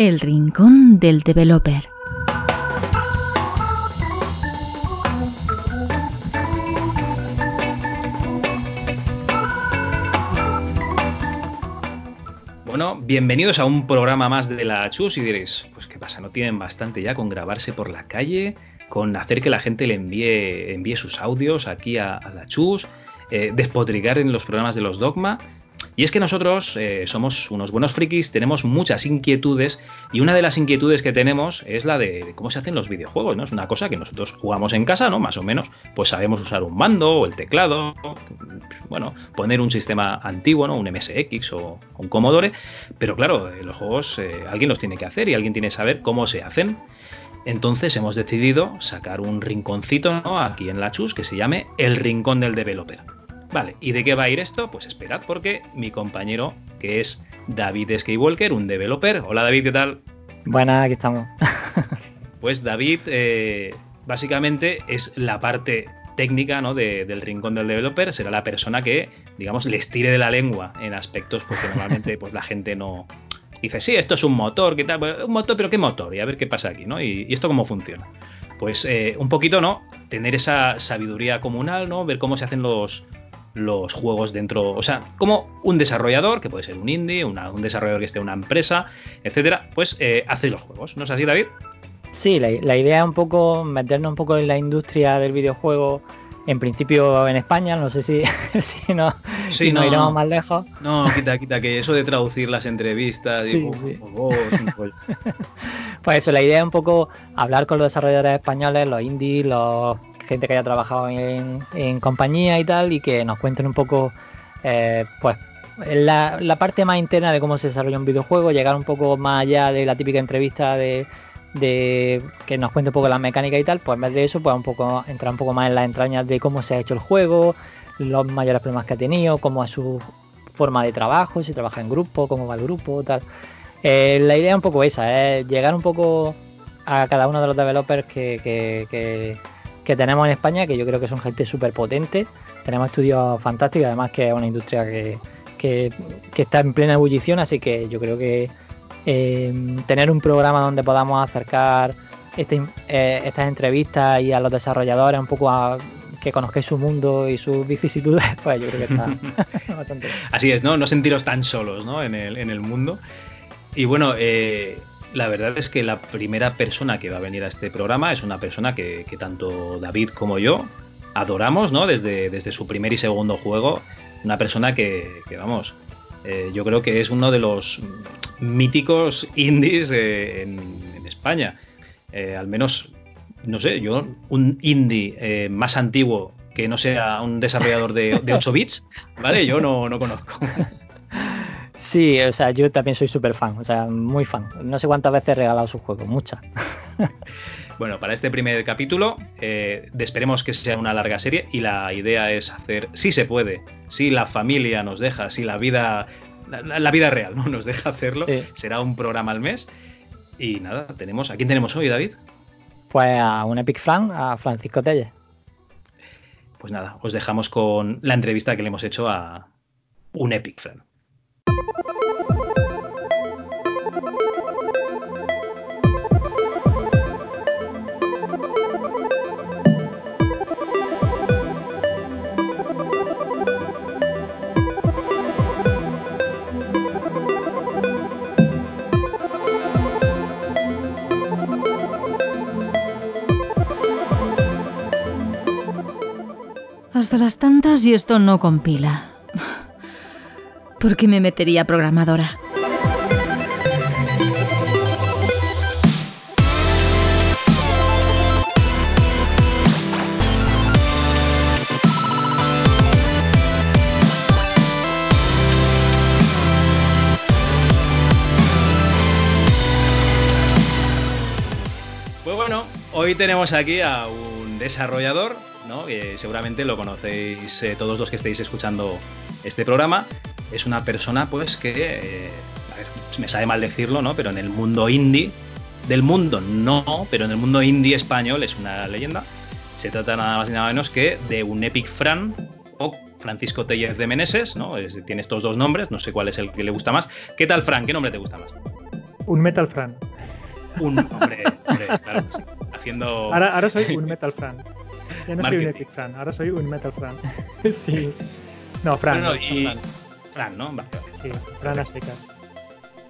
El Rincón del Developer. Bueno, bienvenidos a un programa más de la Chus y diréis, pues qué pasa, no tienen bastante ya con grabarse por la calle, con hacer que la gente le envíe, envíe sus audios aquí a, la Chus, eh, despotricar en los programas de los Dogma. Y es que nosotros eh, somos unos buenos frikis, tenemos muchas inquietudes y una de las inquietudes que tenemos es la de cómo se hacen los videojuegos, ¿no? Es una cosa que nosotros jugamos en casa, ¿no? Más o menos, pues sabemos usar un mando o el teclado, bueno, poner un sistema antiguo, ¿no? Un MSX o un Commodore, pero claro, eh, los juegos eh, alguien los tiene que hacer y alguien tiene que saber cómo se hacen. Entonces hemos decidido sacar un rinconcito aquí en la Chus que se llame El Rincón del Developer. Vale, ¿y de qué va a ir esto? Pues esperad, porque mi compañero, que es David Skywalker, un developer. Hola David, ¿qué tal? Buenas, aquí estamos. pues David, eh, básicamente es la parte técnica ¿no? del rincón del developer, será la persona que, digamos, les tire de la lengua en aspectos porque normalmente pues, la gente no, dice, sí, esto es un motor, ¿qué tal? Un motor, pero ¿qué motor? Y a ver qué pasa aquí, ¿no? Y, esto cómo funciona. Pues eh, un poquito, ¿no? Tener esa sabiduría comunal, ¿no? Ver cómo se hacen los, los juegos dentro, o sea, como un desarrollador, que puede ser un indie, un desarrollador que esté en una empresa, etcétera, pues eh, hace los juegos. ¿No es así, David? Sí, la, idea es un poco meternos un poco en la industria del videojuego, en principio en España, no sé si, si, no, no, iremos más lejos. No, quita, quita, que eso de traducir las entrevistas, sí, sí. pues eso, la idea es un poco hablar con los desarrolladores españoles, los indies, los gente que haya trabajado en, compañía y tal, y que nos cuenten un poco, eh, pues, la, parte más interna de cómo se desarrolla un videojuego, llegar un poco más allá de la típica entrevista de, que nos cuente un poco la mecánica y tal, pues en vez de eso, pues un poco entrar un poco más en las entrañas de cómo se ha hecho el juego, los mayores problemas que ha tenido, cómo es su forma de trabajo, si trabaja en grupo, cómo va el grupo, tal. Eh, la idea es un poco esa, es llegar un poco a cada uno de los developers que tenemos en España, que yo creo que son gente súper potente. Tenemos estudios fantásticos, además que es una industria que, está en plena ebullición, así que yo creo que eh, tener un programa donde podamos acercar este, eh, estas entrevistas y a los desarrolladores un poco a que conozcáis su mundo y sus vicisitudes, pues yo creo que está bastante Así es, ¿no? No sentiros tan solos ¿no? en, el, en el mundo. Y bueno, eh, la verdad es que la primera persona que va a venir a este programa es una persona que, tanto David como yo adoramos, ¿no? Desde, desde su primer y segundo juego. Una persona que, vamos, eh, yo creo que es uno de los míticos indies eh, en, España. Eh, al menos, no sé, yo, un indie más antiguo que no sea un desarrollador de, de 8 bits, ¿vale? Yo no, no conozco. Sí, o sea, yo también soy súper fan, o sea, muy fan. No sé cuántas veces he regalado su juego, muchas. Bueno, para este primer capítulo, eh, esperemos que sea una larga serie y la idea es hacer, si se puede, si la familia nos deja, si la vida, la, vida real ¿no? nos deja hacerlo, será un programa al mes. Y nada, tenemos, ¿a quién tenemos hoy, David? Pues a un Epic Fan, a Francisco Telle. Pues nada, os dejamos con la entrevista que le hemos hecho a un Epic Fan. Hasta las tantas y esto no compila. ¿Por qué me metería programadora? Pues bueno, hoy tenemos aquí a un desarrollador, ¿no? Que seguramente lo conocéis eh, todos los que estéis escuchando este programa es una persona pues que, eh, me sabe mal decirlo, ¿no? Pero en el mundo indie, del mundo no, pero en el mundo indie español es una leyenda. Se trata nada más y nada menos que de un Epic Fran o Francisco Teller de Meneses, ¿no? tiene estos dos nombres, no sé cuál es el que le gusta más. ¿Qué tal, Fran? ¿Qué nombre te gusta más? un Metal Fran. Un hombre, hombre claro, sí. haciendo. Ahora, ahora soy un Metal Fran. Ya no soy un. Epic Fran, ahora soy un Metal Fran. sí. No, Fran. No, no, y- Fran. Fran, ¿no? Vale, vale. Sí, Fran a secas.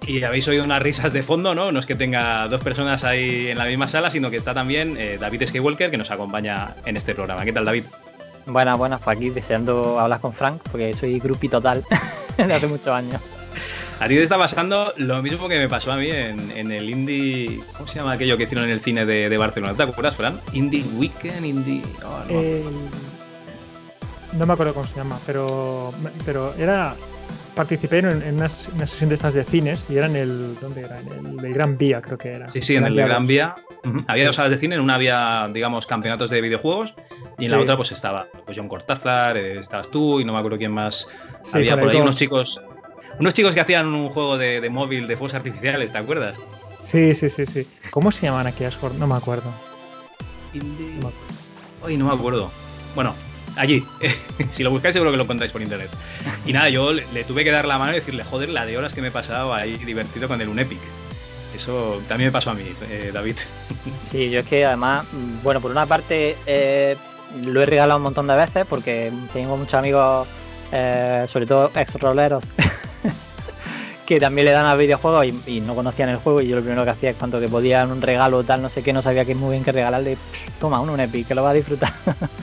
Y habéis oído unas risas de fondo, ¿no? No es que tenga dos personas ahí en la misma sala, sino que está también eh, David Skywalker, que nos acompaña en este programa. ¿Qué tal, David? Buenas, buenas, pues aquí deseando hablar con Frank, porque soy grupi total de hace muchos años. A ti te está pasando lo mismo que me pasó a mí en, en el Indie. ¿Cómo se llama aquello que hicieron en el cine de, de Barcelona? ¿Te acuerdas, Fran? Indie Weekend, Indie. oh, no. El- No me acuerdo cómo se llama, pero, pero era. Participé en, en una, una sesión de estas de cines y era en el. ¿Dónde era? En el de Gran Vía, creo que era. sí, sí, en el de Gran 2. Vía. Había dos salas de cine, en una había, digamos, campeonatos de videojuegos y en la Sí. otra pues estaba pues John Cortázar, eh, estabas tú y no me acuerdo quién más Sí, había por el ahí dos. unos chicos. Unos chicos que hacían un juego de, de móvil de fuegos artificiales, ¿te acuerdas? Sí, sí, sí, sí. ¿Cómo se llaman aquellas jornadas? No me acuerdo. Indie. No me acuerdo. Ay, no me acuerdo. Bueno, allí. si lo buscáis seguro que lo encontráis por internet. Y nada, yo le, le tuve que dar la mano y decirle, joder, la de horas que me he pasado ahí divertido con el Unepic. Eso también me pasó a mí, eh, David. Sí, yo es que además, bueno, por una parte eh, lo he regalado un montón de veces porque tengo muchos amigos, eh, sobre todo ex roleros, que también le dan a videojuegos y, no conocían el juego y yo lo primero que hacía es cuando que podían un regalo tal, no sé qué, no sabía qué muy bien que regalarle, toma un, un Epic, que lo va a disfrutar.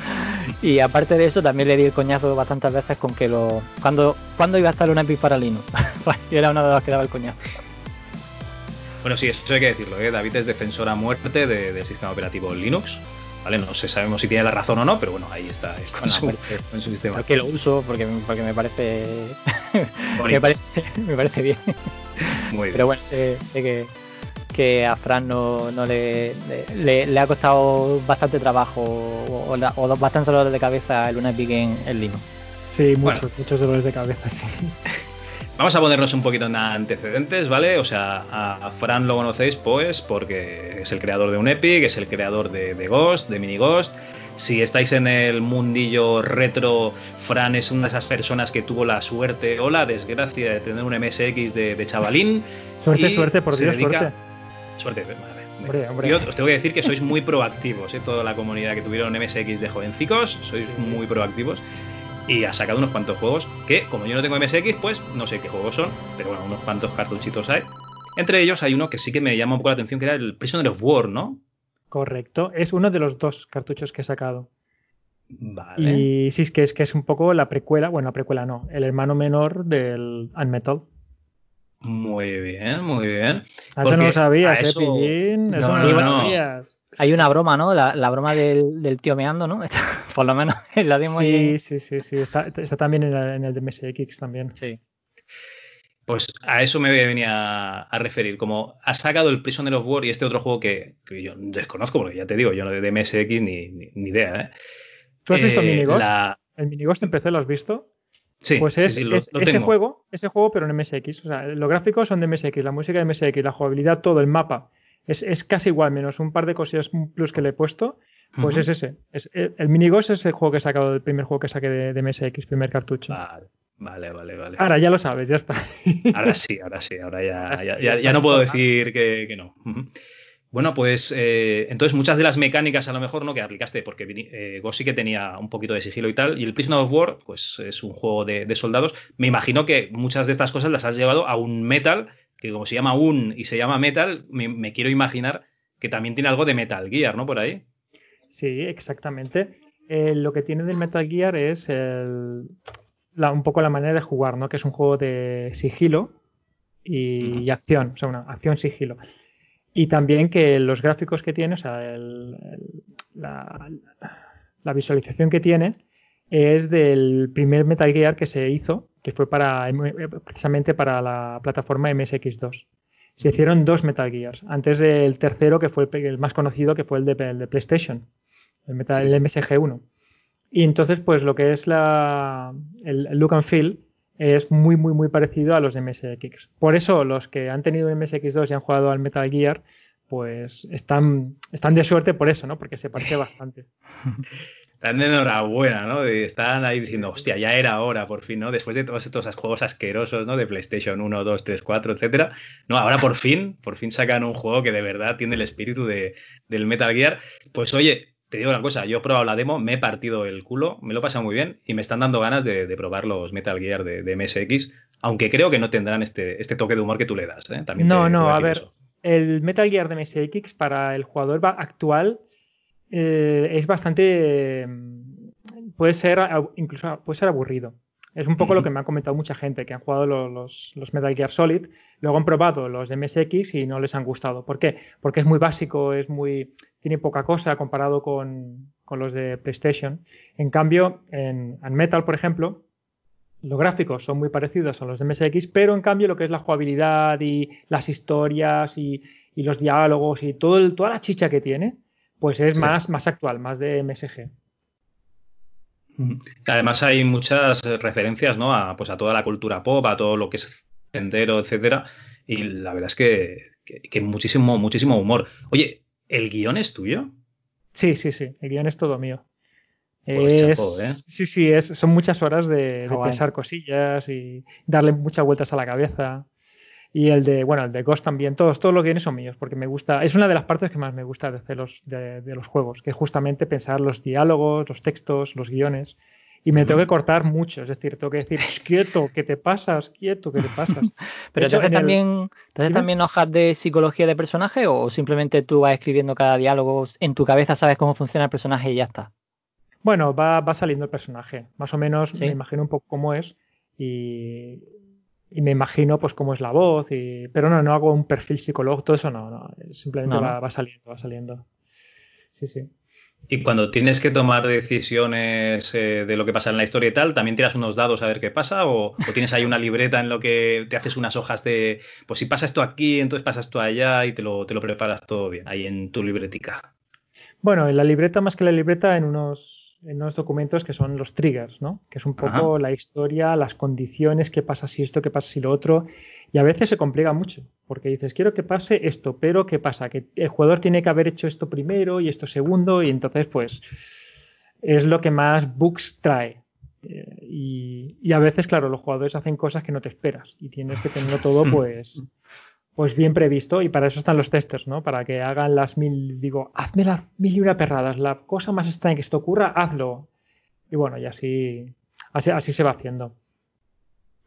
y aparte de eso también le di el coñazo bastantes veces con que lo... cuando cuando iba a estar un Epic para Linux? yo era uno de los que daba el coñazo. Bueno, sí, eso hay que decirlo, ¿eh? David es defensor a muerte de- del sistema operativo Linux. ¿Vale? No sé, sabemos si tiene la razón o no, pero bueno, ahí está, con, Bueno, su, porque- con su sistema. porque lo uso, porque, porque me parece... me parece, me parece bien. Muy bien. Pero bueno, sé, sé que, que a Fran no, no le, le, le ha costado bastante trabajo o, o bastante dolores de cabeza el Unepic en, en Linux. Sí, Bueno. muchos, muchos dolores de cabeza, sí. Vamos a ponernos un poquito en antecedentes, ¿vale? O sea, a Fran lo conocéis, pues, porque es el creador de un Epic, es el creador de, de Ghost, de Mini Ghost. Si estáis en el mundillo retro, Fran es una de esas personas que tuvo la suerte o la desgracia de tener un MSX de, de chavalín. Suerte, suerte, por Dios, dedica- suerte. Suerte, madre. Hombre, hombre. Yo os tengo que decir que sois muy proactivos, ¿eh? toda la comunidad que tuvieron MSX de jovencicos, sois muy proactivos. Y ha sacado unos cuantos juegos que, como yo no tengo MSX, pues no sé qué juegos son, pero bueno, unos cuantos cartuchitos hay. Entre ellos hay uno que sí que me llama un poco la atención, que era el Prisoner of War, ¿no? Correcto. Es uno de los dos cartuchos que he sacado. Vale. Y sí, es que es que es un poco la precuela, bueno, la precuela no, el hermano menor del Unmetal. Muy bien, muy bien. Ah, Eso no lo sabías, ¿eh, eso- Pillín? Eso No, no, lo sabías. Hay una broma, ¿no? La, la broma del, del tío meando, ¿no? Por lo menos en la demo. Sí, y- sí, sí, sí. Está, está también en, la- en el de MSX también. sí. Pues a eso me venía a referir. Como ha sacado el Prisoner of War y este otro juego que, que yo desconozco, porque ya te digo, yo no de MSX ni, ni, ni idea, ¿eh? ¿Tú has visto Eh, Minighost? la- El Minighost en PC lo has visto. Sí, Pues sí, es, sí, lo- es lo ese tengo. juego, ese juego, pero en MSX. O sea, los gráficos son de MSX, la música de MSX, la jugabilidad, todo, el mapa. Es, es casi igual, menos un par de cosillas plus que le he puesto. Pues es ese. Es, el, el Minighost es el juego que he sacado, el primer juego que saqué de, de MSX, primer cartucho. Vale, vale, vale. vale. Ahora ya lo sabes, ya está. Ahora sí, ahora sí, ahora ya, Ahora sí, ya, ya no puedo decir que, que no. Bueno, pues eh, entonces muchas de las mecánicas a lo mejor no que aplicaste, porque eh, Ghost sí que tenía un poquito de sigilo y tal, y el Prisoner of War, pues es un juego de, de soldados. Me imagino que muchas de estas cosas las has llevado a un Metal, que como se llama un y se llama Metal, me, me quiero imaginar que también tiene algo de Metal Gear, ¿no? Por ahí. Sí, exactamente. Eh, lo que tiene del Metal Gear es el- la- un poco la manera de jugar, ¿no? Que es un juego de sigilo y, acción, o sea, una acción-sigilo. Y también que los gráficos que tiene, o sea, el- el- la, la visualización que tiene es del primer Metal Gear que se hizo, que fue para M- precisamente para la plataforma MSX2. Se hicieron dos Metal Gears, antes del tercero, que fue el, más conocido, que fue el de, el de PlayStation, el, Metal, Sí, el MSG1. Y entonces, pues lo que es la, el, el look and feel es muy, muy, muy parecido a los de MSX. Por eso, los que han tenido MSX2 y han jugado al Metal Gear, pues están, están de suerte por eso, ¿no? Porque se parece bastante. Están de enhorabuena, ¿no? Están ahí diciendo, hostia, ya era hora, por fin, ¿no? Después de todos estos juegos asquerosos, ¿no? De PlayStation 1, 2, 3, 4, etcétera. No, ahora por fin, por fin sacan un juego que de verdad tiene el espíritu de, del Metal Gear. Pues oye, te digo una cosa, yo he probado la demo, me he partido el culo, me lo he pasado muy bien y me están dando ganas de, probar los Metal Gear de, MSX, aunque creo que no tendrán este, este toque de humor que tú le das. ¿eh? También no, no, a ver, el Metal Gear de MSX para el jugador actual eh, es bastante... puede ser incluso puede ser aburrido. Es un poco lo que me ha comentado mucha gente que han jugado los, los, Metal Gear Solid, luego han probado los de MSX y no les han gustado. ¿Por qué? Porque es muy básico, es muy tiene poca cosa comparado con, con los de PlayStation. En cambio, en, Metal, por ejemplo, los gráficos son muy parecidos a los de MSX, pero en cambio lo que es la jugabilidad y las historias y, y los diálogos y todo el, toda la chicha que tiene, pues es más, más actual, más de MSG. Además hay muchas referencias ¿no? a, pues a toda la cultura pop, a todo lo que es entero, etcétera. Y la verdad es que, que, muchísimo, muchísimo humor. Oye, ¿el guion es tuyo? Sí, sí, sí. El guion es todo mío. Pues ¿eh? Sí, sí, es, son muchas horas de, pensar cosillas y darle muchas vueltas a la cabeza. Y el de, bueno, el de Ghost también, todos, todos los guiones son míos, porque me gusta, es una de las partes que más me gusta de, los, de, los juegos, que es justamente pensar los diálogos, los textos, los guiones. Y me tengo que cortar mucho, es decir, tengo que decir, quieto, que te pasas, quieto, que te pasas. Pero ¿te también, también hojas de psicología de personaje o simplemente tú vas escribiendo cada diálogo, en tu cabeza sabes cómo funciona el personaje y ya está? Bueno, va, va saliendo el personaje, más o menos me imagino un poco cómo es y y me imagino pues cómo es la voz, y... pero no, no hago un perfil psicológico, todo eso no, no simplemente Va, saliendo, va saliendo. Sí, sí. Y cuando tienes que tomar decisiones eh, de lo que pasa en la historia y tal, ¿también tiras unos dados a ver qué pasa? ¿O, tienes ahí una libreta en lo que te haces unas hojas de, pues si pasa esto aquí, entonces pasa esto allá y te lo, te lo preparas todo bien, ahí en tu libretica? Bueno, en la libreta, más que la libreta, en unos en unos documentos que son los triggers, ¿no? Que es un poco la historia, las condiciones, qué pasa si esto, qué pasa si lo otro. Y a veces se complica mucho, porque dices, quiero que pase esto, pero ¿qué pasa? Que el jugador tiene que haber hecho esto primero y esto segundo, y entonces, pues, es lo que más bugs trae. Eh, y, y, a veces, claro, los jugadores hacen cosas que no te esperas y tienes que tenerlo todo, pues, pues bien previsto y para eso están los testers, ¿no? Para que hagan las mil, digo, hazme las mil y una perradas, la cosa más extraña que esto ocurra, hazlo. Y bueno, y así, así, se va haciendo.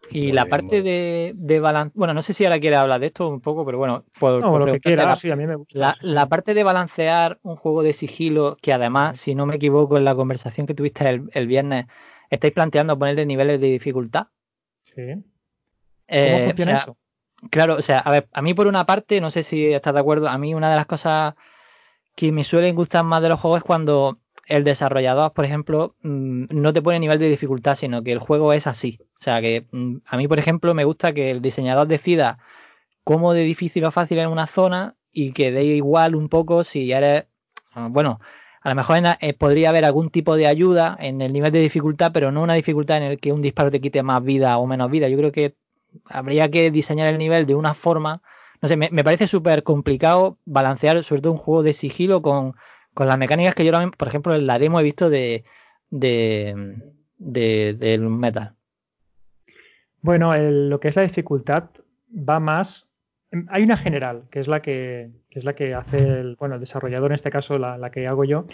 Y la parte de, de balance, bueno, no sé si ahora quiere hablar de esto un poco, pero bueno, por, lo que quiera, sí, a mí me gusta. La, parte de balancear un juego de sigilo, que además, si no me equivoco, en la conversación que tuviste el, viernes, estáis planteando ponerle niveles de dificultad. Sí. Eh, ¿Cómo funciona eso? Claro, o sea, a ver, a mí por una parte, no sé si estás de acuerdo, a mí una de las cosas que me suelen gustar más de los juegos es cuando el desarrollador, por ejemplo, mm, no te pone nivel de dificultad, sino que el juego es así. O sea, que mm, a mí, por ejemplo, me gusta que el diseñador decida cómo de difícil o fácil en una zona y que dé igual un poco si eres, ah, bueno, a lo mejor eh, podría haber algún tipo de ayuda en el nivel de dificultad, pero no una dificultad en el que un disparo te quite más vida o menos vida. Yo creo que habría que diseñar el nivel de una forma. No sé, me, parece súper complicado balancear, sobre todo un juego de sigilo con, las mecánicas que yo, por ejemplo, en la demo he visto de, de, del metal. Bueno, lo que es la dificultad va más. Hay una general, que es la que, es la que hace el, bueno, el desarrollador, en este caso la, la, que hago yo.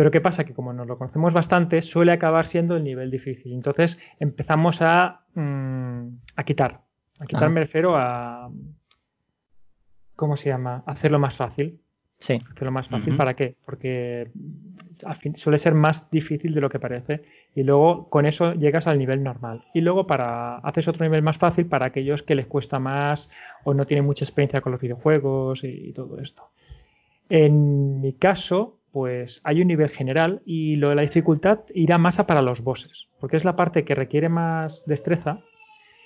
Pero ¿qué pasa? Que como nos lo conocemos bastante, suele acabar siendo el nivel difícil. Entonces empezamos a Mm, a quitar. A quitar me refiero a. ¿Cómo se llama? Hacerlo más fácil. Sí. Hacerlo más fácil. ¿Para qué? Porque al fin, suele ser más difícil de lo que parece. Y luego con eso llegas al nivel normal. Y luego para haces otro nivel más fácil para aquellos que les cuesta más o no tienen mucha experiencia con los videojuegos y todo esto. En mi caso, pues hay un nivel general y lo de la dificultad irá más a para los bosses, porque es la parte que requiere más destreza.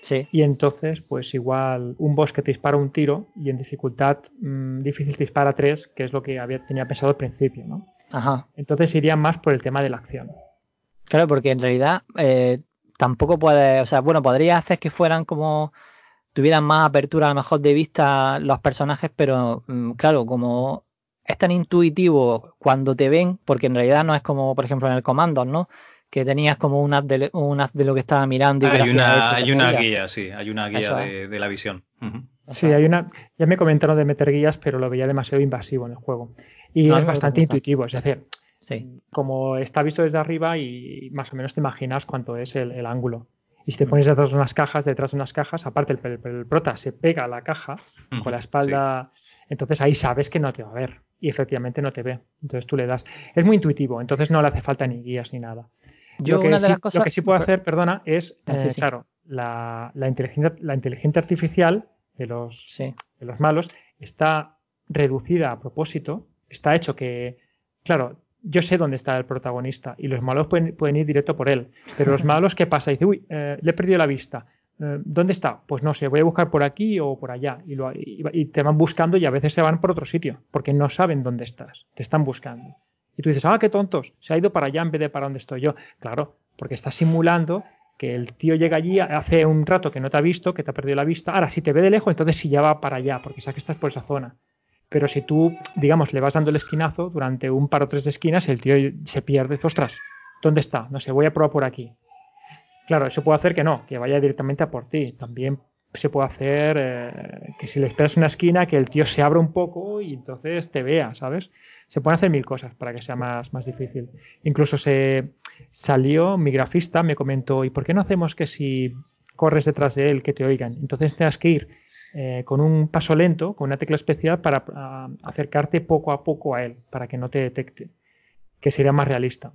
Sí. Y entonces, pues igual un boss que te dispara un tiro y en dificultad mm, difícil te dispara tres, que es lo que había, tenía pensado al principio, ¿no? Ajá. Entonces iría más por el tema de la acción. Claro, porque en realidad eh, tampoco puede, o sea, bueno, podría hacer que fueran como tuvieran más apertura a lo mejor de vista los personajes, pero mm, claro, como es tan intuitivo cuando te ven, porque en realidad no es como, por ejemplo, en el comando, ¿no? Que tenías como un haz de, un de lo que estaba mirando. Y hay una, hay una guía, sí, hay una guía de, la visión. Sí, hay una. Ya me comentaron de meter guías, pero lo veía demasiado invasivo en el juego. Y es bastante intuitivo, es decir, sí. como está visto desde arriba y más o menos te imaginas cuánto es el, ángulo. Y si te pones detrás de unas cajas, detrás de unas cajas, aparte el, prota se pega a la caja con la espalda, entonces ahí sabes que no te va a ver y efectivamente no te ve. Entonces tú le das. Es muy intuitivo, entonces no le hace falta ni guías ni nada. Yo lo, que una de sí, las cosas... lo que sí puedo hacer, perdona, es, ah, eh, claro, la, la, inteligencia, la inteligencia artificial de los, de los malos está reducida a propósito, está hecho que, claro, yo sé dónde está el protagonista y los malos pueden, pueden ir directo por él, pero los malos, ¿qué pasa? Dice, uy, eh, le he perdido la vista. Eh, ¿Dónde está? Pues no sé, voy a buscar por aquí o por allá. Y, lo, y, te van buscando y a veces se van por otro sitio, porque no saben dónde estás, te están buscando. Y tú dices, ah, qué tontos, se ha ido para allá en vez de para donde estoy yo. Claro, porque está simulando que el tío llega allí hace un rato que no te ha visto, que te ha perdido la vista. Ahora, si te ve de lejos, entonces sí ya va para allá, porque sabe que estás por esa zona. Pero si tú, digamos, le vas dando el esquinazo durante un par o tres de esquinas, el tío se pierde. Ostras, ¿dónde está? No sé, voy a probar por aquí. Claro, eso puede hacer que no, que vaya directamente a por ti. También se puede hacer eh, que si le esperas una esquina, que el tío se abra un poco y entonces te vea, ¿sabes? Se pueden hacer mil cosas para que sea más, más difícil. Incluso se salió mi grafista, me comentó, ¿y por qué no hacemos que si corres detrás de él, que te oigan? Entonces tengas que ir eh, con un paso lento, con una tecla especial para acercarte poco a poco a él, para que no te detecte, que sería más realista.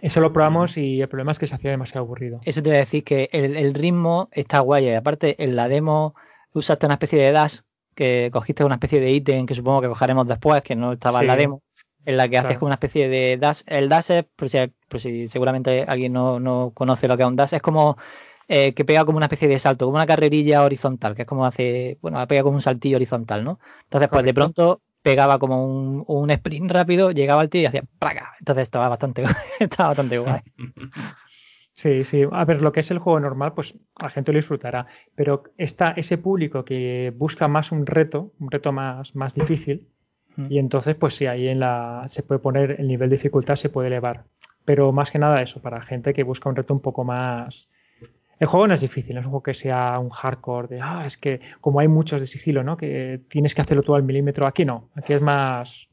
Eso lo probamos y el problema es que se hacía demasiado aburrido. Eso te voy a decir que el, ritmo está guay. Y aparte, en la demo usaste una especie de dash, que cogiste una especie de ítem que supongo que cogeremos después, que no estaba en la demo, en la que haces como una especie de dash. El dash es, por si, seguramente alguien no, conoce lo que es un dash, es como eh, que pega como una especie de salto, como una carrerilla horizontal, que es como hace, bueno, pega como un saltillo horizontal, ¿no? Entonces, pues de pronto pegaba como un, sprint rápido, llegaba al tío y hacía ¡praga! Entonces estaba bastante, estaba bastante guay. Sí, sí. A ver, lo que es el juego normal, pues la gente lo disfrutará. Pero está ese público que busca más un reto, un reto más, más difícil. Y entonces, pues sí, ahí en la se puede poner el nivel de dificultad, se puede elevar. Pero más que nada eso, para gente que busca un reto un poco más, el juego no es difícil, no es un juego que sea un hardcore de, ah, es que como hay muchos de sigilo, ¿no? Que tienes que hacerlo todo al milímetro. Aquí no, aquí es más,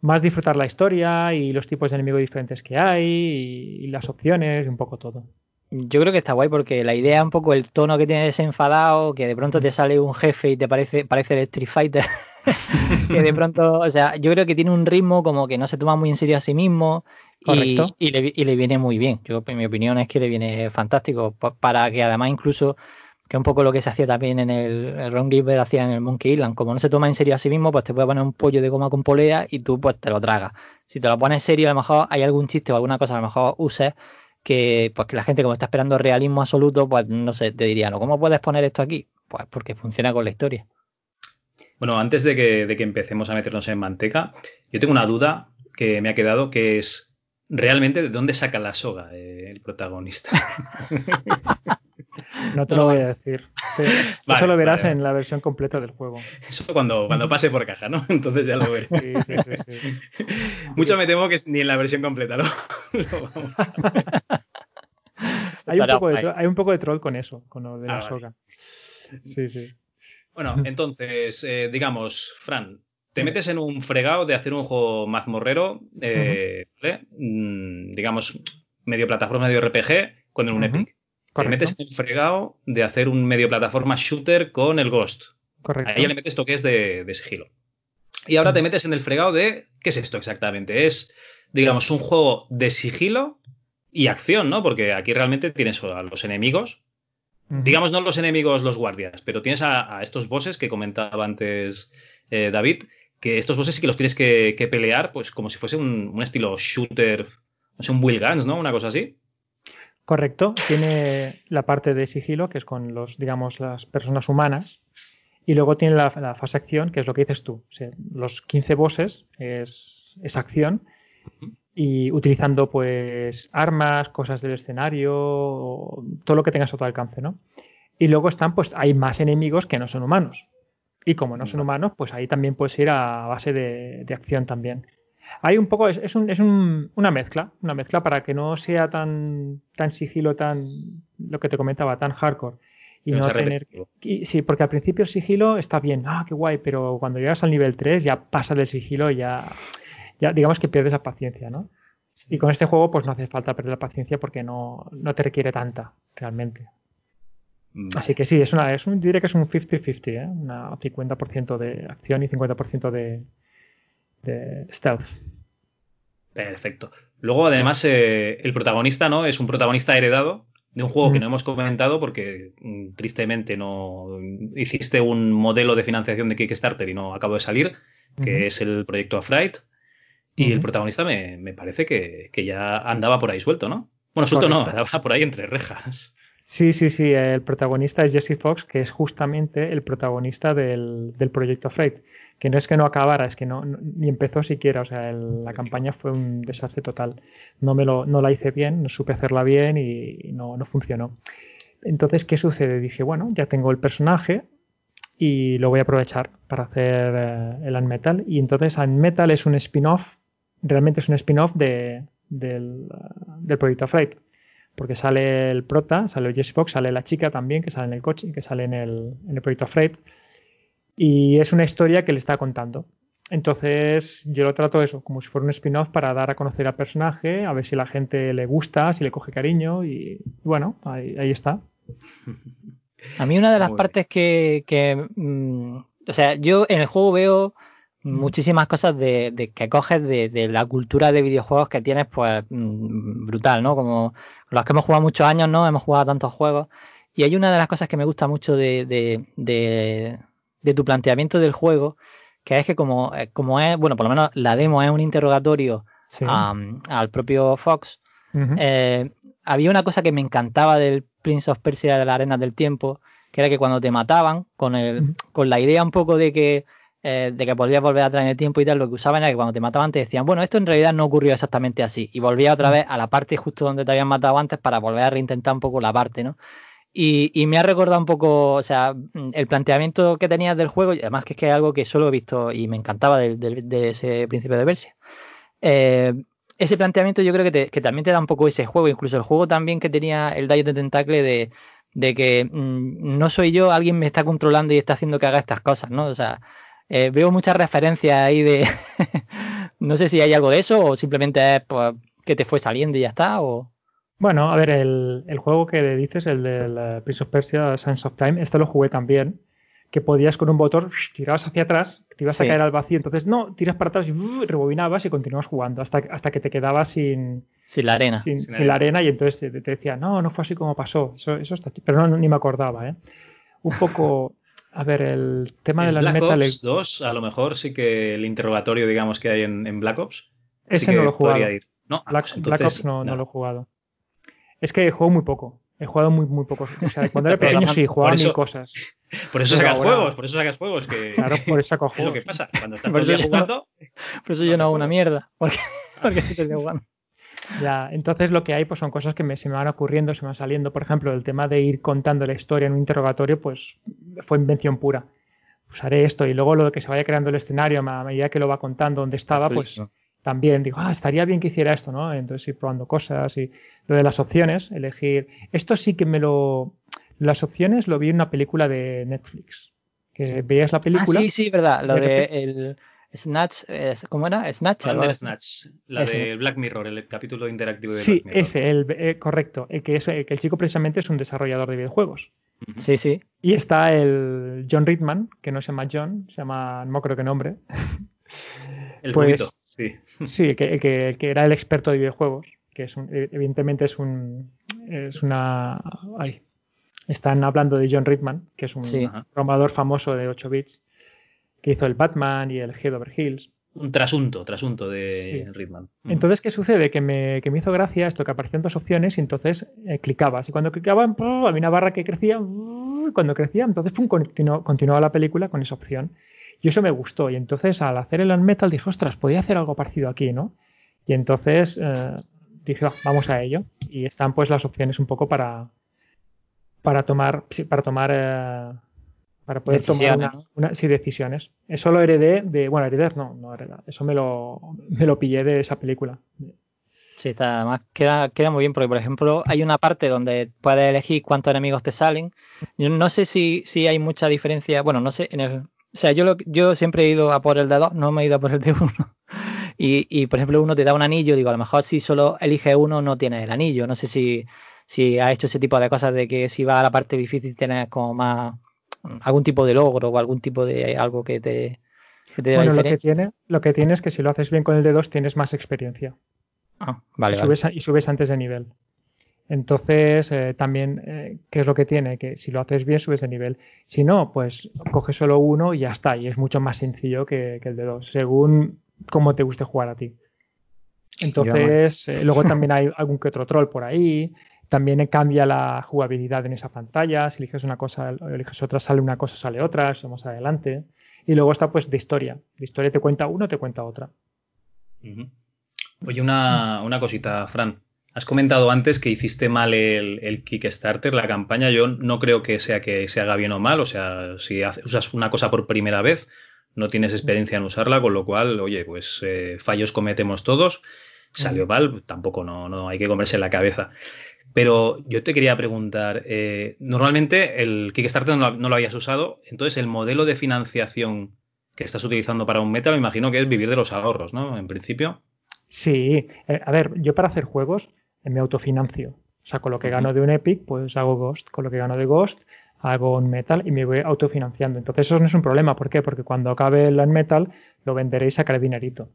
más disfrutar la historia y los tipos de enemigos diferentes que hay y, las opciones y un poco todo. Yo creo que está guay porque la idea un poco el tono que tiene desenfadado, que de pronto te sale un jefe y te parece, parece el Street Fighter. que de pronto, o sea, yo creo que tiene un ritmo como que no se toma muy en serio a sí mismo Correcto. Y, le, viene muy bien. Yo, en mi opinión, es que le viene fantástico. Para que además, incluso, que un poco lo que se hacía también en el, Ron Gilbert hacía en el Monkey Island. Como no se toma en serio a sí mismo, pues te puede poner un pollo de goma con polea y tú, pues te lo tragas. Si te lo pones en serio, a lo mejor hay algún chiste o alguna cosa, a lo mejor uses que, pues, que la gente, como está esperando realismo absoluto, pues no sé, te diría, ¿no? ¿Cómo puedes poner esto aquí? Pues porque funciona con la historia. Bueno, antes de que, de que empecemos a meternos en manteca, yo tengo una duda que me ha quedado, que es realmente de dónde saca la soga eh, el protagonista. No te lo voy a decir. eso lo verás en la versión completa del juego. Eso cuando, cuando pase por caja, ¿no? Entonces ya lo veré. Sí, sí, sí, Mucho me temo que ni en la versión completa lo, vamos hay, un poco de, hay un poco de troll con eso, con lo de la ah, soga. Sí, sí. Bueno, entonces, eh, digamos, Fran, te metes en un fregado de hacer un juego mazmorrero, eh, mm, digamos, medio plataforma, medio RPG, con un Epic. Te metes en el fregado de hacer un medio plataforma shooter con el Ghost. Correcto. Ahí le metes toques de, de sigilo. Y ahora te metes en el fregado de. ¿Qué es esto exactamente? Es, digamos, un juego de sigilo y acción, ¿no? Porque aquí realmente tienes a los enemigos. Digamos, no los enemigos, los guardias, pero tienes a, estos bosses que comentaba antes eh, David, que estos bosses sí que los tienes que, pelear, pues como si fuese un, estilo shooter, no sé, un Will Guns, ¿no? Una cosa así. Correcto. Tiene la parte de sigilo, que es con los, digamos, las personas humanas. Y luego tiene la, fase acción, que es lo que dices tú. los 15 bosses es, es acción. Y utilizando, pues, armas, cosas del escenario, todo lo que tengas a tu alcance, ¿no? Y luego están, pues, hay más enemigos que no son humanos Y como no son humanos, pues ahí también puedes ir a base de, de acción también. Hay un poco, es, es, un, es un, una mezcla, una mezcla para que no sea tan, tan sigilo, tan, lo que te comentaba, tan hardcore. Y no, tener. Y, sí, porque al principio el sigilo está bien, ah, qué guay, pero cuando llegas al nivel 3 ya pasa del sigilo y ya, ya digamos que pierdes la paciencia, ¿no? Y con este juego, pues no hace falta perder la paciencia porque no, no te requiere tanta, realmente. Vale. Así que sí, es una, es un, diré que es un 50-50, ¿eh? Una 50% de acción y 50% de, de stealth. Perfecto. Luego, además, eh, el protagonista, ¿no? Es un protagonista heredado de un juego mm. que no hemos comentado porque mm, tristemente no hiciste un modelo de financiación de Kickstarter y no acabo de salir, que mm -hmm. es el proyecto Afright. Y mm -hmm. el protagonista me, me parece que, que, ya andaba por ahí suelto, ¿no? Bueno, suelto Correcto. no, andaba por ahí entre rejas. Sí, sí, sí. El protagonista es Jesse Fox, que es justamente el protagonista del, del proyecto Freight. Que no es que no acabara, es que no, ni empezó siquiera. O sea, el, la campaña fue un desastre total. No, me lo, no la hice bien, no supe hacerla bien y, y no, no funcionó. Entonces, ¿qué sucede? Dije, bueno, ya tengo el personaje, y lo voy a aprovechar para hacer eh, el Unmetal. Y entonces Unmetal es un spin-off, realmente es un spin-off de, del, del, proyecto Freight. Porque sale el prota, sale Jesse Fox, sale la chica también, que sale en el coche, que sale en el, en el proyecto Freight. Y es una historia que le está contando. Entonces yo lo trato eso, como si fuera un spin-off para dar a conocer al personaje, a ver si la gente le gusta, si le coge cariño y bueno, ahí, ahí está. A mí una de las Muy partes que, que mmm, o sea, yo en el juego veo muchísimas cosas de, de que coges de, de, la cultura de videojuegos que tienes, pues mmm, brutal, ¿no? Como los que hemos jugado muchos años, ¿no? Hemos jugado tantos juegos. Y hay una de las cosas que me gusta mucho de, de, tu planteamiento del juego, que es que como, eh, como es, bueno, por lo menos la demo es un interrogatorio sí. al propio Fox, uh -huh. eh, había una cosa que me encantaba del Prince of Persia de la Arena del Tiempo, que era que cuando te mataban, con, el, uh -huh. con la idea un poco de que, eh, de que podías volver atrás en el tiempo y tal, lo que usaban era que cuando te mataban te decían, bueno, esto en realidad no ocurrió exactamente así, y volvía otra vez a la parte justo donde te habían matado antes para volver a reintentar un poco la parte, ¿no? Y, y, me ha recordado un poco, o sea, el planteamiento que tenías del juego, y además que es que es algo que solo he visto y me encantaba de, de, de ese principio de Persia. Eh, ese planteamiento yo creo que, te, que, también te da un poco ese juego, incluso el juego también que tenía el Diet de Tentacle de, de que mmm, no soy yo, alguien me está controlando y está haciendo que haga estas cosas, ¿no? O sea, eh, veo muchas referencias ahí de... no sé si hay algo de eso o simplemente es pues, que te fue saliendo y ya está, o... Bueno, a ver, el, el juego que dices, el del Prince of Persia, Sands of Time, este lo jugué también, que podías con un botón, tirabas hacia atrás, te ibas sí. a caer al vacío, entonces no, tiras para atrás y uh, rebobinabas y continuabas jugando hasta, hasta que te quedabas sin... Sin la arena. Sin, sin, sin la arena y entonces te, te, decía, no, no fue así como pasó, eso, eso está... Pero no, ni me acordaba, ¿eh? Un poco... A ver, el tema de las Black metal... Ops 2, a lo mejor sí que el interrogatorio, digamos, que hay en, en Black Ops. Ese sí no lo he jugado. Ir. No, Black, pues entonces, Black Ops no, no, no lo he jugado. Es que juego muy poco. He jugado muy, muy poco. O sea, cuando era pequeño sí, jugaba eso, mil cosas. Por eso sacas ahora... juegos, por eso sacas juegos. Que... Claro, por eso saco juegos. Es lo que pasa. Cuando estás por jugando. Por eso yo no hago una mierda. Porque, porque estoy jugando. Ya, entonces lo que hay pues son cosas que me, se me van ocurriendo, se me van saliendo. Por ejemplo, el tema de ir contando la historia en un interrogatorio, pues fue invención pura. Pues haré esto y luego lo de que se vaya creando el escenario a medida que lo va contando dónde estaba, pues también digo, ah, estaría bien que hiciera esto, ¿no? Entonces ir probando cosas y lo de las opciones, elegir. Esto sí que me lo. Las opciones lo vi en una película de Netflix. Que veías la película. Ah, sí, sí, verdad. Lo de, de el Snatch, ¿cómo era? Snatch. Snatch. La ese. de Black Mirror, el capítulo interactivo de sí, Black Mirror. ese, el, eh, correcto. El que, es, el que el chico precisamente es un desarrollador de videojuegos. Sí, sí. Y está el John Ridman, que no se llama John, se llama, no creo que nombre. El pues, sí. Sí, que, que, que, era el experto de videojuegos, que es un, evidentemente es un es una ay, están hablando de John Ridman, que es un sí. programador famoso de 8 bits, que hizo el Batman y el Head Over Hills. Un trasunto, trasunto de sí. Ridman. Entonces, ¿qué sucede? Que me, que me hizo gracia esto, que aparecían dos opciones y entonces eh, clicabas. Y cuando clicaban, había una barra que crecía, y cuando crecía, entonces pum, continuó, continuaba la película con esa opción. Y eso me gustó. Y entonces al hacer el Unmetal dije, ostras, podía hacer algo parecido aquí, ¿no? Y entonces eh, dije, vamos a ello. Y están pues las opciones un poco para, para tomar, para tomar, eh, para poder tomar una, una, sí, decisiones. Eso lo heredé de, bueno, heredar no, no heredar, eso me lo, me lo pillé de esa película. Sí, está, además queda, queda muy bien porque, por ejemplo, hay una parte donde puedes elegir cuántos enemigos te salen. Yo no sé si, si hay mucha diferencia, bueno, no sé, en el, o sea, yo, lo, yo siempre he ido a por el de 2, no me he ido a por el de 1. Y, y, por ejemplo, uno te da un anillo, digo, a lo mejor si solo elige uno no tienes el anillo. No sé si, si ha hecho ese tipo de cosas de que si va a la parte difícil tienes como más algún tipo de logro o algún tipo de algo que te, que te bueno, lo que tiene, lo que tiene es que si lo haces bien con el de 2 tienes más experiencia. Ah, vale, y, subes, y subes antes de nivel. Entonces, eh, también, eh, ¿qué es lo que tiene? Que si lo haces bien, subes de nivel. Si no, pues coges solo uno y ya está. Y es mucho más sencillo que, que el de dos, según cómo te guste jugar a ti. Entonces, eh, luego también hay algún que otro troll por ahí. También cambia la jugabilidad en esa pantalla. Si eliges una cosa, eliges otra, sale una cosa, sale otra. Eso más adelante. Y luego está, pues, de historia. De historia te cuenta uno, te cuenta otra. Uh -huh. Oye, una, una, cosita, Fran. Has comentado antes que hiciste mal el, el, Kickstarter, la campaña. Yo no creo que sea que se haga bien o mal. O sea, si haces, usas una cosa por primera vez, no tienes experiencia en usarla, con lo cual, oye, pues eh, fallos cometemos todos. Salió mal, tampoco no, no hay que comerse la cabeza. Pero yo te quería preguntar, eh, normalmente el Kickstarter no, no, lo habías usado, entonces el modelo de financiación que estás utilizando para un meta me imagino que es vivir de los ahorros, ¿no? En principio. Sí, eh, a ver, yo para hacer juegos eh, me autofinancio. O sea, con lo que gano de un Epic, pues hago Ghost. Con lo que gano de Ghost, hago un Metal y me voy autofinanciando. Entonces eso no es un problema. ¿Por qué? Porque cuando acabe el Metal lo venderé y sacaré dinerito.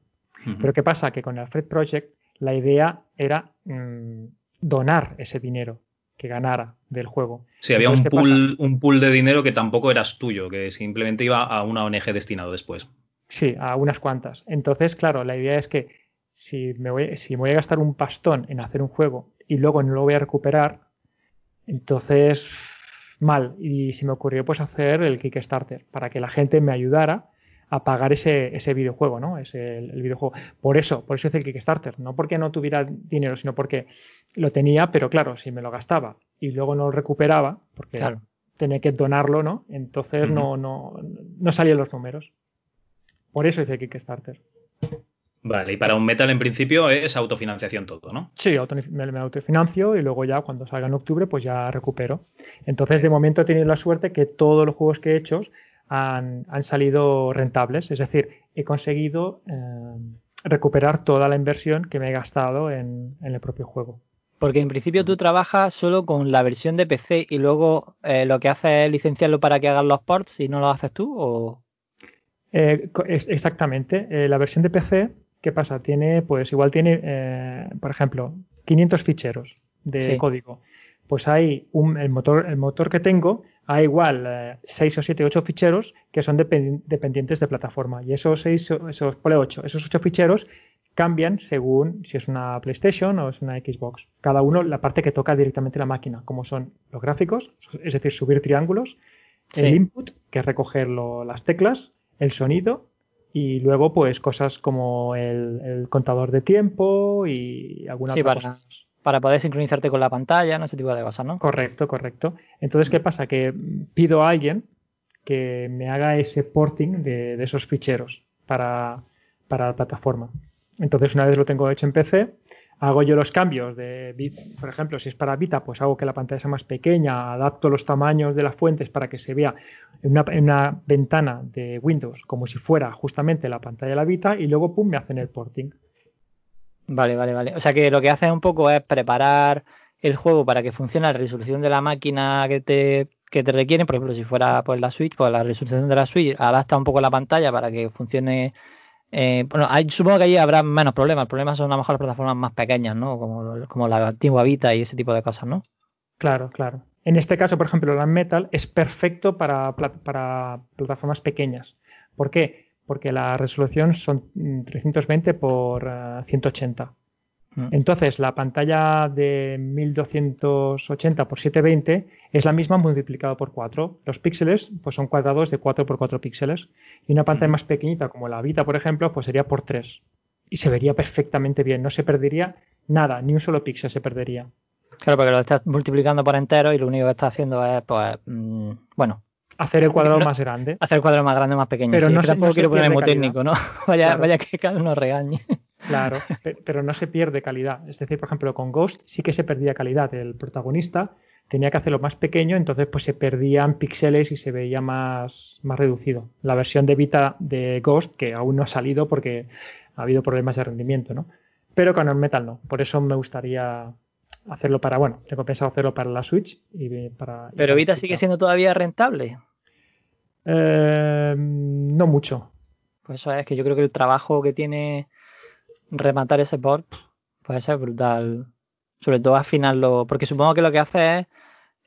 Uh -huh. Pero ¿qué pasa? Que con el Fred Project la idea era mmm, donar ese dinero que ganara del juego. Sí, había un pool, un pool de dinero que tampoco eras tuyo, que simplemente iba a una ONG destinado después. Sí, a unas cuantas. Entonces, claro, la idea es que si me, voy, si me voy a gastar un pastón en hacer un juego y luego no lo voy a recuperar, entonces mal. Y se me ocurrió pues hacer el Kickstarter para que la gente me ayudara a pagar ese, ese videojuego, ¿no? Ese, el, el, videojuego. Por eso, por eso hice el Kickstarter. No porque no tuviera dinero, sino porque lo tenía, pero claro, si me lo gastaba y luego no lo recuperaba, porque claro. tenía que donarlo, ¿no? Entonces uh -huh. no, no, no salían los números. Por eso hice el Kickstarter. Vale, y para un metal en principio es autofinanciación todo, ¿no? Sí, me, me, autofinancio y luego ya cuando salga en octubre pues ya recupero. Entonces de momento he tenido la suerte que todos los juegos que he hecho han, han salido rentables, es decir, he conseguido eh, recuperar toda la inversión que me he gastado en, en, el propio juego. Porque en principio tú trabajas solo con la versión de PC y luego eh, lo que haces es licenciarlo para que hagan los ports y no lo haces tú o... Eh, exactamente, la versión de PC ¿Qué pasa? Tiene, pues igual tiene, por ejemplo, 500 ficheros de sí. código. Pues hay un, el motor, el motor que tengo, hay igual eh, 6 o 7, 8 ficheros que son depend, dependientes de plataforma. Y esos 6, esos, pone 8, esos 8 ficheros cambian según si es una PlayStation o es una Xbox. Cada uno la parte que toca directamente la máquina, como son los gráficos, es decir, subir triángulos, sí. el input, que es recoger lo, las teclas, el sonido y luego pues cosas como el, el contador de tiempo y alguna sí, para, cosa. Para poder sincronizarte con la pantalla, ¿no? ese tipo de cosas, ¿no? Correcto, correcto. Entonces, ¿qué pasa? Que pido a alguien que me haga ese porting de, esos ficheros para, para la plataforma. Entonces, una vez lo tengo hecho en PC, hago yo los cambios de, por ejemplo, si es para Vita, pues hago que la pantalla sea más pequeña, adapto los tamaños de las fuentes para que se vea en una, en una, ventana de Windows como si fuera justamente la pantalla de la Vita y luego, pum, me hacen el porting. Vale, vale, vale. O sea que lo que haces un poco es preparar el juego para que funcione la resolución de la máquina que te, que te requieren. Por ejemplo, si fuera pues, la Switch, pues la resolución de la Switch adapta un poco la pantalla para que funcione eh, bueno, hay, supongo que allí habrá menos problemas. El problema son a lo mejor las plataformas más pequeñas, ¿no? Como, como la antigua Vita y ese tipo de cosas, ¿no? Claro, claro. En este caso, por ejemplo, la Metal es perfecto para, para plataformas pequeñas. ¿Por qué? Porque la resolución son 320 por uh, 180. Mm. Entonces, la pantalla de 1280 por 720 es la misma multiplicado por 4. Los píxeles pues son cuadrados de 4 por 4 píxeles. Y una pantalla mm. más pequeñita, como la Vita, por ejemplo, pues sería por 3. Y se vería perfectamente bien. No se perdería nada, ni un solo píxel se perdería. Claro, porque lo estás multiplicando por entero y lo único que estás haciendo es, pues, mmm, bueno, hacer el cuadrado más grande. Hacer el cuadrado más grande o más pequeño. Pero sí, no que se- tampoco no quiero ponerme técnico, ¿no? vaya, Claro. vaya que cada uno regañe. Claro, pe- pero no se pierde calidad. Es decir, por ejemplo, con Ghost sí que se perdía calidad. El protagonista tenía que hacerlo más pequeño, entonces pues se perdían píxeles y se veía más, más reducido. La versión de Vita de Ghost, que aún no ha salido porque ha habido problemas de rendimiento, ¿no? Pero con el Metal no. Por eso me gustaría hacerlo para, bueno, tengo pensado hacerlo para la Switch y para... y Pero para Vita sigue siendo todavía rentable. Eh, no mucho. Pues eso es que yo creo que el trabajo que tiene rematar ese port puede ser brutal. Sobre todo afinarlo, porque supongo que lo que hace es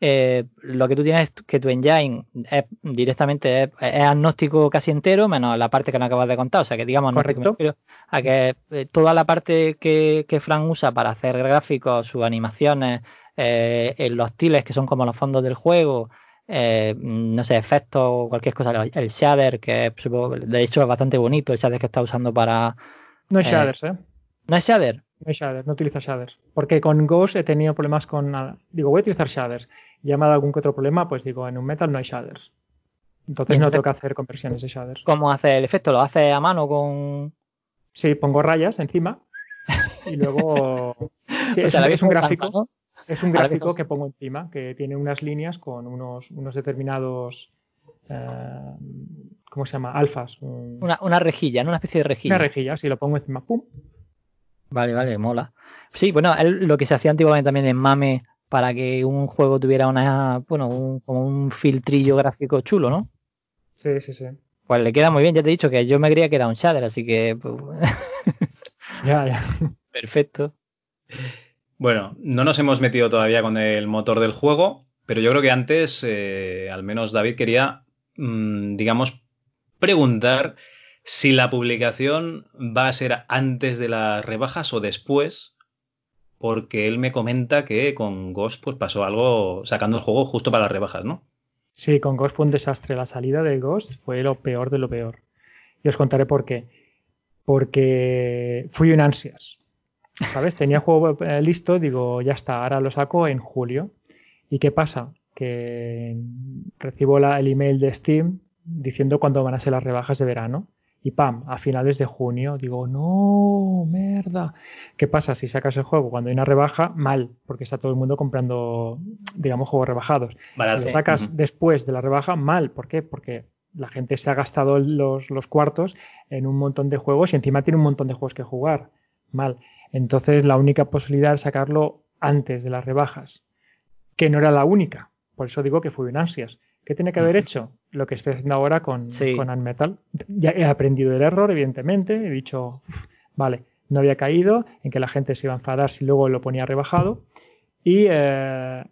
eh, lo que tú tienes que tu engine es directamente es, es agnóstico casi entero, menos la parte que no acabas de contar. O sea que digamos a que eh, toda la parte que, que Frank usa para hacer gráficos, sus animaciones, eh, en los tiles que son como los fondos del juego, eh, no sé, efectos, cualquier cosa, el shader, que supongo- de hecho es bastante bonito, el shader que está usando para... No Eh, shaders, ¿eh? ¿No es shader? No hay shaders, no utilizo shaders. Porque con Ghost he tenido problemas con. ah, Digo, voy a utilizar shaders. Y me ha dado algún que otro problema, pues digo, en un metal no hay shaders. Entonces no tengo que hacer conversiones de shaders. ¿Cómo hace el efecto? ¿Lo hace a mano con...? Sí, pongo rayas encima. Y luego. Sí, O es, sea, un- es un vieja gráfico. Es un gráfico que pongo encima, que tiene unas líneas con unos, unos determinados. eh, ¿Cómo se llama? Alfas. un- Una, una rejilla, ¿no? Una especie de rejilla. Una rejilla, si lo pongo encima, ¡pum! Vale, vale, mola. Sí, bueno, él- lo que se hacía antiguamente también en Mame para que un juego tuviera una, bueno, un, como un filtrillo gráfico chulo, ¿no? Sí, sí, sí. Pues le queda muy bien, ya te he dicho que yo me creía que era un shader, así que pues, Ya, ya. perfecto. Bueno, no nos hemos metido todavía con el motor del juego, pero yo creo que antes, eh, al menos David quería, mm, digamos, preguntar si la publicación va a ser antes de las rebajas o después, porque él me comenta que con Ghost pues pasó algo sacando el juego justo para las rebajas, ¿no? Sí, con Ghost fue un desastre. La salida de Ghost fue lo peor de lo peor. Y os contaré por qué. Porque fui en ansias. ¿Sabes? Tenía juego eh, listo, digo, ya está, ahora lo saco en julio. ¿Y qué pasa? Que recibo el email de Steam diciendo cuándo van a ser las rebajas de verano. Y pam, a finales de junio, digo, no, merda. ¿Qué pasa si sacas el juego cuando hay una rebaja? Mal, porque está todo el mundo comprando, digamos, juegos rebajados. Barato. Si lo sacas después de la rebaja, mal. ¿Por qué? Porque la gente se ha gastado los, los cuartos en un montón de juegos y encima tiene un montón de juegos que jugar. Mal. Entonces, la única posibilidad es sacarlo antes de las rebajas, que no era la única. Por eso digo que fui en ansias. ¿Qué tiene que haber hecho? Lo que estoy haciendo ahora con, Sí. con Unmetal. Ya he aprendido del error, evidentemente. He dicho, "Uf, vale, no había caído en que la gente se iba a enfadar si luego lo ponía rebajado. Y, eh,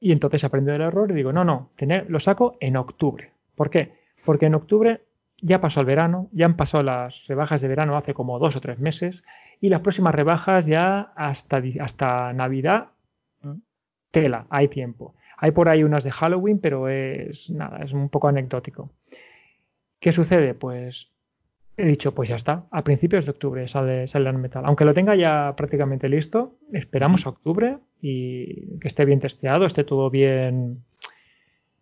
y entonces aprendí del error y digo, no, no, tener- lo saco en octubre. ¿Por qué? Porque en octubre ya pasó el verano, ya han pasado las rebajas de verano hace como dos o tres meses y las próximas rebajas ya hasta, hasta Navidad, tela, hay tiempo. Hay por ahí unas de Halloween, pero es nada, es un poco anecdótico. ¿Qué sucede? Pues he dicho, pues ya está, a principios de octubre sale, sale el metal. Aunque lo tenga ya prácticamente listo, esperamos a octubre y que esté bien testeado, esté todo bien,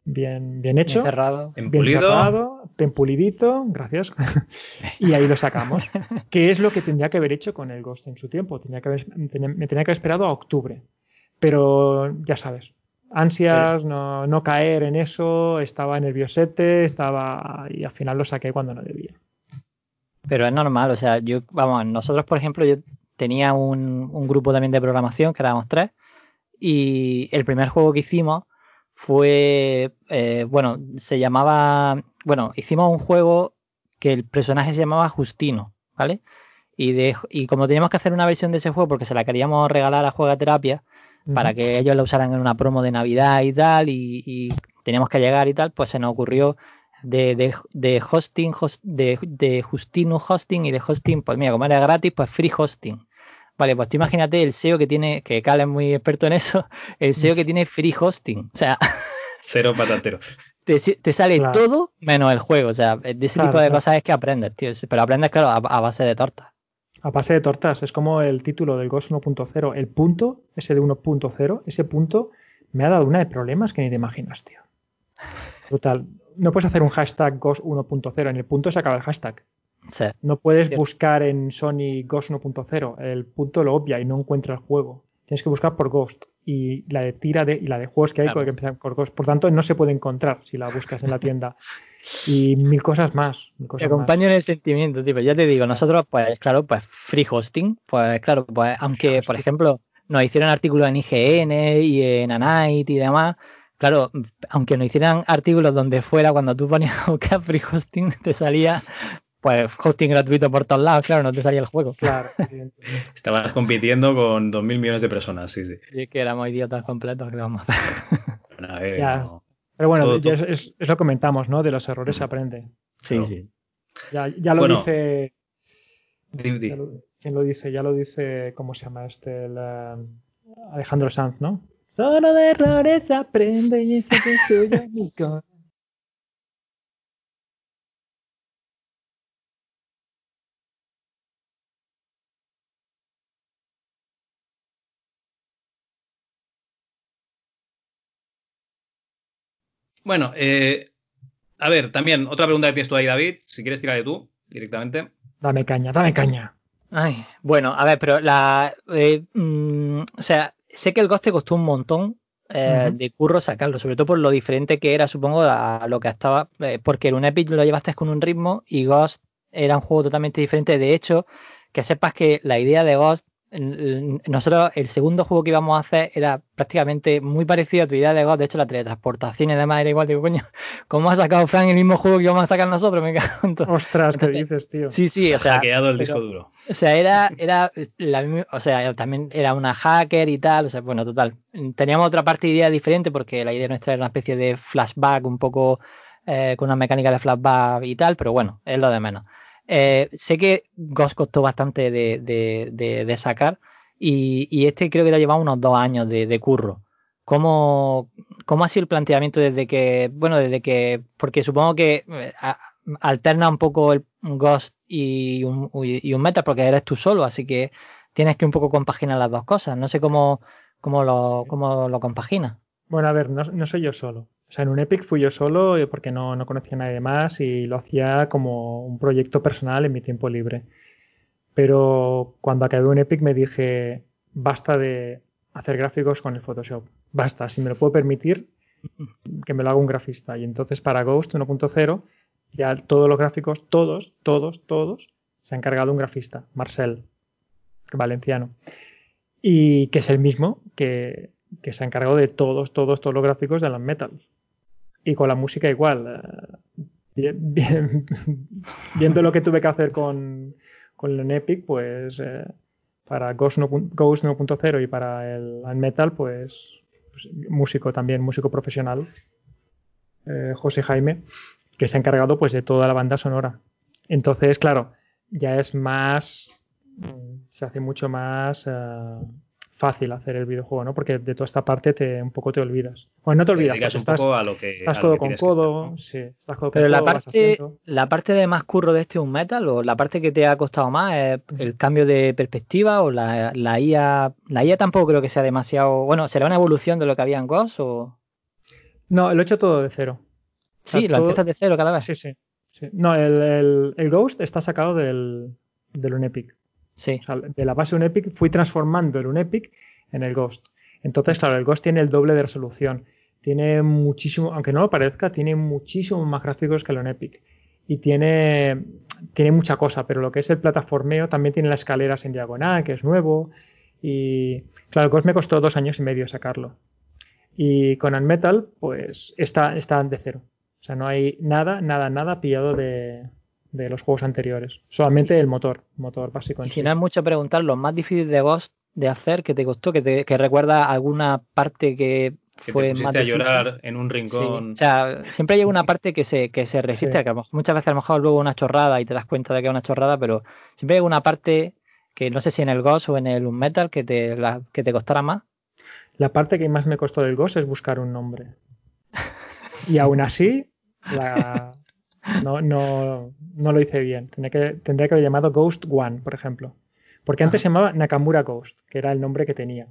bien, bien hecho. Encerrado. En Bien pulido. cerrado, bien pulidito, gracias. y ahí lo sacamos. que es lo que tendría que haber hecho con el Ghost en su tiempo. Tenía que haber- tenía- me tenía que haber esperado a octubre. Pero ya sabes, ansias, no, no caer en eso, estaba nerviosete, estaba. y al final lo saqué cuando no debía. Pero es normal, o sea, yo, vamos, nosotros, por ejemplo, yo tenía un, un grupo también de programación, que éramos tres, y el primer juego que hicimos fue, eh, bueno, se llamaba, bueno, hicimos un juego que el personaje se llamaba Justino, ¿vale? Y, de, y como teníamos que hacer una versión de ese juego porque se la queríamos regalar a Juega Terapia, para que ellos la usaran en una promo de Navidad y tal, y, y teníamos que llegar y tal, pues se nos ocurrió de, de, de hosting, host- de, de Justino Hosting y de hosting, pues mira, como era gratis, pues free hosting. Vale, pues tú imagínate el SEO que tiene, que Cal es muy experto en eso, el SEO que tiene free hosting. O sea, Cero patatero. te, te sale Claro. todo menos el juego. O sea, de ese Claro, tipo de claro. cosas es que aprendes, tío. Pero aprendes, claro, a, a base de tortas. A base de tortas, es como el título del Ghost 1.0. El punto, ese de 1.0, ese punto me ha dado una de problemas que ni te imaginas, tío. Brutal. no puedes hacer un hashtag Ghost 1.0. En el punto se acaba el hashtag. Sí. No puedes buscar en Sony Ghost 1.0. El punto lo obvia y no encuentra el juego. Tienes que buscar por Ghost. Y la de tira de, y la de juegos que hay Claro. que empezar por Ghost. Por tanto, no se puede encontrar si la buscas en la tienda. Y mil cosas más. mil Te más. acompaño en el sentimiento, tipo, ya te digo, nosotros, pues claro, pues free hosting, pues claro, pues aunque, por ejemplo, nos hicieran artículos en IGN y en Anite y demás, claro, aunque nos hicieran artículos donde fuera, cuando tú ponías a free hosting, te salía, pues, hosting gratuito por todos lados, claro, no te salía el juego. Claro. Estabas compitiendo con 2.000 millones de personas, sí, sí. Y es que éramos idiotas completos, ¿qué vamos a hacer? Bueno, a ver, Ya. no. Pero bueno, Todo- ya todo- es, es- es lo que comentamos, ¿no? De los errores se aprende. Sí, sí. Ya, ya lo Bueno. dice. Di- di. ya lo- ¿Quién lo dice? Ya lo dice. ¿Cómo se llama este? El, eh, Alejandro Sanz, ¿no? Solo de errores se aprende y ese soy Bueno, eh, a ver, también otra pregunta que tienes tú ahí, David. Si quieres tirarle tú directamente. Dame caña, dame caña. Ay, bueno, a ver, pero la. eh, mm, o sea, sé que el Ghost te costó un montón eh, de curro sacarlo, sobre todo por lo diferente que era, supongo, a lo que estaba. eh, porque el Unepic lo llevaste con un ritmo y Ghost era un juego totalmente diferente. De hecho, que sepas que la idea de Ghost. Nosotros, el segundo juego que íbamos a hacer era prácticamente muy parecido a tu idea de Ghost. De hecho, la teletransportación y demás era igual. Digo, coño, ¿cómo ha sacado Frank el mismo juego que íbamos a sacar nosotros? Me cago en todo. Ostras, ¿qué dices, tío? Sí, sí, o sea. hackeado el pero- disco duro. o sea, era, era la o sea, también era una hacker y tal, o sea, bueno, total. Teníamos otra parte de idea diferente porque la idea nuestra era una especie de flashback un poco eh, con una mecánica de flashback y tal, pero bueno, es lo de menos. Eh, sé que Ghost costó bastante de, de- de- de sacar y, y este creo que te ha llevado unos dos años de, curro. ¿Cómo, ¿Cómo ha sido el planteamiento desde que, bueno, desde que, porque supongo que eh, a- alterna un poco el Ghost y un, y un Metal porque eres tú solo, así que tienes que un poco compaginar las dos cosas. No sé cómo, cómo, lo, cómo lo compaginas. Bueno, a ver, no, no soy yo solo. O sea, en un Epic fui yo solo eh, porque no, no conocía a nadie más y lo hacía como un proyecto personal en mi tiempo libre. Pero cuando acabé un Epic me dije, basta de hacer gráficos con el Photoshop. Basta, si me lo puedo permitir, que me lo haga un grafista. Y entonces para Ghost 1.0, ya todos los gráficos, todos, todos, todos, se ha encargado un grafista, Marcel, valenciano. Y que es el mismo que, que se ha encargado de todos, todos, todos los gráficos de Alan Metal. Y con la música igual. eh, viendo lo que tuve que hacer con, con el Epic, pues eh, para Ghost 1.0 Ghost 1.0 y para el Metal, pues, pues, músico también, músico profesional, eh, José Jaime, que se ha encargado pues de toda la banda sonora. Entonces, claro, ya es más, mm, se hace mucho más fácil hacer el videojuego, ¿no? Porque de toda esta parte te un poco te olvidas. Bueno, no te Te olvidas, porque un estás, poco a lo que. estás a lo codo que con estar, codo, ¿no? sí, estás codo con Pero la codo, parte, la parte de más curro de este un metal o la parte que te ha costado más es el cambio de perspectiva o la, la IA. La IA tampoco creo que sea demasiado. Bueno, ¿será una evolución de lo que había en Ghost o.? No, lo he hecho todo de cero. Sí, sea, lo todo- empiezas de cero cada vez. Sí, sí. sí. No, el, el- el Ghost está sacado del, del Unepic. Sí. De la base Unepic fui transformando el Unepic en el Ghost. Entonces, claro, el Ghost tiene el doble de resolución. Tiene muchísimo, aunque no lo parezca, tiene muchísimo más gráficos que el Unepic. Y tiene, tiene mucha cosa, pero lo que es el plataformeo también tiene las escaleras en diagonal, que es nuevo. Y claro, el Ghost me costó dos años y medio sacarlo. Y con Unmetal, pues está, está de cero. O sea, no hay nada, nada, nada pillado de, de los juegos anteriores. Solamente Y si- el motor, motor básico. en Y si sí. no es mucho preguntar, lo más difícil de Ghost de hacer, que te costó, que, te, que recuerda alguna parte que Que fue te más pusiste a difícil. llorar en un Sí, rincón. O sea, siempre hay una parte que se, que se resiste, Sí. que muchas veces a lo mejor luego una chorrada y te das cuenta de que es una chorrada, pero siempre hay una parte que no sé si en el Ghost o en el Unmetal que te, la- que te costara más. La parte que más me costó del Ghost es buscar un nombre. Y aún así, la- no, no, no lo hice bien. Tendría que, tendría que haber llamado Ghost One, por ejemplo. Porque antes se llamaba Nakamura Ghost, que era el nombre que tenía,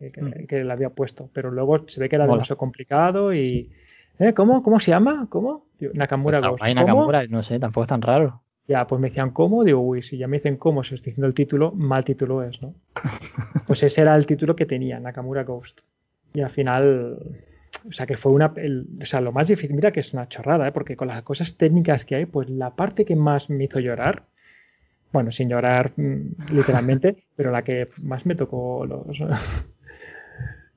eh, que, Mm. que le había puesto. Pero luego se ve que era demasiado complicado y ¿Eh? ¿Cómo? ¿Cómo se llama? ¿Cómo? Nakamura pues Ghost. Hay Nakamura, no sé, tampoco es tan raro. Ya, pues me decían cómo, digo, uy, si ya me dicen cómo, si estoy diciendo el título, mal título es, ¿no? pues ese era el título que tenía, Nakamura Ghost. Y al final, o sea, que fue una, el, o sea, lo más difícil, mira que es una chorrada, ¿eh? porque con las cosas técnicas que hay, pues la parte que más me hizo llorar, bueno, sin llorar mm, literalmente, pero la que más me tocó los...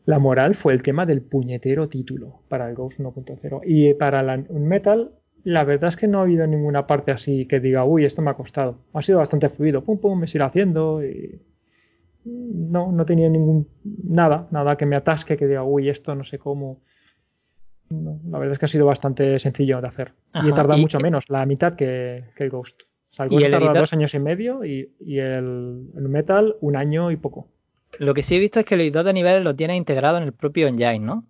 la moral fue el tema del puñetero título para el Ghost 1.0. Y para la, un Metal la verdad es que no ha habido ninguna parte así que diga, uy, esto me ha costado. Ha sido bastante fluido, pum, pum, me sigo haciendo y no, no tenía ningún, nada, nada que me atasque, que diga, uy, esto no sé cómo. La verdad es que ha sido bastante sencillo de hacer. y he tardado mucho menos, la mitad que, el Ghost. O sea, el Ghost tardado dos años y medio y, el, Metal un año y poco. Lo que sí he visto es que el editor de niveles lo tiene integrado en el propio engine, ¿no?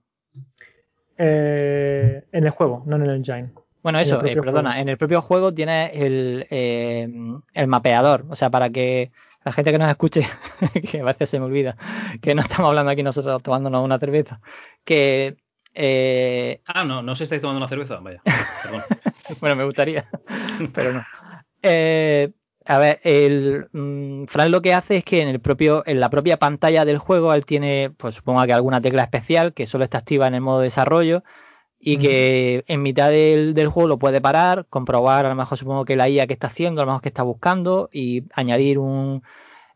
Eh, en el juego, no en el engine. Bueno, eso, eh, perdona, en el propio juego tiene el, eh, el, mapeador, o sea, para que la gente que nos escuche, que a veces se me olvida, que no estamos hablando aquí nosotros tomándonos una cerveza, que... Eh... Ah, no, no se estáis tomando una cerveza, vaya, perdón. bueno, me gustaría, pero no. Eh, a ver, el mm, Fran lo que hace es que en el propio, en la propia pantalla del juego él tiene, pues supongo que alguna tecla especial que solo está activa en el modo desarrollo y que en mitad del, juego lo puede parar, comprobar a lo mejor supongo que la IA que está haciendo, a lo mejor que está buscando y añadir un...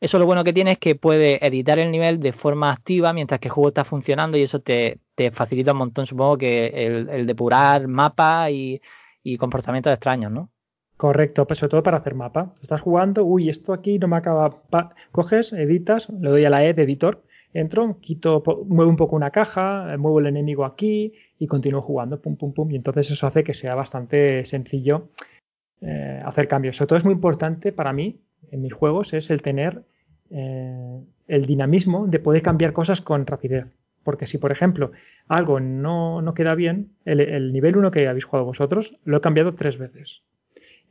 Eso lo bueno que tiene es que puede editar el nivel de forma activa mientras que el juego está funcionando y eso te, facilita un montón, supongo que el, depurar mapas y, comportamientos extraños, ¿no? Correcto, pues sobre todo para hacer mapa. Estás jugando, uy, esto aquí no me acaba. Coges, editas, le doy a la E de editor, entro, quito, muevo un poco una caja, muevo el enemigo aquí, y continúo jugando, pum, pum, pum. Y entonces eso hace que sea bastante sencillo eh, hacer cambios. Sobre todo es muy importante para mí en mis juegos es el tener eh, el dinamismo de poder cambiar cosas con rapidez. Porque si, por ejemplo, algo no, no queda bien, el, el nivel 1 que habéis jugado vosotros lo he cambiado tres veces.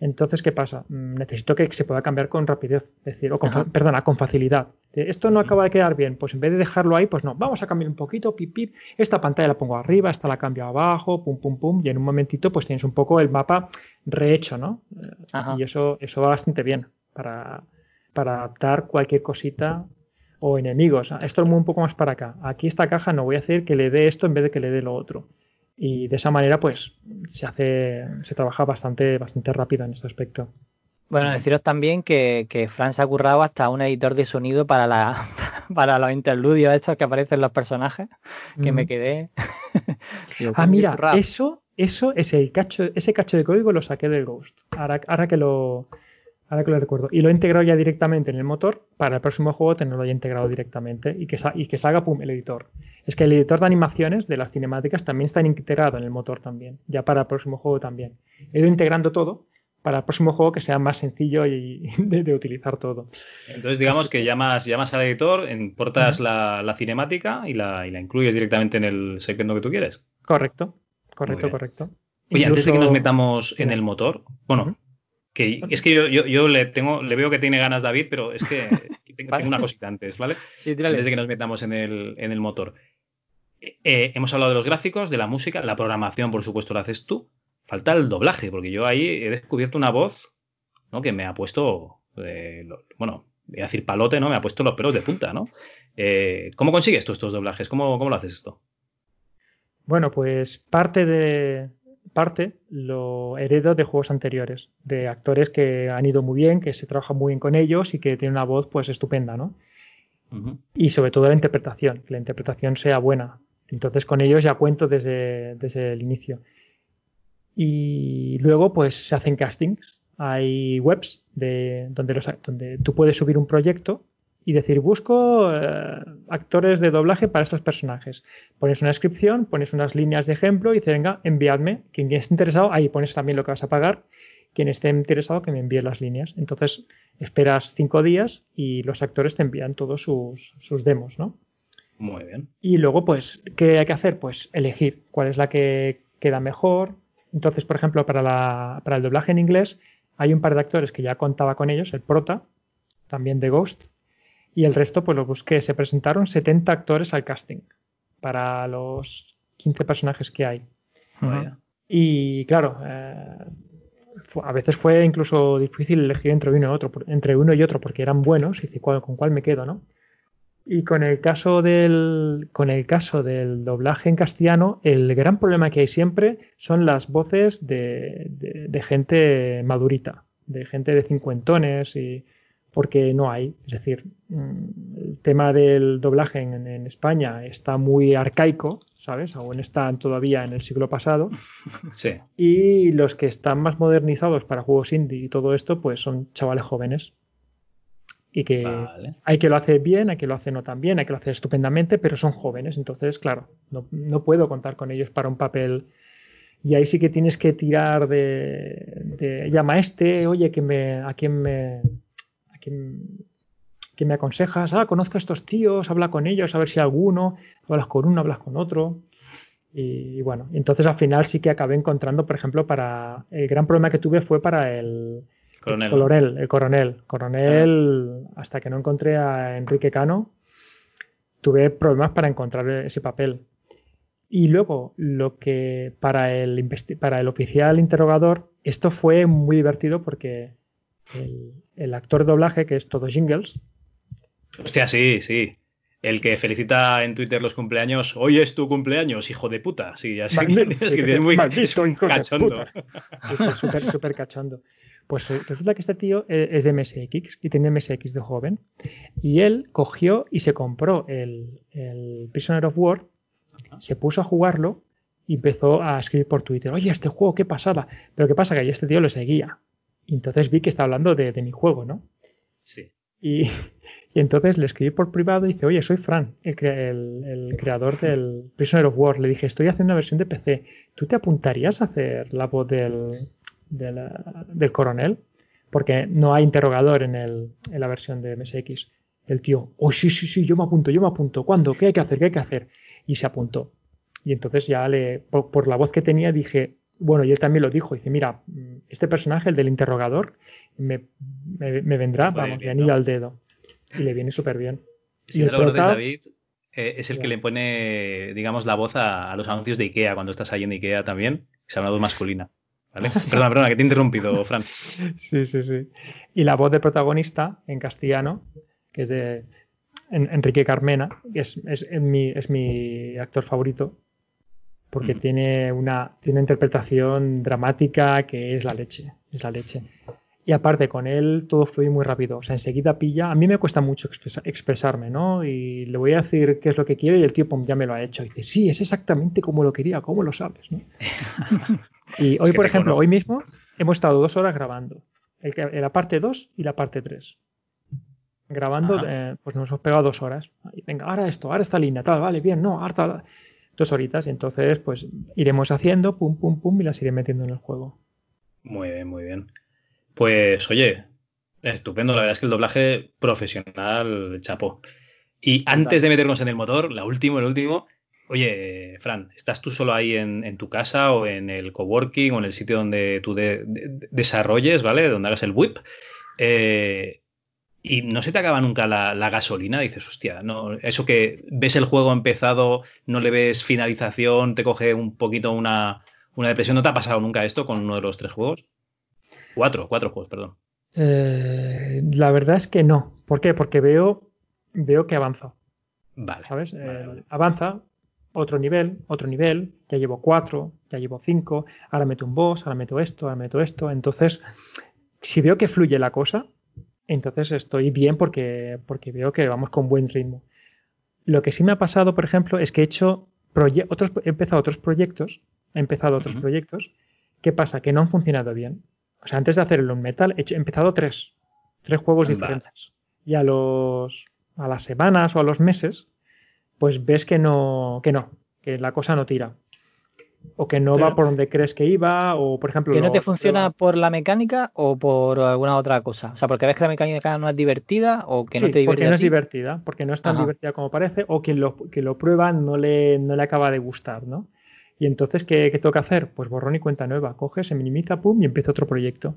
Entonces, ¿qué pasa? Mm, necesito que se pueda cambiar con rapidez, decir, o con, perdona, con facilidad. Esto no acaba de quedar bien, pues en vez de dejarlo ahí, pues no, vamos a cambiar un poquito, pip, pip, esta pantalla la pongo arriba, esta la cambio abajo, pum, pum, pum, y en un momentito pues tienes un poco el mapa rehecho, ¿no? Y eso, eso va bastante bien para, para adaptar cualquier cosita o enemigos. Esto lo muevo un poco más para acá. Aquí esta caja no voy a hacer que le dé esto en vez de que le dé lo otro. Y de esa manera pues se hace se trabaja bastante bastante rápido en este aspecto. Bueno deciros también que, que Fran se ha currado hasta un editor de sonido para la para los interludios estos que aparecen los personajes que me quedé. Ah mira eso eso ese cacho ese cacho de código lo saqué del Ghost. Ahora, ahora que lo Ahora que lo recuerdo. Y lo he integrado ya directamente en el motor para el próximo juego tenerlo ya integrado directamente y que, y que salga pum, el editor. Es que el editor de animaciones de las cinemáticas también está integrado en el motor también. Ya para el próximo juego también. He ido integrando todo para el próximo juego que sea más sencillo y de, utilizar todo. Entonces, digamos que llamas, llamas al editor, importas la, cinemática y la, incluyes directamente en el segmento que tú quieres. Correcto, correcto, correcto. Oye, antes de que nos metamos en el motor, bueno, que es que yo, yo, le tengo, le veo que tiene ganas David, pero es que tengo, una cosita antes, ¿vale? Sí, Antes de que nos metamos en el, en el motor. Eh, hemos hablado de los gráficos, de la música, la programación, por supuesto, la haces tú. Falta el doblaje, porque yo ahí he descubierto una voz ¿no? que me ha puesto, eh, bueno, voy a decir palote, ¿no? Me ha puesto los pelos de punta, ¿no? Eh, ¿Cómo consigues tú estos doblajes? ¿Cómo, ¿Cómo lo haces esto? Bueno, pues parte de, parte lo heredo de juegos anteriores, de actores que han ido muy bien, que se trabaja muy bien con ellos y que tienen una voz pues estupenda, ¿no? Y sobre todo la interpretación, que la interpretación sea buena. Entonces con ellos ya cuento desde, desde el inicio. Y luego pues se hacen castings. Hay webs de, donde, los, donde tú puedes subir un proyecto y decir, busco eh, actores de doblaje para estos personajes. Pones una descripción, pones unas líneas de ejemplo y dices, venga, enviadme. Quien esté interesado, ahí pones también lo que vas a pagar. Quien esté interesado, que me envíe las líneas. Entonces, esperas cinco días y los actores te envían todos sus, sus demos, ¿no? Muy bien. Y luego, pues, ¿qué hay que hacer? Pues elegir cuál es la que queda mejor. Entonces, por ejemplo, para, la, para el doblaje en inglés, hay un par de actores que ya contaba con ellos, el prota, también de Ghost, y el resto pues lo busqué. Se presentaron 70 actores al casting para los 15 personajes que hay. Y claro, eh, a veces fue incluso difícil elegir entre uno y otro, entre uno y otro, porque eran buenos, y decir, ¿con cuál me quedo, no? Y con el caso del con el caso del doblaje en castellano, el gran problema que hay siempre son las voces de, de, gente madurita, de gente de cincuentones y porque no hay, es decir, mm, el tema del doblaje en, en España está muy arcaico, ¿sabes? Aún están todavía en el siglo pasado. Sí. Y los que están más modernizados para juegos indie y todo esto, pues son chavales jóvenes y que hay que lo hace bien, hay que lo hace no tan bien, hay que lo hace estupendamente, pero son jóvenes, entonces, claro, no, puedo contar con ellos para un papel. Y ahí sí que tienes que tirar de, llama a este, oye, que me, a quién me, quién, que me aconsejas, ah, conozco a estos tíos, habla con ellos, a ver si alguno, hablas con uno, hablas con otro. Y, y bueno, entonces al final sí que acabé encontrando, por ejemplo, para, el gran problema que tuve fue para el, Coronel. El coronel. Coronel, hasta que no encontré a Enrique Cano, tuve problemas para encontrar ese papel. Y luego, lo que para el, para el oficial interrogador, esto fue muy divertido porque el, actor de doblaje, que es todo jingles. Hostia, sí, sí. El que felicita en Twitter los cumpleaños, hoy es tu cumpleaños, hijo de puta. Sí, que, es que muy cachondo. Súper, súper cachondo. Pues eh, resulta que este tío eh, es de MSX y tiene MSX de joven. Y él cogió y se compró el, Prisoner of War, se puso a jugarlo y empezó a escribir por Twitter, oye, este juego, qué pasada. Pero qué pasa, que yo este tío lo seguía. Y entonces vi que está hablando de, mi juego, ¿no? Sí. Y, entonces le escribí por privado y dice, oye, soy Fran, el, el, creador del Prisoner of War. Le dije, estoy haciendo una versión de PC. ¿Tú te apuntarías a hacer la voz del, del coronel, porque no hay interrogador en, el, en la versión de MSX. El tío, oh, sí, sí, sí, yo me apunto, yo me apunto. ¿Cuándo? ¿Qué hay que hacer? ¿Qué hay que hacer? Y se apuntó. Y entonces ya le, por, la voz que tenía, dije, bueno, y él también lo dijo, dice, mira, este personaje, el del interrogador, me, me, vendrá, vamos, de anillo al dedo. Y le viene súper bien. y el David eh, es el que le pone, digamos, la voz a, a, los anuncios de Ikea cuando estás ahí en Ikea también. Se una voz masculina. Perdona, perdona, que te he interrumpido, Fran. sí, sí, sí. Y la voz de protagonista en castellano, que es de Enrique Carmena, es, es, mi, es mi actor favorito, porque tiene una tiene interpretación dramática que es la leche, es la leche. Y aparte, con él todo fue muy rápido. O sea, enseguida pilla. A mí me cuesta mucho expresarme, ¿no? Y le voy a decir qué es lo que quiere y el tío ya me lo ha hecho. Y dice, sí, es exactamente como lo quería, ¿cómo lo sabes? ¿no? Y hoy, por ejemplo, hoy mismo hemos estado dos horas grabando. El, la parte 2 y la parte 3. Grabando, eh, pues nos hemos pegado dos horas. Y venga, ahora esto, ahora esta línea, tal, vale, bien, no, ahora dos horitas. Y entonces, pues iremos haciendo, pum, pum, pum, y las iré metiendo en el juego. Muy bien, muy bien. Pues, oye, estupendo. La verdad es que el doblaje profesional, chapó. Y antes de meternos en el motor, la última, el último, Oye, Fran, ¿estás tú solo ahí en, tu casa o en el coworking o en el sitio donde tú desarrolles, ¿vale? Donde hagas el whip. Eh, y no se te acaba nunca la, gasolina, dices, hostia, no, eso que ves el juego empezado, no le ves finalización, te coge un poquito una, depresión. ¿No te ha pasado nunca esto con uno de los tres juegos? Cuatro, cuatro juegos, perdón. Eh, la verdad es que no. ¿Por qué? Porque veo, veo que avanza. Vale. ¿Sabes? Eh, avanza, otro nivel, otro nivel, ya llevo cuatro, ya llevo cinco, ahora meto un boss, ahora meto esto, ahora meto esto. Entonces, si veo que fluye la cosa, entonces estoy bien porque, porque veo que vamos con buen ritmo. Lo que sí me ha pasado, por ejemplo, es que he hecho otros, he empezado otros proyectos, he empezado otros proyectos. ¿Qué pasa? Que no han funcionado bien. O sea, antes de hacer el Metal, he, empezado tres, tres juegos diferentes. Y a los, a las semanas o a los meses, pues ves que no, que no, que la cosa no tira. O que no va por donde crees que iba, o por ejemplo. ¿Que no te funciona por la mecánica o por alguna otra cosa? O sea, porque ves que la mecánica no es divertida o que no te divierte. Porque no es divertida, porque no es tan divertida como parece, o quien lo, que lo prueba no le, no le acaba de gustar, ¿no? Y entonces, ¿qué, ¿qué, tengo que hacer? Pues borrón y cuenta nueva. Coge, se minimiza, pum, y empieza otro proyecto.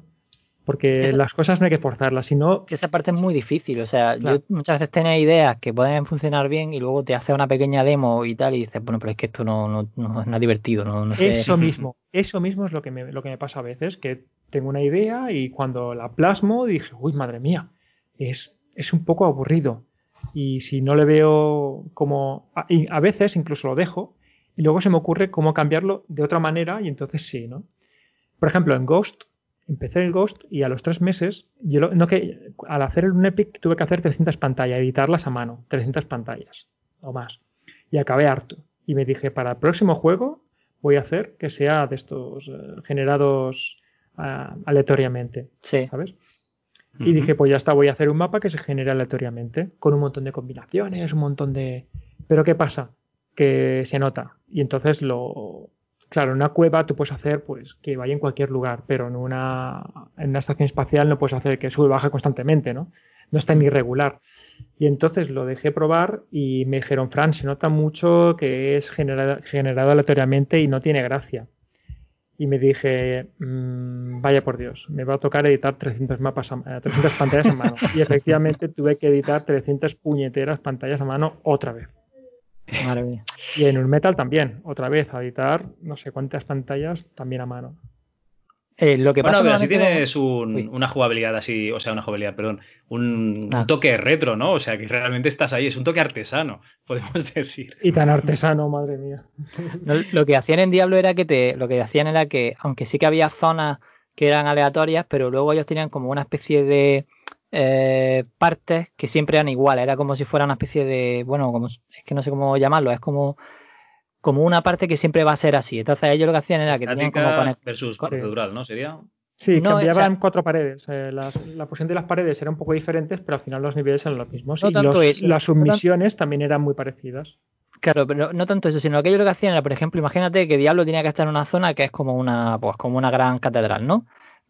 Porque Esa- las cosas no hay que forzarlas, sino Que esa parte es muy difícil. O sea, Claro. yo muchas veces tenía ideas que pueden funcionar bien y luego te hace una pequeña demo y tal y dices, bueno, pero es que esto no, no, no, no es divertido, no, no sé. Eso mismo, eso mismo es lo que me, lo que me pasa a veces, que tengo una idea y cuando la plasmo dije, uy, madre mía, es, es un poco aburrido. Y si no le veo como... A, a veces incluso lo dejo y luego se me ocurre cómo cambiarlo de otra manera y entonces sí, ¿no? Por ejemplo, en Ghost, empecé el Ghost y a los tres meses, yo lo- no que, al hacer un Epic tuve que hacer 300 pantallas, editarlas a mano, 300 pantallas o más. Y acabé harto. Y me dije, para el próximo juego voy a hacer que sea de estos eh, generados ah, aleatoriamente, Sí. ¿sabes? Y dije, pues ya está, voy a hacer un mapa que se genere aleatoriamente, con un montón de combinaciones, un montón de... Pero ¿qué pasa? Que se nota. Y entonces lo... Claro, en una cueva tú puedes hacer pues que vaya en cualquier lugar, pero en una, en una estación espacial no puedes hacer que sube y baje constantemente, ¿no? No está ni irregular. Y entonces lo dejé probar y me dijeron, Fran, se nota mucho que es generado, generado aleatoriamente y no tiene gracia. Y me dije, "Mm, vaya por Dios, me va a tocar editar 300 mapas, a- eh, 300 pantallas a mano. Y efectivamente tuve que editar 300 puñeteras pantallas a mano otra vez. Madre mía. Y en un metal también, otra vez, a editar no sé cuántas pantallas también a mano. Eh, lo que Bueno, pasa pero si tienes un- una jugabilidad así, o sea, una jugabilidad, perdón, un, un Ah. toque retro, ¿no? O sea, que realmente estás ahí, es un toque artesano, podemos decir. Y tan artesano, madre mía. No, lo que hacían en Diablo era que te, lo que hacían era que, aunque sí que había zonas que eran aleatorias, pero luego ellos tenían como una especie de eh, partes que siempre eran iguales. Era como si fuera una especie de, bueno, como es que no sé cómo llamarlo, es como, como una parte que siempre va a ser así. Entonces ellos lo que hacían era que tenían como conect- versus procedural, ¿no? Sería. Sí, No, cambiaban o sea- cuatro paredes. eh, las- la posición de las paredes eran un poco diferentes, pero al final los niveles eran los mismos. No y tanto los- eso, las no submisiones también eran muy parecidas. Claro, pero no tanto eso, sino que ellos lo que hacían era, por ejemplo, imagínate que Diablo tenía que estar en una zona que es como una, pues como una gran catedral, ¿no?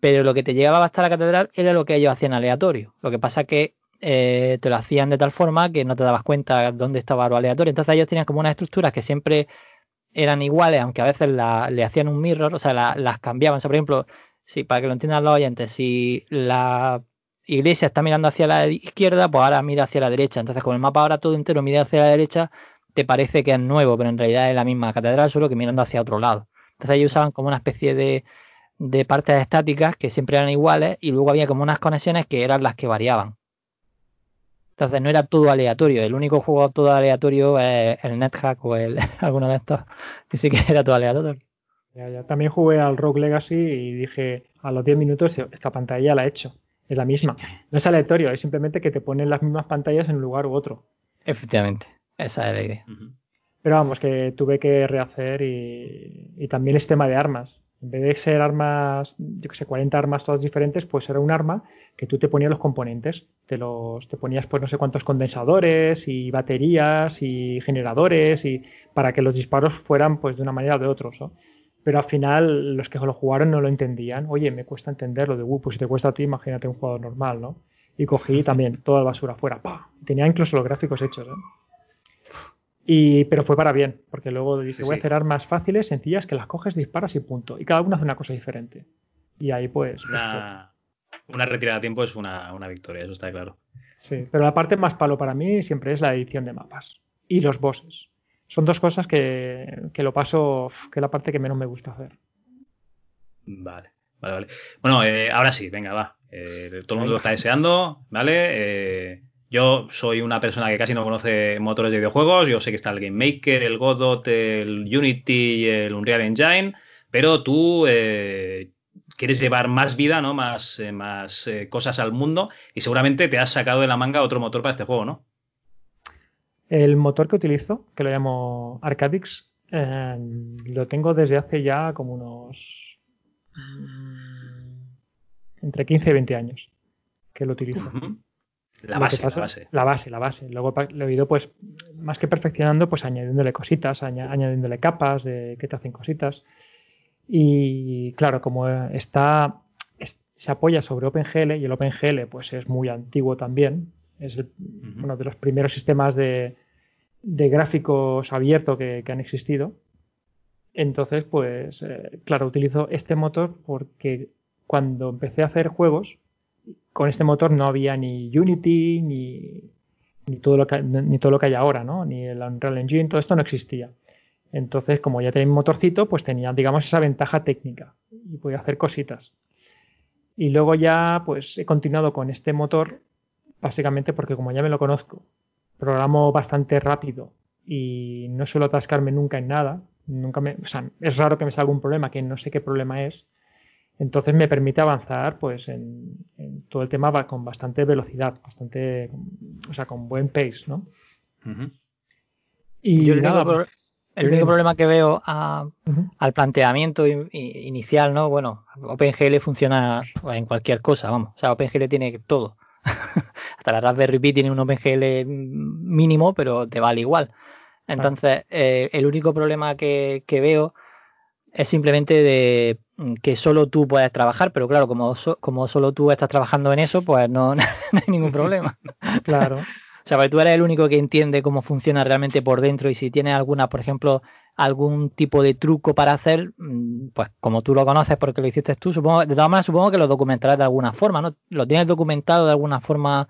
Pero lo que te llegaba hasta la catedral era lo que ellos hacían aleatorio. Lo que pasa que eh, te lo hacían de tal forma que no te dabas cuenta dónde estaba lo aleatorio. Entonces ellos tenían como unas estructuras que siempre eran iguales, aunque a veces le hacían un mirror, o sea, la- las cambiaban. O sea, por ejemplo, si para que lo entiendan los oyentes, si la iglesia está mirando hacia la izquierda, pues ahora mira hacia la derecha. Entonces, como el mapa ahora todo entero mira hacia la derecha, te parece que es nuevo, pero en realidad es la misma catedral, solo que mirando hacia otro lado. Entonces ellos usaban como una especie de, de partes estáticas que siempre eran iguales y luego había como unas conexiones que eran las que variaban. Entonces no era todo aleatorio. El único juego todo aleatorio es el NetHack o el alguno de estos que sí que era todo aleatorio. Ya, ya. También jugué al Rogue Legacy y dije a los 10 minutos, esta pantalla la he hecho. Es la misma. No es aleatorio, es simplemente que te ponen las mismas pantallas en un lugar u otro. Efectivamente, esa es la idea. Pero vamos, que tuve que rehacer y, y también el sistema de armas. En vez de ser armas, yo que sé, 40 armas todas diferentes, pues era un arma que tú te ponías los componentes. Te los te ponías pues no sé cuántos condensadores y baterías y generadores y para que los disparos fueran pues de una manera o de otros, ¿no? Pero al final los que lo jugaron no lo entendían. Oye, me cuesta entenderlo de, uh, pues si te cuesta a ti, imagínate un jugador normal, ¿no? Y cogí también toda la basura fuera. ¡pa! Tenía incluso los gráficos hechos, ¿eh? Y, pero fue para bien, porque luego dije, Sí, voy a hacer armas fáciles, sencillas, que las coges, disparas y punto. Y cada una hace una cosa diferente. Y ahí pues... pues, Una, una retirada a tiempo es una, una victoria, eso está claro. sí. Pero la parte más palo para mí siempre es la edición de mapas. Y los bosses. Son dos cosas que, que lo paso, que es la parte que menos me gusta hacer. Vale, vale, vale. Bueno, eh, ahora sí, venga, va. Eh, todo el mundo lo está deseando, ¿vale? Eh, yo soy una persona que casi no conoce motores de videojuegos. Yo sé que está el Game Maker, el Godot, el Unity y el Unreal Engine, pero tú eh, quieres llevar más vida, ¿no? Más, eh, más eh, cosas al mundo y seguramente te has sacado de la manga otro motor para este juego, ¿no? El motor que utilizo, que lo llamo Arcadix, eh, lo tengo desde hace ya como unos... mm, entre 15 y 20 años que lo utilizo. La base, pasa- la base. La base, la base. Luego lo he ido, pues, más que perfeccionando, pues añadiéndole cositas, aña- añadiéndole capas de que te hacen cositas. Y claro, como está, es- se apoya sobre OpenGL y el OpenGL, pues es muy antiguo también. Es el- uno de los primeros sistemas de, de gráficos abierto que, que han existido. Entonces, pues, eh, claro, utilizo este motor porque cuando empecé a hacer juegos, con este motor no había ni Unity, ni, ni, todo, lo que, ni todo lo que hay ahora, ¿no? Ni el Unreal Engine, todo esto no existía. Entonces, como ya tenía un motorcito, pues tenía, digamos, esa ventaja técnica y podía hacer cositas. Y luego ya, pues he continuado con este motor, básicamente porque como ya me lo conozco, programo bastante rápido y no suelo atascarme nunca en nada. Nunca me, o sea, es raro que me salga un problema que no sé qué problema es. Entonces me permite avanzar pues en, todo el tema va con bastante velocidad, bastante, o sea, con buen pace, ¿no? Y el único problema que veo al planteamiento inicial, ¿no? Bueno, OpenGL funciona en cualquier cosa, vamos. O sea, OpenGL tiene todo. Hasta la Raspberry Pi tiene un OpenGL mínimo, pero te vale igual. Entonces, eh, el único problema que, veo es simplemente de que solo tú puedes trabajar, pero claro, como, como solo tú estás trabajando en eso, pues no, no hay ningún problema. claro. O sea, porque tú eres el único que entiende cómo funciona realmente por dentro y si tienes alguna, por ejemplo, algún tipo de truco para hacer, mm, pues como tú lo conoces porque lo hiciste tú, supongo, de todas maneras supongo que lo documentarás de alguna forma, ¿no? ¿Lo tienes documentado de alguna forma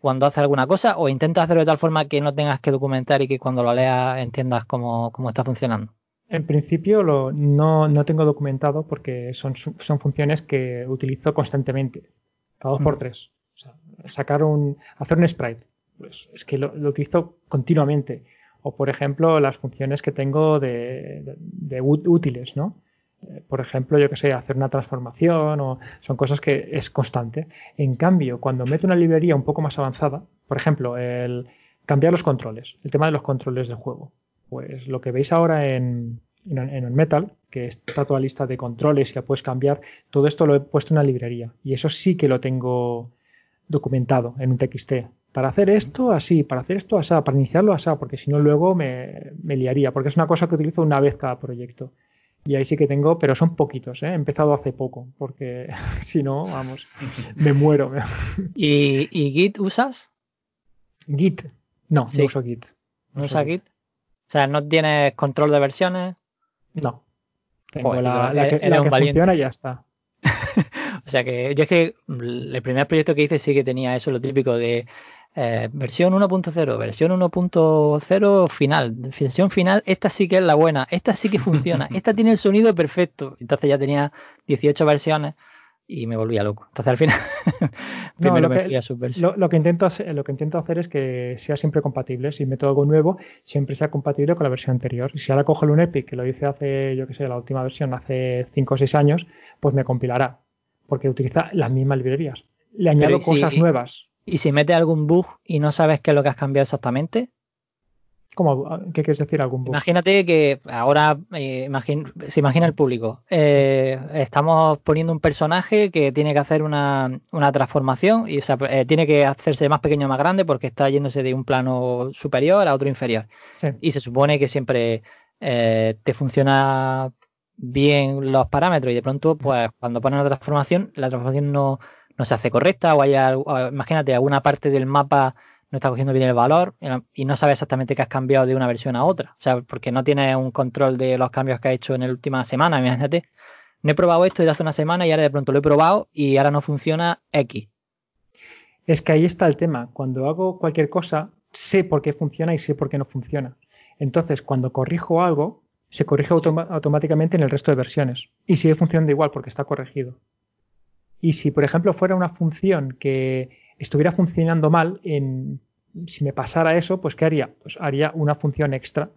cuando haces alguna cosa o intentas hacerlo de tal forma que no tengas que documentar y que cuando lo leas entiendas cómo, está funcionando? En principio lo, no, no, tengo documentado porque son, son funciones que utilizo constantemente, cada dos por mm. tres. O sea, sacar un, hacer un sprite pues es que lo, utilizo continuamente. O, por ejemplo, las funciones que tengo de, útiles, ¿no? Eh, por ejemplo, yo que sé, hacer una transformación o son cosas que es constante. En cambio, cuando meto una librería un poco más avanzada, por ejemplo, el cambiar los controles, el tema de los controles del juego. Pues lo que veis ahora en, en, el Metal, que está toda lista de controles y la puedes cambiar, todo esto lo he puesto en una librería. Y eso sí que lo tengo documentado en un TXT para hacer esto así, para hacer esto así, para iniciarlo así, porque si no luego me, liaría, porque es una cosa que utilizo una vez cada proyecto. Y ahí sí que tengo, pero son poquitos, ¿eh? he empezado hace poco, porque si no, vamos, me muero. ¿Y, Git usas? Git, no, no uso Git. ¿No, usas Git? O sea, ¿no tienes control de versiones? No. Tengo la, que, funciona y ya está. o sea que yo es que el primer proyecto que hice sí que tenía eso, lo típico de eh, versión 1.0, versión 1.0 final, versión final, esta sí que es la buena, esta sí que funciona, esta tiene el sonido perfecto. Entonces ya tenía 18 versiones y me volvía loco. Entonces al final primero me fui a lo, lo, que intento hacer, lo que intento hacer es que sea siempre compatible. Si meto algo nuevo, siempre sea compatible con la versión anterior. Y si ahora cojo el Epic, que lo hice hace, yo que sé, la última versión hace 5 o 6 años, pues me compilará. Porque utiliza las mismas librerías. Le añado cosas nuevas. ¿Y si mete algún bug y no sabes qué es lo que has cambiado exactamente? ¿Cómo? ¿Qué quieres decir algún bug? Imagínate que ahora eh, se imagina el público. Eh, estamos poniendo un personaje que tiene que hacer una, transformación y eh, tiene que hacerse más pequeño o más grande porque está yéndose de un plano superior a otro inferior. Y se supone que siempre te funciona bien los parámetros y de pronto, pues cuando pones una transformación, la transformación no, no se hace correcta o haya, imagínate, alguna parte del mapa no está cogiendo bien el valor y no sabe exactamente qué has cambiado de una versión a otra. O sea, porque no tienes un control de los cambios que ha hecho en la última semana, imagínate. No he probado esto desde hace una semana y ahora de pronto lo he probado y ahora no funciona X. Es que ahí está el tema. Cuando hago cualquier cosa, sé por qué funciona y sé por qué no funciona. Entonces, cuando corrijo algo, se corrige automáticamente en el resto de versiones. Y sigue funcionando igual porque está corregido. Y si, por ejemplo, fuera una función que estuviera funcionando mal, en, si me pasara eso, pues ¿qué haría? Pues haría una función extra.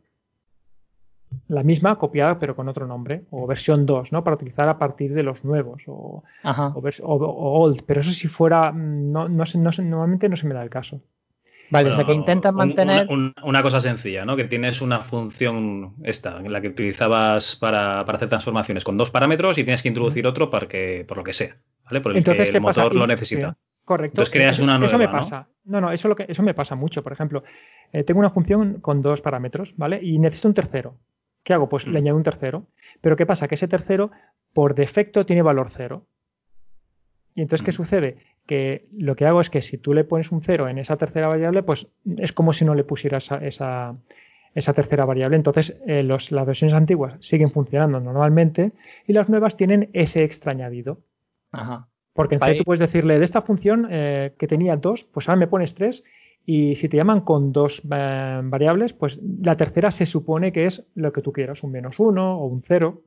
La misma copiada pero con otro nombre, o versión 2, ¿no? Para utilizar a partir de los nuevos, o, o, old. Pero eso si fuera, no, no, no, normalmente no se me da el caso. Vale, o sea que intentas mantener. una, cosa sencilla, ¿no? Que tienes una función esta, en la que utilizabas para, hacer transformaciones con dos parámetros y tienes que introducir otro para que, por lo que sea, ¿vale? Por el que el motor lo necesita. Correcto. Entonces creas una nueva. Eso me pasa. No, no, eso, lo que, eso me pasa mucho. Por ejemplo, eh, tengo una función con dos parámetros, ¿vale? Y necesito un tercero. ¿Qué hago? Pues le mm. añado un tercero. Pero ¿qué pasa? Que ese tercero, por defecto, tiene valor cero. Y entonces, ¿qué mm. sucede? que lo que hago es que si tú le pones un cero en esa tercera variable, pues es como si no le pusieras esa, esa, tercera variable. Entonces, eh, las versiones antiguas siguen funcionando normalmente y las nuevas tienen ese extra añadido. Ajá. Porque en Vale. C tú puedes decirle de esta función eh, que tenía dos, pues ahora me pones tres. Y si te llaman con dos eh, variables, pues la tercera se supone que es lo que tú quieras, un menos uno o un cero.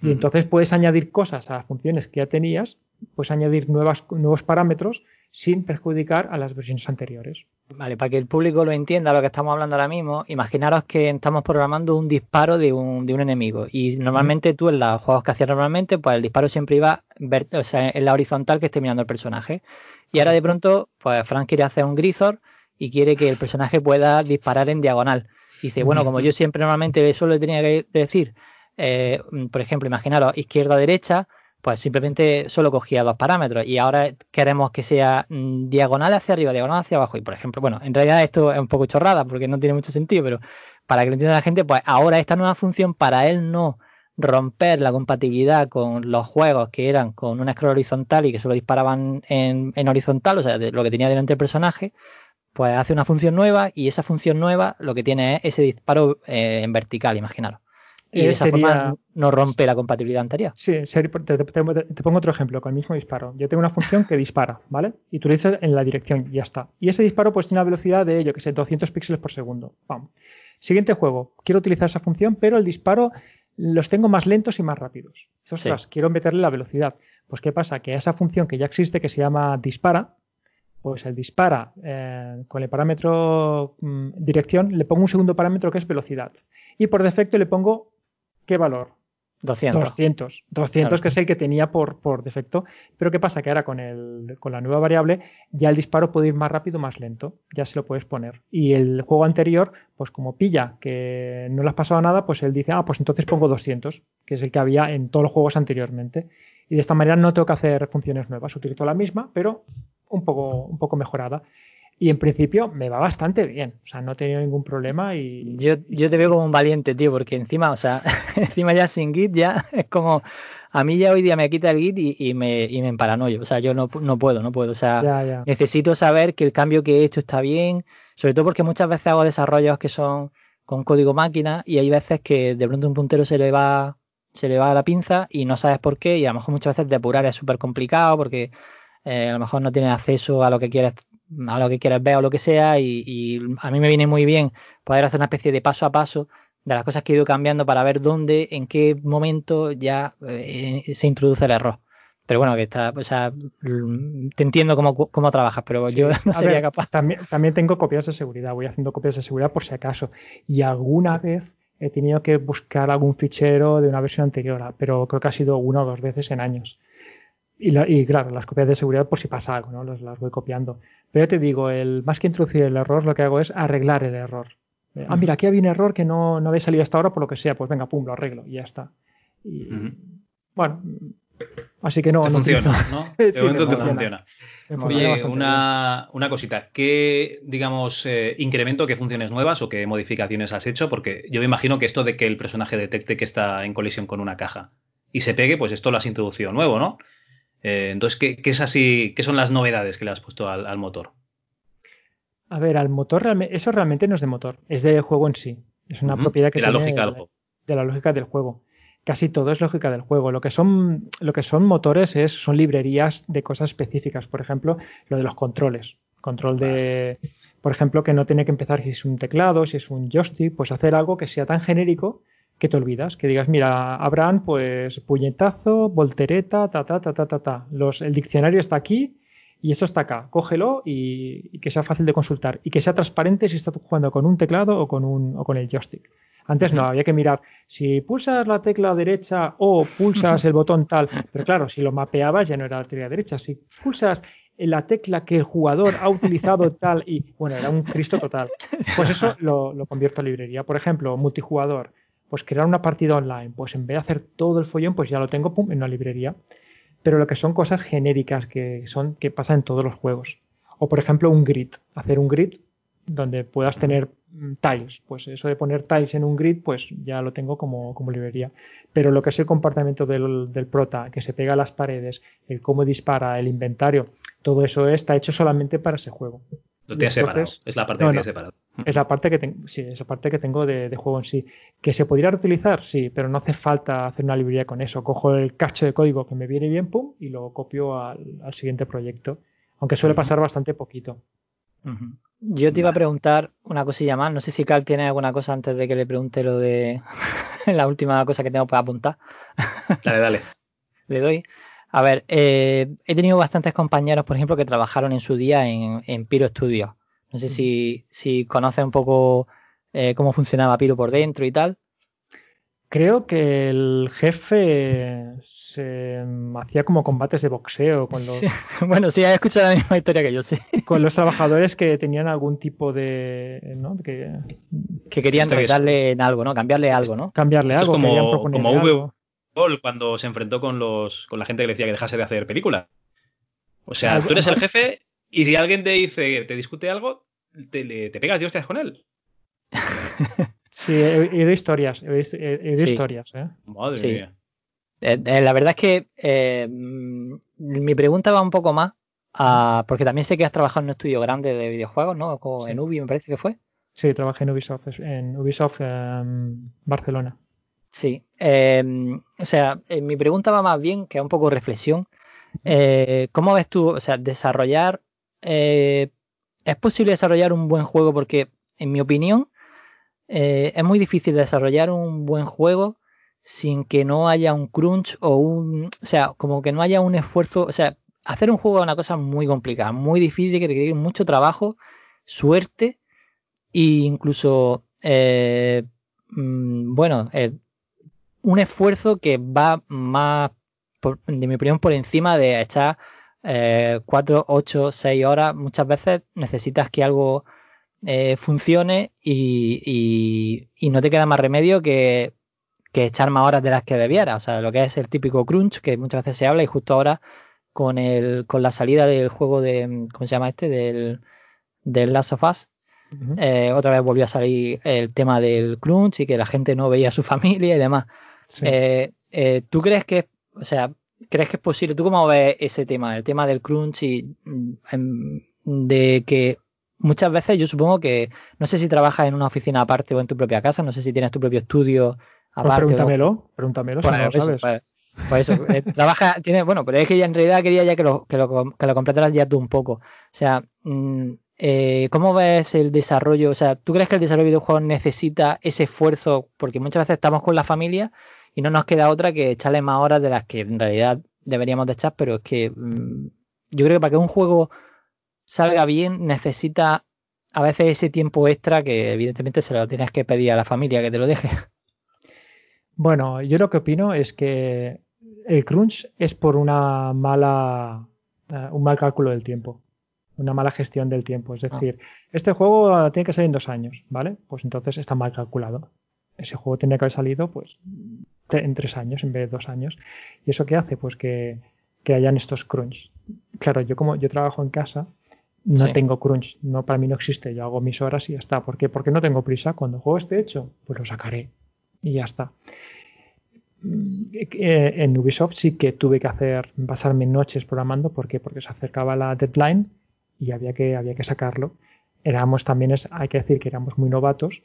Y entonces puedes añadir cosas a las funciones que ya tenías, puedes añadir nuevas, nuevos parámetros sin perjudicar a las versiones anteriores. Vale, para que el público lo entienda lo que estamos hablando ahora mismo, imaginaros que estamos programando un disparo de un, de un enemigo y normalmente tú en los juegos que hacías normalmente, pues el disparo siempre iba ver- o sea, en la horizontal que esté mirando el personaje. Y ahora de pronto, pues Frank quiere hacer un Grisor y quiere que el personaje pueda disparar en diagonal. Y dice, bueno, como yo siempre normalmente eso le tenía que decir, eh, por ejemplo, imaginaros izquierda-derecha, pues simplemente solo cogía dos parámetros y ahora queremos que sea mm, diagonal hacia arriba, diagonal hacia abajo. Y por ejemplo, bueno, en realidad esto es un poco chorrada porque no tiene mucho sentido, pero para que lo entienda la gente, pues ahora esta nueva función para él no romper la compatibilidad con los juegos que eran con una scroll horizontal y que solo disparaban en, en horizontal, o sea, lo que tenía delante el personaje, pues hace una función nueva y esa función nueva lo que tiene es ese disparo eh, en vertical, imaginaros. Y Eh, de esa sería- forma no rompe la compatibilidad anterior. Sí, te, te- te- te pongo otro ejemplo con el mismo disparo. Yo tengo una función que dispara, ¿vale? Y tú le dices en la dirección y ya está. Y ese disparo pues tiene una velocidad de, yo que sé, 200 píxeles por segundo. Siguiente juego. Quiero utilizar esa función, pero el disparo los tengo más lentos y más rápidos. Ostras, quiero meterle la velocidad. Pues ¿qué pasa? Que a esa función que ya existe, que se llama dispara, pues el dispara eh, con el parámetro mm, dirección, le pongo un segundo parámetro que es velocidad. Y por defecto le pongo ¿qué valor? 200. 200. 200 Claro. que es el que tenía por, por defecto. Pero ¿qué pasa? Que ahora con, el, con la nueva variable ya el disparo puede ir más rápido más lento. Ya se lo puedes poner. Y el juego anterior, pues como pilla que no le has pasado nada, pues él dice, ah, pues entonces pongo 200, que es el que había en todos los juegos anteriormente. Y de esta manera no tengo que hacer funciones nuevas. Utilizo la misma, pero un poco, un poco mejorada. Y en principio me va bastante bien. O sea, no he tenido ningún problema y... Yo, yo te veo como un valiente, tío, porque encima, o sea, encima ya sin Git ya es como, a mí ya hoy día me quita el Git y, y me, y me o sea, yo no, no puedo, no puedo, o sea, Ya, ya. necesito saber que el cambio que he hecho está bien, sobre todo porque muchas veces hago desarrollos que son con código máquina y hay veces que de pronto un puntero se le va, se le va la pinza y no sabes por qué y a lo mejor muchas veces depurar es súper complicado porque eh, a lo mejor no tienes acceso a lo que quieres a lo que quieres ver o lo que sea y, y a mí me viene muy bien poder hacer una especie de paso a paso de las cosas que he ido cambiando para ver dónde, en qué momento ya eh, se introduce el error. Pero bueno, que está, o sea, mm, te entiendo cómo, cómo trabajas, pero Sí. yo no sería ver, capaz. También, también tengo copias de seguridad, voy haciendo copias de seguridad por si acaso. Y alguna vez he tenido que buscar algún fichero de una versión anterior, pero creo que ha sido una o dos veces en años. Y, la- y claro, las copias de seguridad por si pasa algo, ¿no? Las, las voy copiando. Pero ya te digo, el, más que introducir el error, lo que hago es arreglar el error. Eh, Ah, mira, aquí había un error que no, no había salido hasta ahora por lo que sea, pues venga, pum, lo arreglo y ya está. Y. Bueno, así que no. Te no funciona, ¿no? Sí, De me momento te funciona. Oye, una, una cosita. ¿Qué, digamos, eh, incremento, qué funciones nuevas o qué modificaciones has hecho? Porque yo me imagino que esto de que el personaje detecte que está en colisión con una caja y se pegue, pues esto lo has introducido nuevo, ¿no? Eh, entonces, ¿qué, qué es así, ¿qué son las novedades que le has puesto al, al motor? A ver, al motor, eso realmente no es de motor, es del juego en sí. Es una propiedad que de la tiene lógica de- de la lógica del juego. Casi todo es lógica del juego. Lo que son, lo que son motores es, son librerías de cosas específicas. Por ejemplo, lo de los controles. Control de, por ejemplo, que no tiene que empezar si es un teclado, si es un joystick, pues hacer algo que sea tan genérico que te olvidas. Que digas, mira, Abraham, pues puñetazo, voltereta, ta, ta, ta, ta, ta, ta. Los, el diccionario está aquí y esto está acá. Cógelo y, y que sea fácil de consultar. Y que sea transparente si estás jugando con un teclado o con, un, o con el joystick. Antes no, había que mirar si pulsas la tecla derecha o pulsas el botón tal. Pero claro, si lo mapeabas ya no era la tecla derecha. Si pulsas la tecla que el jugador ha utilizado tal y bueno, era un Cristo total. Pues eso lo, lo convierto a librería. Por ejemplo, multijugador. Pues crear una partida online. Pues en vez de hacer todo el follón, pues ya lo tengo en una librería. Pero lo que son cosas genéricas que son que pasan en todos los juegos. O por ejemplo, un grid. Hacer un grid donde puedas tener mm, tiles. Pues eso de poner tiles en un grid, pues ya lo tengo como, como librería. Pero lo que es el comportamiento del, del prota, que se pega a las paredes, el cómo dispara, el inventario, todo eso está hecho solamente para ese juego. Lo tienes separado. Es la parte No, que no. tienes separado. Es la parte que tengo, sí, esa parte que tengo de, juego en sí. ¿Que se podría reutilizar? Sí, pero no hace falta hacer una librería con eso. Cojo el cacho de código que me viene bien, pum, y lo copio al, siguiente proyecto. Aunque suele pasar bastante poquito. Yo te iba a preguntar una cosilla más. No sé si Carl tiene alguna cosa antes de que le pregunte lo de la última cosa que tengo para apuntar. Dale, dale. le doy. A ver, eh, he tenido bastantes compañeros, por ejemplo, que trabajaron en su día en, en Piro Studios. No sé si, si conoces un poco eh, cómo funcionaba Piro por dentro y tal. Creo que el jefe se hacía como combates de boxeo con los. Bueno, sí, has escuchado la misma historia que yo, sí. Con los trabajadores que tenían algún tipo de. ¿no? Que, que querían retarle en algo, ¿no? Cambiarle algo, ¿no? Cambiarle algo. Es como, como cuando se enfrentó con los con la gente que le decía que dejase de hacer películas. O sea, tú eres el jefe y si alguien te dice, te discute algo, te, te pegas de hostias con él. sí, he, oído historias, he oído, historias, ¿eh? Madre mía. Eh, eh, la verdad es que eh, mm, mi pregunta va un poco más a, porque también sé que has trabajado en un estudio grande de videojuegos, ¿no? en Ubi me parece que fue. Sí, trabajé en Ubisoft, en Ubisoft em, Barcelona. Sí, em, o sea, mi pregunta va más bien que un poco reflexión. ¿Cómo ves tú, o sea, desarrollar es posible desarrollar un buen juego porque, en mi opinión, eh, es muy difícil desarrollar un buen juego sin que no haya un crunch o un... O sea, como que no haya un esfuerzo... O sea, hacer un juego es una cosa muy complicada, muy difícil, que requiere mucho trabajo, suerte e incluso, eh, mm, bueno, eh, un esfuerzo que va más, de mi opinión, por encima de echar eh, 4, 8, 6 horas, muchas veces necesitas que algo eh, funcione y, no te queda más remedio que, echar más horas de las que debiera. O sea, lo que es el típico crunch que muchas veces se habla y justo ahora con, el, con la salida del juego de, ¿cómo se llama este? Del, del Last of Us. Eh, otra vez volvió a salir el tema del crunch y que la gente no veía a su familia y demás. Eh, ¿Tú crees que, o sea, crees que es posible? ¿Tú cómo ves ese tema, el tema del crunch y mm, em, de que muchas veces yo supongo que, no sé si trabajas en una oficina aparte o en tu propia casa, no sé si tienes tu propio estudio pues aparte. pregúntamelo, pregúntamelo si no lo sabes. Pues, pues eso, eh, trabaja, tiene, bueno, pero es que ya en realidad quería ya que lo, que lo, que lo completaras ya tú un poco. O sea, mm, eh, ¿cómo ves el desarrollo? O sea, ¿tú crees que el desarrollo de videojuegos necesita ese esfuerzo? Porque muchas veces estamos con la familia y no nos queda otra que echarle más horas de las que en realidad deberíamos de echar, pero es que mm, yo creo que para que un juego salga bien necesita a veces ese tiempo extra que evidentemente se lo tienes que pedir a la familia que te lo deje. Bueno, yo lo que opino es que el crunch es por una mala eh, un mal cálculo del tiempo, una mala gestión del tiempo. Es ah. decir, este juego tiene que salir en dos años, ¿vale? Pues entonces está mal calculado. Ese juego tiene que haber salido, pues, en tres años en vez de dos años. ¿Y eso qué hace? Pues que, hayan estos crunch. Claro, yo como yo trabajo en casa, no tengo crunch, no, para mí no existe, yo hago mis horas y ya está. ¿Por qué? Porque no tengo prisa. Cuando el juego esté hecho, pues lo sacaré y ya está. Mm, eh, en Ubisoft sí que tuve que hacer, pasarme noches programando, ¿por qué? Porque se acercaba la deadline y había que, había que sacarlo. Éramos también, hay que decir que éramos muy novatos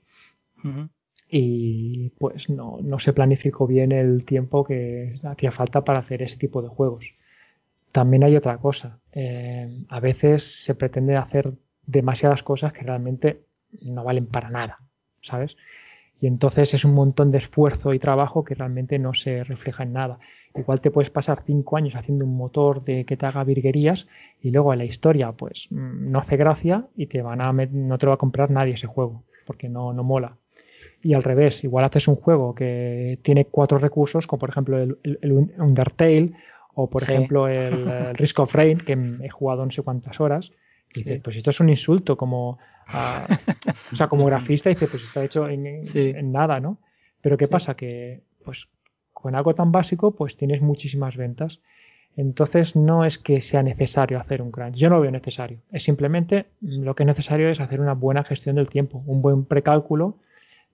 y pues no, no, se planificó bien el tiempo que hacía falta para hacer ese tipo de juegos. También hay otra cosa. Eh, a veces se pretende hacer demasiadas cosas que realmente no valen para nada, ¿sabes? Y entonces es un montón de esfuerzo y trabajo que realmente no se refleja en nada. Igual te puedes pasar cinco años haciendo un motor de que te haga virguerías y luego en la historia pues mm, no hace gracia y te van a no te lo va a comprar nadie ese juego porque no, no mola. Y al revés, igual haces un juego que tiene cuatro recursos, como por ejemplo el, Undertale o por ejemplo el, Risk of Rain, que he jugado no sé cuántas horas. Y dice, pues esto es un insulto como, o sea, como grafista, dice, pues está hecho en, nada, ¿no? Pero ¿qué pasa? Que pues con algo tan básico, pues tienes muchísimas ventas. Entonces no es que sea necesario hacer un crunch. Yo no lo veo necesario. Es simplemente lo que es necesario es hacer una buena gestión del tiempo, un buen precálculo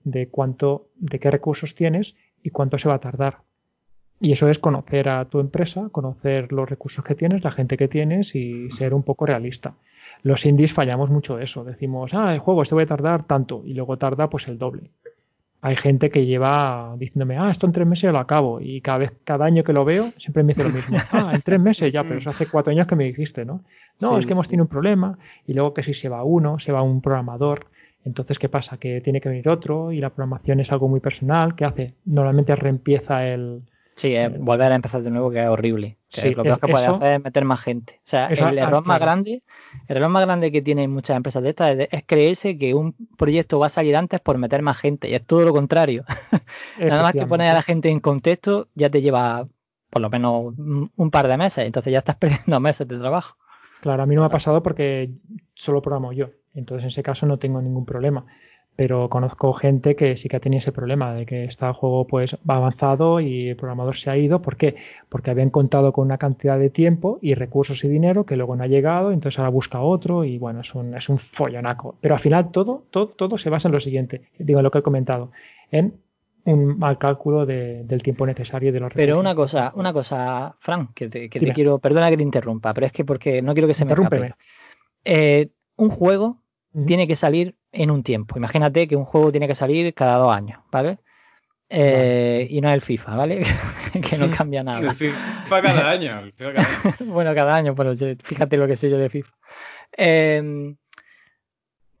de cuánto, de qué recursos tienes y cuánto se va a tardar. Y eso es conocer a tu empresa, conocer los recursos que tienes, la gente que tienes y ser un poco realista. Los indies fallamos mucho eso. Decimos, ah, el juego este voy a tardar tanto y luego tarda pues el doble. Hay gente que lleva diciéndome, ah, esto en tres meses lo acabo. Y cada vez, cada año que lo veo, siempre me dice lo mismo. Ah, en tres meses ya, pero eso hace cuatro años que me dijiste, ¿no? No, Sí, es que hemos tenido un problema. Y luego que si se va uno, se va un programador. Entonces, ¿qué pasa? Que tiene que venir otro y la programación es algo muy personal. ¿Qué hace? Normalmente reempieza el, Sí, es volver a empezar de nuevo que es horrible. Sí, lo peor es- que puede eso- hacer es meter más gente. O sea, el error más claro. grande, el error más grande que tienen muchas empresas de estas es, creerse que un proyecto va a salir antes por meter más gente. Y es todo lo contrario. Nada más que poner a la gente en contexto ya te lleva por lo menos un, un par de meses. Entonces ya estás perdiendo meses de trabajo. Claro, a mí no me ha pasado porque solo programo yo. Entonces, en ese caso no tengo ningún problema. Pero conozco gente que sí que ha tenido ese problema de que está el juego pues va avanzado y el programador se ha ido. ¿Por qué? Porque habían contado con una cantidad de tiempo y recursos y dinero que luego no ha llegado, entonces ahora busca otro y bueno, es un, es un follonaco. Pero al final todo, todo, todo se basa en lo siguiente, digo, en lo que he comentado, en un mal cálculo de- del tiempo necesario y de los recursos. Pero una cosa, una cosa, Fran, que te, que te quiero, perdona que te interrumpa, pero es que porque no quiero que se me escape. Eh, un juego. Tiene que salir en un tiempo. Imagínate que un juego tiene que salir cada dos años, ¿vale? Eh, Y no es el FIFA, ¿vale? que no cambia nada. El FIFA cada año. el FIFA cada año. bueno, cada año, pero fíjate lo que sé yo de FIFA. Eh,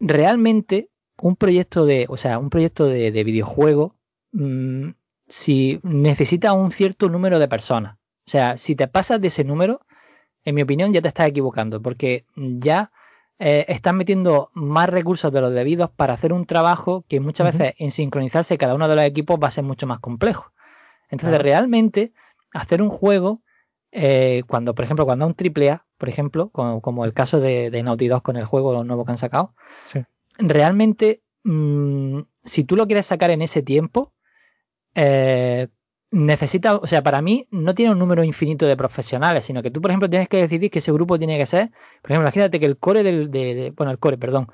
realmente, un proyecto de, o sea, un proyecto de, de videojuego, mm, si necesita un cierto número de personas. O sea, si te pasas de ese número, en mi opinión, ya te estás equivocando, porque ya eh, estás metiendo más recursos de los debidos para hacer un trabajo que muchas veces en sincronizarse cada uno de los equipos va a ser mucho más complejo. Entonces, Claro. realmente, hacer un juego, eh, cuando, por ejemplo, cuando un triple A, por ejemplo, como, como el caso de, de Naughty Dog con el juego nuevo que han sacado, Sí. realmente, mm, si tú lo quieres sacar en ese tiempo, eh, necesita, o sea, para mí no tiene un número infinito de profesionales, sino que tú, por ejemplo, tienes que decidir que ese grupo tiene que ser, por ejemplo, imagínate que el core del, de, de- bueno, el core, perdón,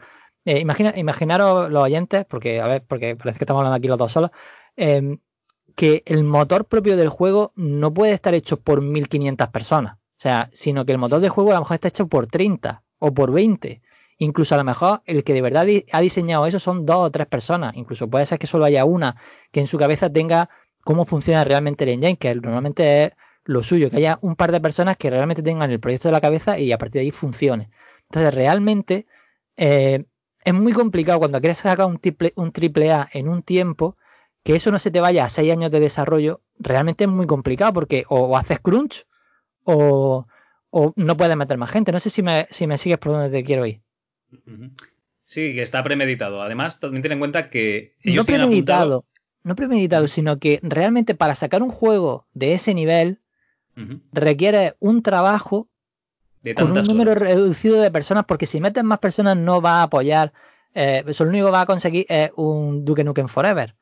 eh, imagina, imaginaros los oyentes, porque, a ver, porque parece que estamos hablando aquí los dos solos, eh, que el motor propio del juego no puede estar hecho por 1500 personas, o sea, sino que el motor del juego a lo mejor está hecho por 30 o por 20. Incluso a lo mejor el que de verdad ha diseñado eso son dos o tres personas. Incluso puede ser que solo haya una que en su cabeza tenga cómo funciona realmente el engine, que normalmente es lo suyo, que haya un par de personas que realmente tengan el proyecto de la cabeza y a partir de ahí funcione. Entonces, realmente eh, es muy complicado cuando quieres sacar un triple, un triple A en un tiempo, que eso no se te vaya a seis años de desarrollo, realmente es muy complicado porque o, o haces crunch o, o no puedes meter más gente. No sé si me, si me sigues por donde te quiero ir. Sí, que está premeditado. Además, también ten en cuenta que no ellos tienen premeditado, apuntado- no premeditado, sino que realmente para sacar un juego de ese nivel Ujú. requiere un trabajo de con un número reducido de personas, porque si metes más personas no va a apoyar, eh, eso lo único que va a conseguir es un Duke Nukem Forever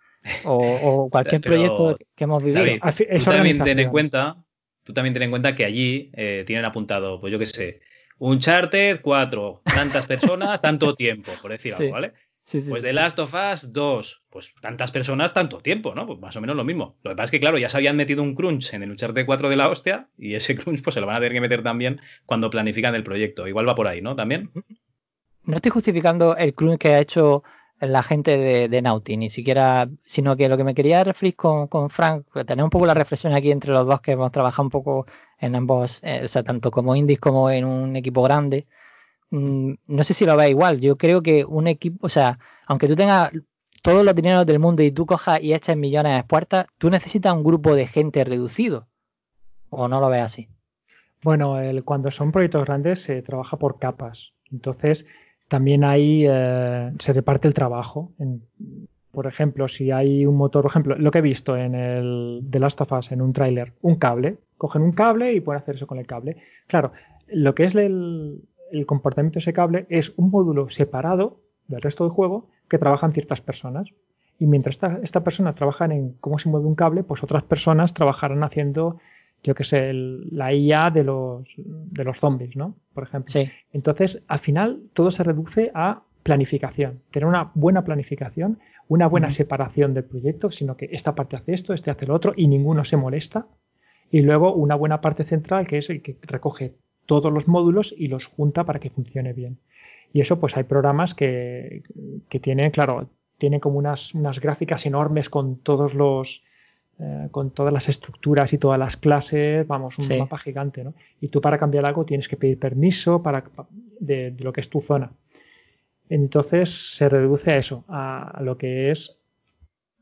o, o cualquier Pero, proyecto que hemos vivido. David, tú también ten en cuenta, tú también ten en cuenta que allí eh, tienen apuntado, pues yo qué sé, Uncharted 4, tantas personas, tanto tiempo, por decir Sí. algo, ¿vale? Sí, sí, Pues The sí. Last of Us 2, pues tantas personas, tanto tiempo, ¿no? Pues más o menos lo mismo. Lo que pasa es que, claro, ya se habían metido un crunch en el Uncharted 4 de la hostia y ese crunch pues se lo van a tener que meter también cuando planifican el proyecto. Igual va por ahí, ¿no? También. No estoy justificando el crunch que ha hecho la gente de, de Naughty, ni siquiera, sino que lo que me quería referir con, con Frank, pues, tener un poco la reflexión aquí entre los dos que hemos trabajado un poco en ambos, eh, o sea, tanto como indies como en un equipo grande. Mm, no sé si lo ve igual. Yo creo que un equipo, o sea, aunque tú tengas todos los dineros del mundo y tú cojas y eches millones de puertas, tú necesitas un grupo de gente reducido. ¿O no lo ves así? Bueno, cuando son proyectos grandes se trabaja por capas. Entonces, también ahí eh, se reparte el trabajo. Por ejemplo, si hay un motor, por ejemplo, lo que he visto en el The Last of Us, en un tráiler, un cable, cogen un cable y pueden hacer eso con el cable. Claro, lo que es el, el comportamiento de ese cable es un módulo separado del resto del juego que trabajan ciertas personas. Y mientras esta- estas personas trabajan en cómo se mueve un cable, pues otras personas trabajarán haciendo, yo qué sé, el- la IA de los, de los zombies, ¿no? Por ejemplo. Sí. Entonces, al final, todo se reduce a planificación. Tener una buena planificación, una buena separación del proyecto, sino que esta parte hace esto, este hace lo otro y ninguno se molesta. Y luego una buena parte central que es el que recoge todos los módulos y los junta para que funcione bien. Y eso, pues hay programas que, que tienen, claro, tienen como unas, unas gráficas enormes con todos los, eh, con todas las estructuras y todas las clases, vamos, un mapa gigante, ¿no? Y tú para cambiar algo tienes que pedir permiso para, de, lo que es tu zona. Entonces se reduce a eso, a, lo que es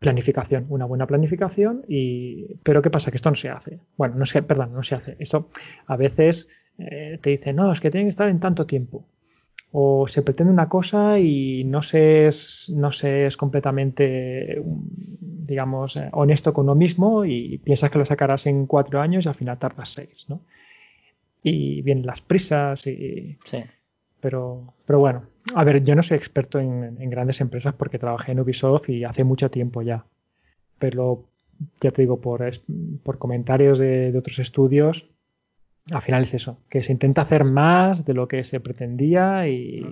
planificación, una buena planificación y pero qué pasa que esto no se hace. Bueno, no sé, perdón, no se hace. Esto a veces eh, te dicen, no, es que tienen que estar en tanto tiempo o se pretende una cosa y no se es, no se es completamente, digamos, eh, honesto con uno mismo y piensas que lo sacarás en cuatro años y al final tardas seis, ¿no? Y vienen las prisas y... Sí. Pero, pero bueno, a ver, yo no soy experto en, grandes empresas porque trabajé en Ubisoft y hace mucho tiempo ya. Pero ya te digo, por, por comentarios de otros estudios, al final es eso, que se intenta hacer más de lo que se pretendía y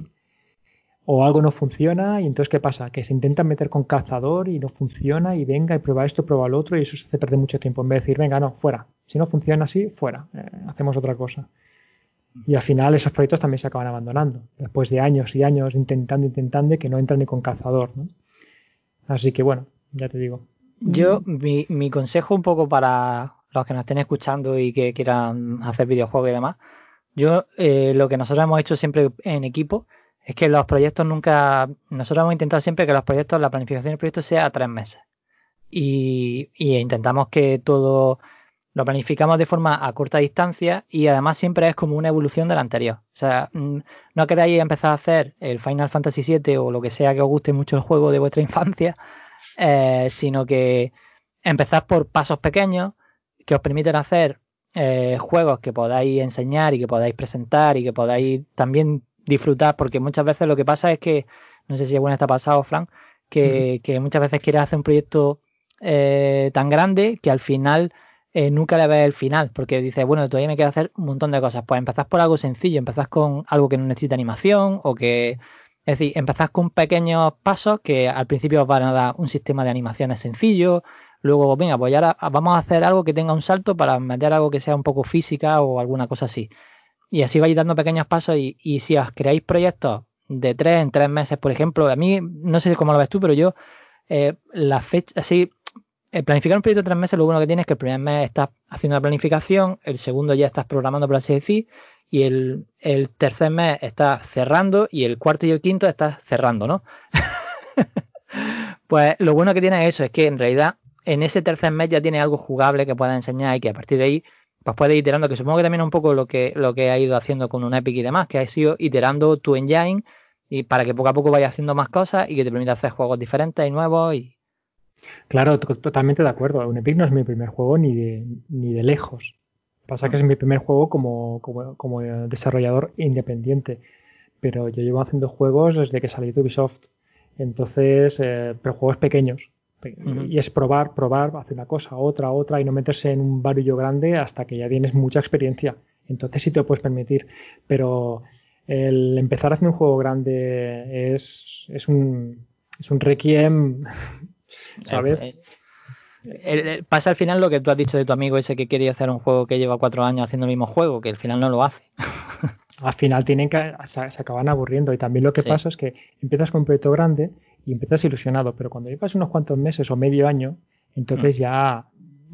o algo no funciona y entonces ¿qué pasa? Que se intenta meter con cazador y no funciona y venga y prueba esto, prueba lo otro y eso se hace perder mucho tiempo en vez de decir, venga, no, fuera. Si no funciona así, fuera, eh, hacemos otra cosa. Y al final esos proyectos también se acaban abandonando, después de años y años intentando, intentando y que no entran ni con cazador. ¿no? Así que bueno, ya te digo. Yo, mi, mi consejo un poco para, los que nos estén escuchando y que quieran hacer videojuegos y demás, yo eh, lo que nosotros hemos hecho siempre en equipo es que los proyectos nunca, nosotros hemos intentado siempre que los proyectos, la planificación del proyecto sea a tres meses. Y, intentamos que todo lo planificamos de forma a corta distancia y además siempre es como una evolución del anterior. O sea, mm, no queráis empezar a hacer el Final Fantasy VII o lo que sea que os guste mucho el juego de vuestra infancia, eh, sino que empezad por pasos pequeños, que os permiten hacer eh, juegos que podáis enseñar y que podáis presentar y que podáis también disfrutar, porque muchas veces lo que pasa es que, no sé si alguna está pasado, Frank, que, que muchas veces quieres hacer un proyecto eh, tan grande que al final eh, nunca le ves el final, porque dices, bueno, todavía me queda hacer un montón de cosas. Pues empezás por algo sencillo, empezás con algo que no necesita animación o que... Es decir, empezás con pequeños pasos que al principio os van a dar un sistema de animaciones sencillo, Luego, venga, pues ahora vamos a hacer algo que tenga un salto para meter algo que sea un poco física o alguna cosa así. Y así vais dando pequeños pasos y, si os creáis proyectos de tres en tres meses, por ejemplo, a mí no sé cómo lo ves tú, pero yo eh, la fecha, así, eh, planificar un proyecto de tres meses, lo bueno que tienes es que el primer mes estás haciendo la planificación, el segundo ya estás programando, por así decir, y el, el tercer mes estás cerrando y el cuarto y el quinto estás cerrando, ¿no? pues lo bueno que tiene eso es que en realidad en ese tercer mes ya tiene algo jugable que pueda enseñar y que a partir de ahí pues puede ir iterando, que supongo que también un poco lo que, lo que ha ido haciendo con un Epic y demás, que ha sido iterando tu engine y para que poco a poco vaya haciendo más cosas y que te permita hacer juegos diferentes y nuevos y... Claro, totalmente de acuerdo. Un Epic no es mi primer juego ni de, ni de lejos. Pasa que es mi primer juego como, como, desarrollador independiente. Pero yo llevo haciendo juegos desde que salí de Ubisoft. Entonces, eh, pero juegos pequeños. Y es probar, probar, hacer una cosa, otra, otra, y no meterse en un barullo grande hasta que ya tienes mucha experiencia. Entonces sí te lo puedes permitir. Pero el empezar a hacer un juego grande es, es un, es un requiem, ¿sabes? Eh, eh, pasa al final lo que tú has dicho de tu amigo ese que quería hacer un juego que lleva cuatro años haciendo el mismo juego, que al final no lo hace. al final tienen que se, acaban aburriendo y también lo que pasa es que empiezas con un proyecto grande y empiezas ilusionado, pero cuando llevas unos cuantos meses o medio año, entonces mm. ya,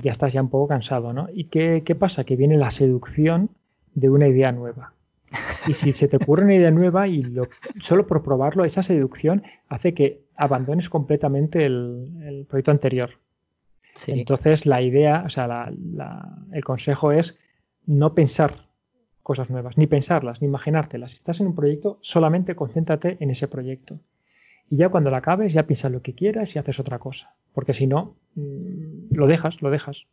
ya estás ya un poco cansado, ¿no? ¿Y qué, qué pasa? Que viene la seducción de una idea nueva. Y si se te ocurre una idea nueva y lo, solo por probarlo, esa seducción hace que abandones completamente el, proyecto anterior. Entonces la idea, o sea, la, el consejo es no pensar cosas nuevas, ni pensarlas, ni imaginártelas. Si estás en un proyecto, solamente concéntrate en ese proyecto. Y ya cuando la acabes, ya piensas lo que quieras y haces otra cosa. Porque si no, mm, lo dejas, lo dejas.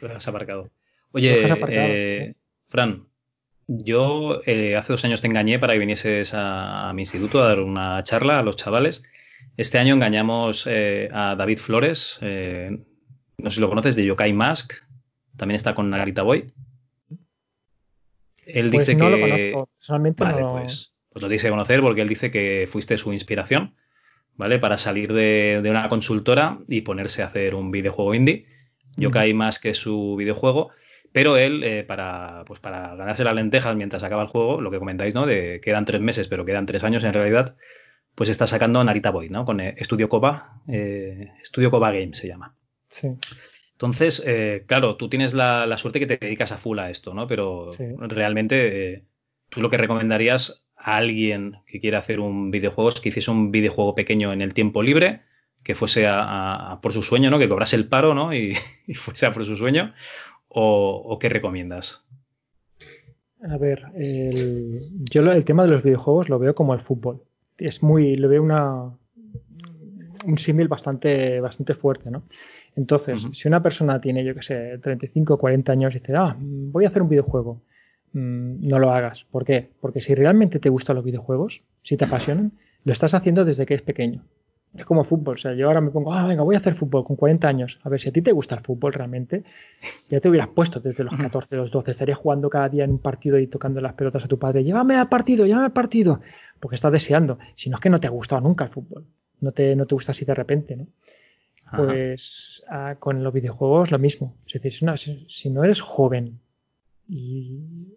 Lo dejas aparcado. Oye, eh, Fran, yo eh, hace dos años te engañé para que vinieses a, mi instituto a dar una charla a los chavales. Este año engañamos eh, a David Flores, no sé si lo conoces, de Yokai Mask. También está con Nagarita Boy. Él pues dice no que. Lo conozco. Personalmente no... pues, pues lo tienes que conocer porque él dice que fuiste su inspiración. ¿Vale? Para salir de, de, una consultora y ponerse a hacer un videojuego indie. Yokai más que su videojuego. Pero él, eh, para, pues para ganarse las lentejas mientras acaba el juego, lo que comentáis, ¿no? De quedan tres meses, pero quedan tres años en realidad, pues está sacando Narita Boy, ¿no? Con Studio Coba, Studio Coba Game se llama. Sí. Entonces, claro, tú tienes la, suerte que te dedicas a full a esto, ¿no? Pero realmente tú lo que recomendarías a alguien que quiera hacer un videojuego es que hiciese un videojuego pequeño en el tiempo libre, que fuese a, por su sueño, ¿no? Que cobrase el paro, ¿no? Y, fuese a por su sueño. ¿O, qué recomiendas? A ver, yo el tema de los videojuegos lo veo como el fútbol. Es muy, lo veo una, un símil bastante, bastante fuerte, ¿no? Entonces, si una persona tiene, yo qué sé, 35 o 40 años y dice, ah, voy a hacer un videojuego, Mm, no lo hagas. ¿Por qué? Porque si realmente te gustan los videojuegos, si te apasionan, lo estás haciendo desde que es pequeño. Es como fútbol. O sea, yo ahora me pongo, ah, venga, voy a hacer fútbol con 40 años. A ver, si a ti te gusta el fútbol realmente, ya te hubieras puesto desde los 14, los 12. Estarías jugando cada día en un partido y tocando las pelotas a tu padre. Llévame al partido, llévame al partido. Porque estás deseando. Si no es que no te ha gustado nunca el fútbol. No te, no te gusta así de repente, ¿no? Pues ah, con los videojuegos lo mismo. Es decir, si no eres joven y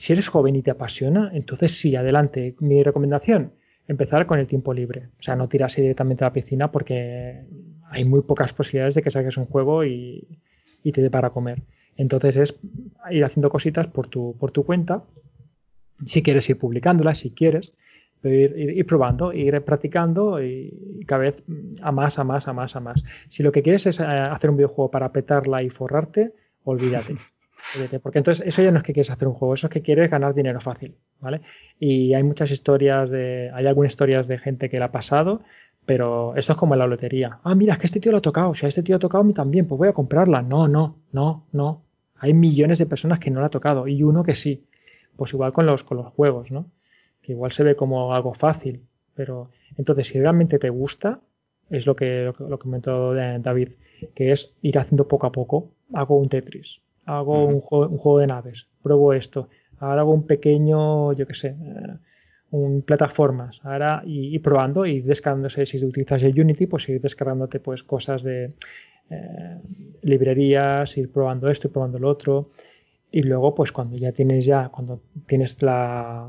si eres joven y te apasiona, entonces sí, adelante. Mi recomendación, empezar con el tiempo libre. O sea, no tirarse directamente a la piscina porque hay muy pocas posibilidades de que saques un juego y, te dé para comer. Entonces es ir haciendo cositas por tu, por tu cuenta. Si quieres ir publicándolas, si quieres, ir, ir, probando, ir practicando y, cada vez a más, a más, a más, a más. Si lo que quieres es eh, hacer un videojuego para petarla y forrarte, olvídate. Porque entonces eso ya no es que quieres hacer un juego, eso es que quieres ganar dinero fácil, ¿vale? Y hay muchas historias de, hay algunas historias de gente que le ha pasado, pero esto es como la lotería. Ah, mira, es que este tío lo ha tocado, si a este tío ha tocado a mí también, pues voy a comprarla. No, no, no, no. Hay millones de personas que no la ha tocado y uno que sí. Pues igual con los, con los juegos, ¿no? Que igual se ve como algo fácil, pero entonces si realmente te gusta, es lo que, lo que, lo que comentó David, que es ir haciendo poco a poco. Hago un Tetris, hago un, juego, de naves, pruebo esto, ahora hago un pequeño, yo qué sé, eh, un plataformas, ahora y, probando y descargándose, si utilizas el Unity, pues ir descargándote pues cosas de eh, librerías, ir probando esto y probando lo otro. Y luego, pues cuando ya tienes ya, cuando tienes la,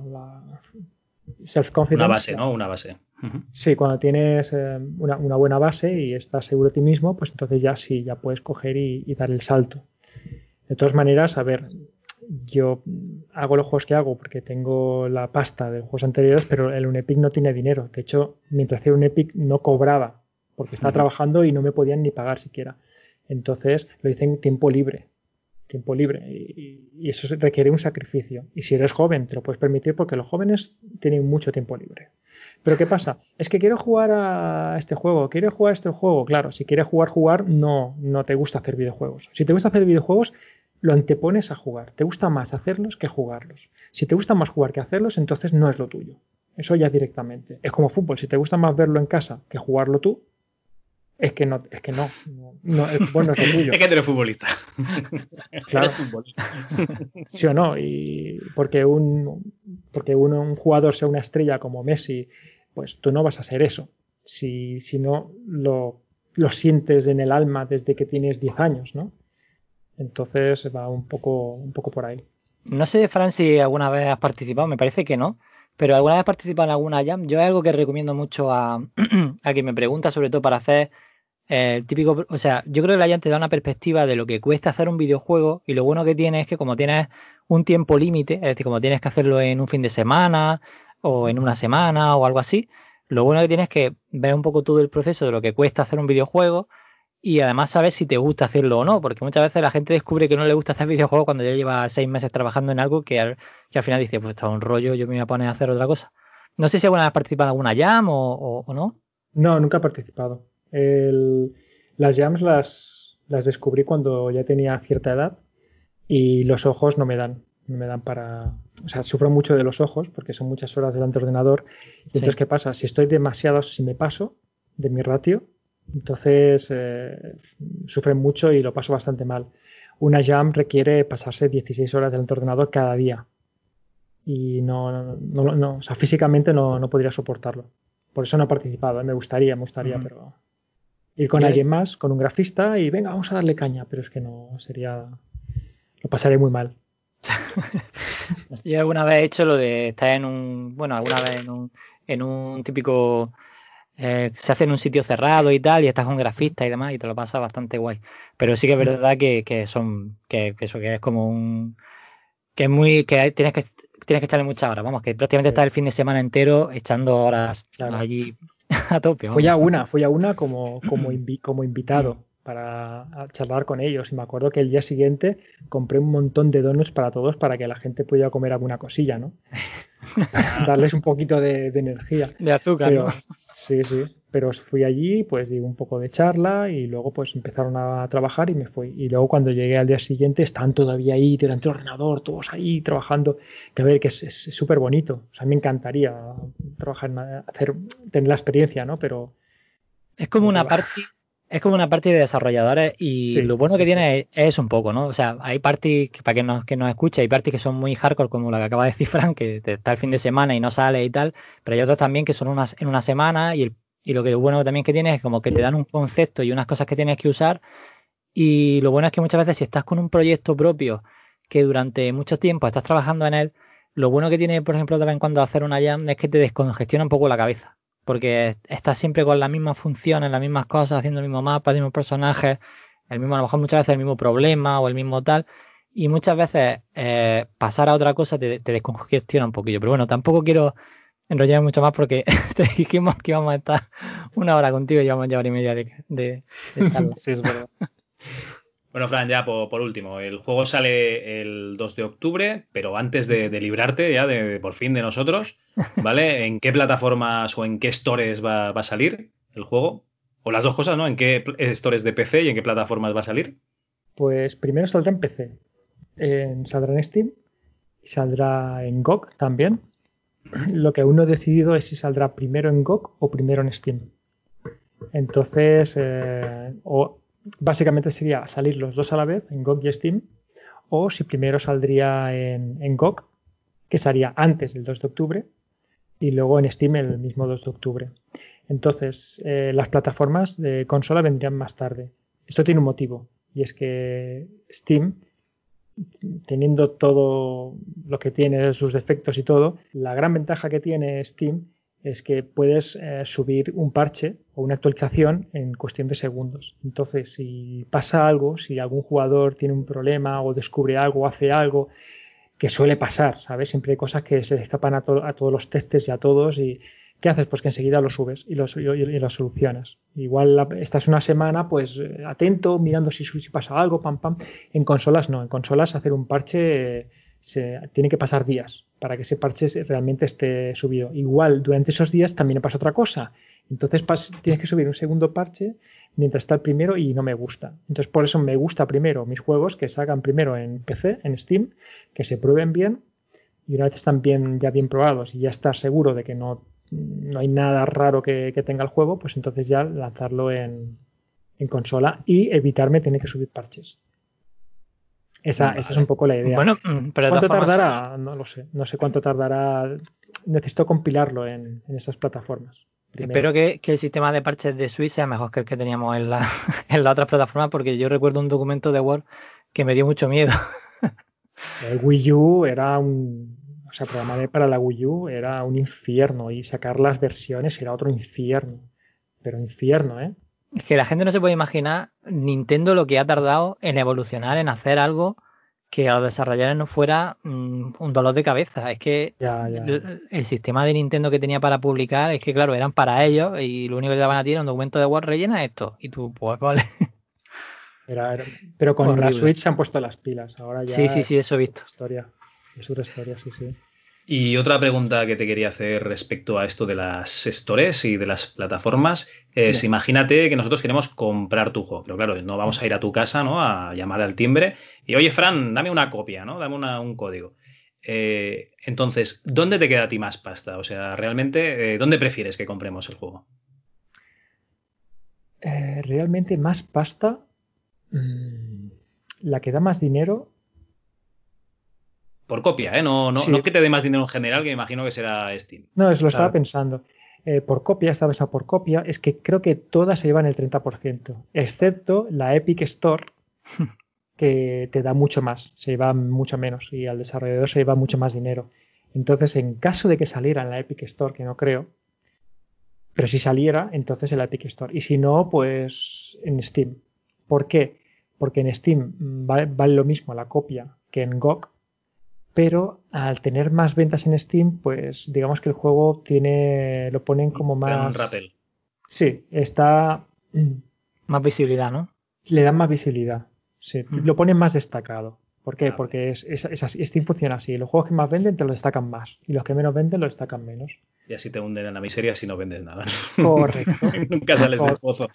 self-confidence. Una base, ¿no? Una base. Sí, cuando tienes eh, una, buena base y estás seguro de ti mismo, pues entonces ya sí, ya puedes coger y dar el salto. De todas maneras, a ver, yo hago los juegos que hago porque tengo la pasta de juegos anteriores, pero el Unepic no tiene dinero. De hecho, mientras hacía Unepic no cobraba porque estaba trabajando y no me podían ni pagar siquiera. Entonces lo hice en tiempo libre. Tiempo libre. Y, y, eso requiere un sacrificio. Y si eres joven, te lo puedes permitir porque los jóvenes tienen mucho tiempo libre. Pero ¿qué pasa? Es que quiero jugar a este juego, quiero jugar a este juego. Claro, si quieres jugar, jugar, no, no te gusta hacer videojuegos. Si te gusta hacer videojuegos, lo antepones a jugar. Te gusta más hacerlos que jugarlos. Si te gusta más jugar que hacerlos, entonces no es lo tuyo. Eso ya directamente. Es como fútbol. Si te gusta más verlo en casa que jugarlo tú, es que no, es que no, no, bueno, es lo tuyo. es que eres futbolista. Claro. sí o no. Y porque un, porque un jugador sea una estrella como Messi, pues tú no vas a ser eso. Si, si no lo, lo sientes en el alma desde que tienes 10 años, ¿no? Entonces va un poco, un poco por ahí. No sé, Fran, si alguna vez has participado, me parece que no, pero alguna vez has participado en alguna jam. Yo es algo que recomiendo mucho a, a quien me pregunta, sobre todo para hacer el típico, o sea, yo creo que la jam te da una perspectiva de lo que cuesta hacer un videojuego y lo bueno que tiene es que como tienes un tiempo límite, es decir, como tienes que hacerlo en un fin de semana o en una semana o algo así, lo bueno que tienes es que ves un poco todo el proceso de lo que cuesta hacer un videojuego y además sabes si te gusta hacerlo o no, porque muchas veces la gente descubre que no le gusta hacer videojuegos cuando ya lleva seis meses trabajando en algo que al, que al final dice, pues está un rollo, yo me voy a poner a hacer otra cosa. No sé si alguna vez has participado en alguna jam o, no. No, nunca he participado. las jams las, las descubrí cuando ya tenía cierta edad y los ojos no me dan, no me dan para... O sea, sufro mucho de los ojos porque son muchas horas delante del ordenador. entonces, ¿qué pasa? Si estoy demasiado, si me paso de mi ratio, entonces, eh, sufren mucho y lo paso bastante mal. Una jam requiere pasarse 16 horas delante del ordenador cada día. Y no, no, no, o sea, físicamente no, no, podría soportarlo. Por eso no he participado. ¿eh? Me gustaría, me gustaría, pero ir con alguien más, con un grafista y venga, vamos a darle caña, pero es que no sería. lo pasaré muy mal. Yo alguna vez he hecho lo de estar en un, bueno, alguna vez en un, en un típico, eh, se hace en un sitio cerrado y tal, y estás con grafista y demás, y te lo pasa bastante guay. Pero sí que es mm. verdad que, que son, que, eso que es como un, que es muy, que tienes que, tienes que echarle muchas horas, vamos, que prácticamente estás el fin de semana entero echando horas allí a tope. Fui a una, fui a una como, como, como invitado para charlar con ellos. Y me acuerdo que el día siguiente compré un montón de donuts para todos para que la gente pudiera comer alguna cosilla, ¿no? darles un poquito de, energía. De azúcar, Sí, sí. Pero fui allí, pues di un poco de charla y luego pues empezaron a trabajar y me fui. Y luego cuando llegué al día siguiente están todavía ahí delante del ordenador, todos ahí trabajando. Que a ver, que es súper bonito. O sea, me encantaría trabajar, hacer, tener la experiencia, ¿no? Pero... Es como una parte es como una parte de desarrolladores y lo bueno que tiene es, un poco, ¿no? O sea, hay parties, que, para que nos, que nos escuche, hay parties que son muy hardcore, como la que acaba de decir Frank, que está el fin de semana y no sale y tal, pero hay otras también que son unas, en una semana y, el, y lo que bueno también que tiene es como que te dan un concepto y unas cosas que tienes que usar y lo bueno es que muchas veces si estás con un proyecto propio que durante mucho tiempo estás trabajando en él, lo bueno que tiene, por ejemplo, de vez en cuando hacer una jam es que te descongestiona un poco la cabeza porque estás siempre con las mismas funciones, las mismas cosas, haciendo el mismo mapa, el mismo personaje, el mismo, a lo mejor muchas veces el mismo problema o el mismo tal, y muchas veces eh, pasar a otra cosa te, descongestiona un poquillo. Pero bueno, tampoco quiero enrollar mucho más porque te dijimos que íbamos a estar una hora contigo y vamos a llevar y media de, de, charla. sí, es verdad. Bueno, Fran, ya por, último, el juego sale el 2 de octubre, pero antes de, librarte ya de por fin de nosotros, ¿vale? ¿En qué plataformas o en qué stores va, a salir el juego? O las dos cosas, ¿no? ¿En qué stores de PC y en qué plataformas va a salir? Pues primero saldrá en PC. saldrá en Steam y saldrá en GOG también. Lo que aún no he decidido es si saldrá primero en GOG o primero en Steam. Entonces, eh, o básicamente sería salir los dos a la vez en GOG y Steam, o si primero saldría en, en GOG, que sería antes del 2 de octubre, y luego en Steam el mismo 2 de octubre. Entonces, eh, las plataformas de consola vendrían más tarde. Esto tiene un motivo, y es que Steam, teniendo todo lo que tiene, sus defectos y todo, la gran ventaja que tiene Steam es que puedes eh, subir un parche o una actualización en cuestión de segundos. Entonces, si pasa algo, si algún jugador tiene un problema o descubre algo o hace algo, que suele pasar, ¿sabes? Siempre hay cosas que se escapan a, todos los testes y a todos y ¿qué haces? Pues que enseguida lo subes y lo, y, solucionas. Igual estás una semana, pues eh, atento, mirando si, si pasa algo, pam, pam. En consolas no, en consolas hacer un parche se, tiene que pasar días para que ese parche realmente esté subido. Igual, durante esos días también pasa otra cosa. Entonces tienes que subir un segundo parche mientras está el primero y no me gusta. Entonces por eso me gusta primero mis juegos que salgan primero en PC, en Steam, que se prueben bien y una vez están bien, ya bien probados y ya estás seguro de que no, no hay nada raro que, tenga el juego, pues entonces ya lanzarlo en, en consola y evitarme tener que subir parches. Esa, esa, es un poco la idea. Bueno, mm, pero ¿Cuánto tardará? No lo sé. No sé cuánto tardará. Necesito compilarlo en, en esas plataformas. Espero que, que, el sistema de parches de Switch sea mejor que el que teníamos en la, en la otra plataforma, porque yo recuerdo un documento de Word que me dio mucho miedo. El Wii U era un. O sea, programar para la Wii U era un infierno y sacar las versiones era otro infierno. Pero infierno, ¿eh? Es que la gente no se puede imaginar Nintendo lo que ha tardado en evolucionar, en hacer algo que a los desarrolladores no fuera mm, un dolor de cabeza. Es que El, sistema de Nintendo que tenía para publicar es que, claro, eran para ellos y lo único que te daban a ti era un documento de Word rellena esto. Y tú, pues vale. pero con la Switch se han puesto las pilas. Ahora ya sí, sí, sí, eso he visto. Historia. Es otra historia, sí, sí. Y otra pregunta que te quería hacer respecto a esto de las stores y de las plataformas es, imagínate que nosotros queremos comprar tu juego, pero claro, no vamos a ir a tu casa, ¿no? A llamar al timbre y, oye, Fran, dame una copia, ¿no? Dame un código. Eh, entonces, ¿dónde te queda a ti más pasta? O sea, realmente, eh, ¿dónde prefieres que compremos el juego? Eh, realmente más pasta, mm, la que da más dinero por copia, ¿eh? No, no, no que te dé más dinero en general, que me imagino que será Steam. No, eso lo estaba pensando. Eh, por copia, esta vez por copia, es que creo que todas se llevan el 30%, excepto la Epic Store, que te da mucho más, se lleva mucho menos y al desarrollador se lleva mucho más dinero. Entonces, en caso de que saliera en la Epic Store, que no creo, pero si saliera, entonces en la Epic Store. Y si no, pues en Steam. ¿Por qué? Porque en Steam vale, vale lo mismo la copia que en GOG, pero al tener más ventas en Steam, pues digamos que el juego tiene, lo ponen como Te dan un más... rappel. Sí, está... Más visibilidad, ¿no? Le dan más visibilidad. Sí, Mm. lo ponen más destacado. ¿Por qué? Porque es, es- es así, Steam funciona así. Los juegos que más venden te lo destacan más. Y los que menos venden lo destacan menos. Y así te hunden en la miseria si no vendes nada. Correcto. Nunca sales del pozo.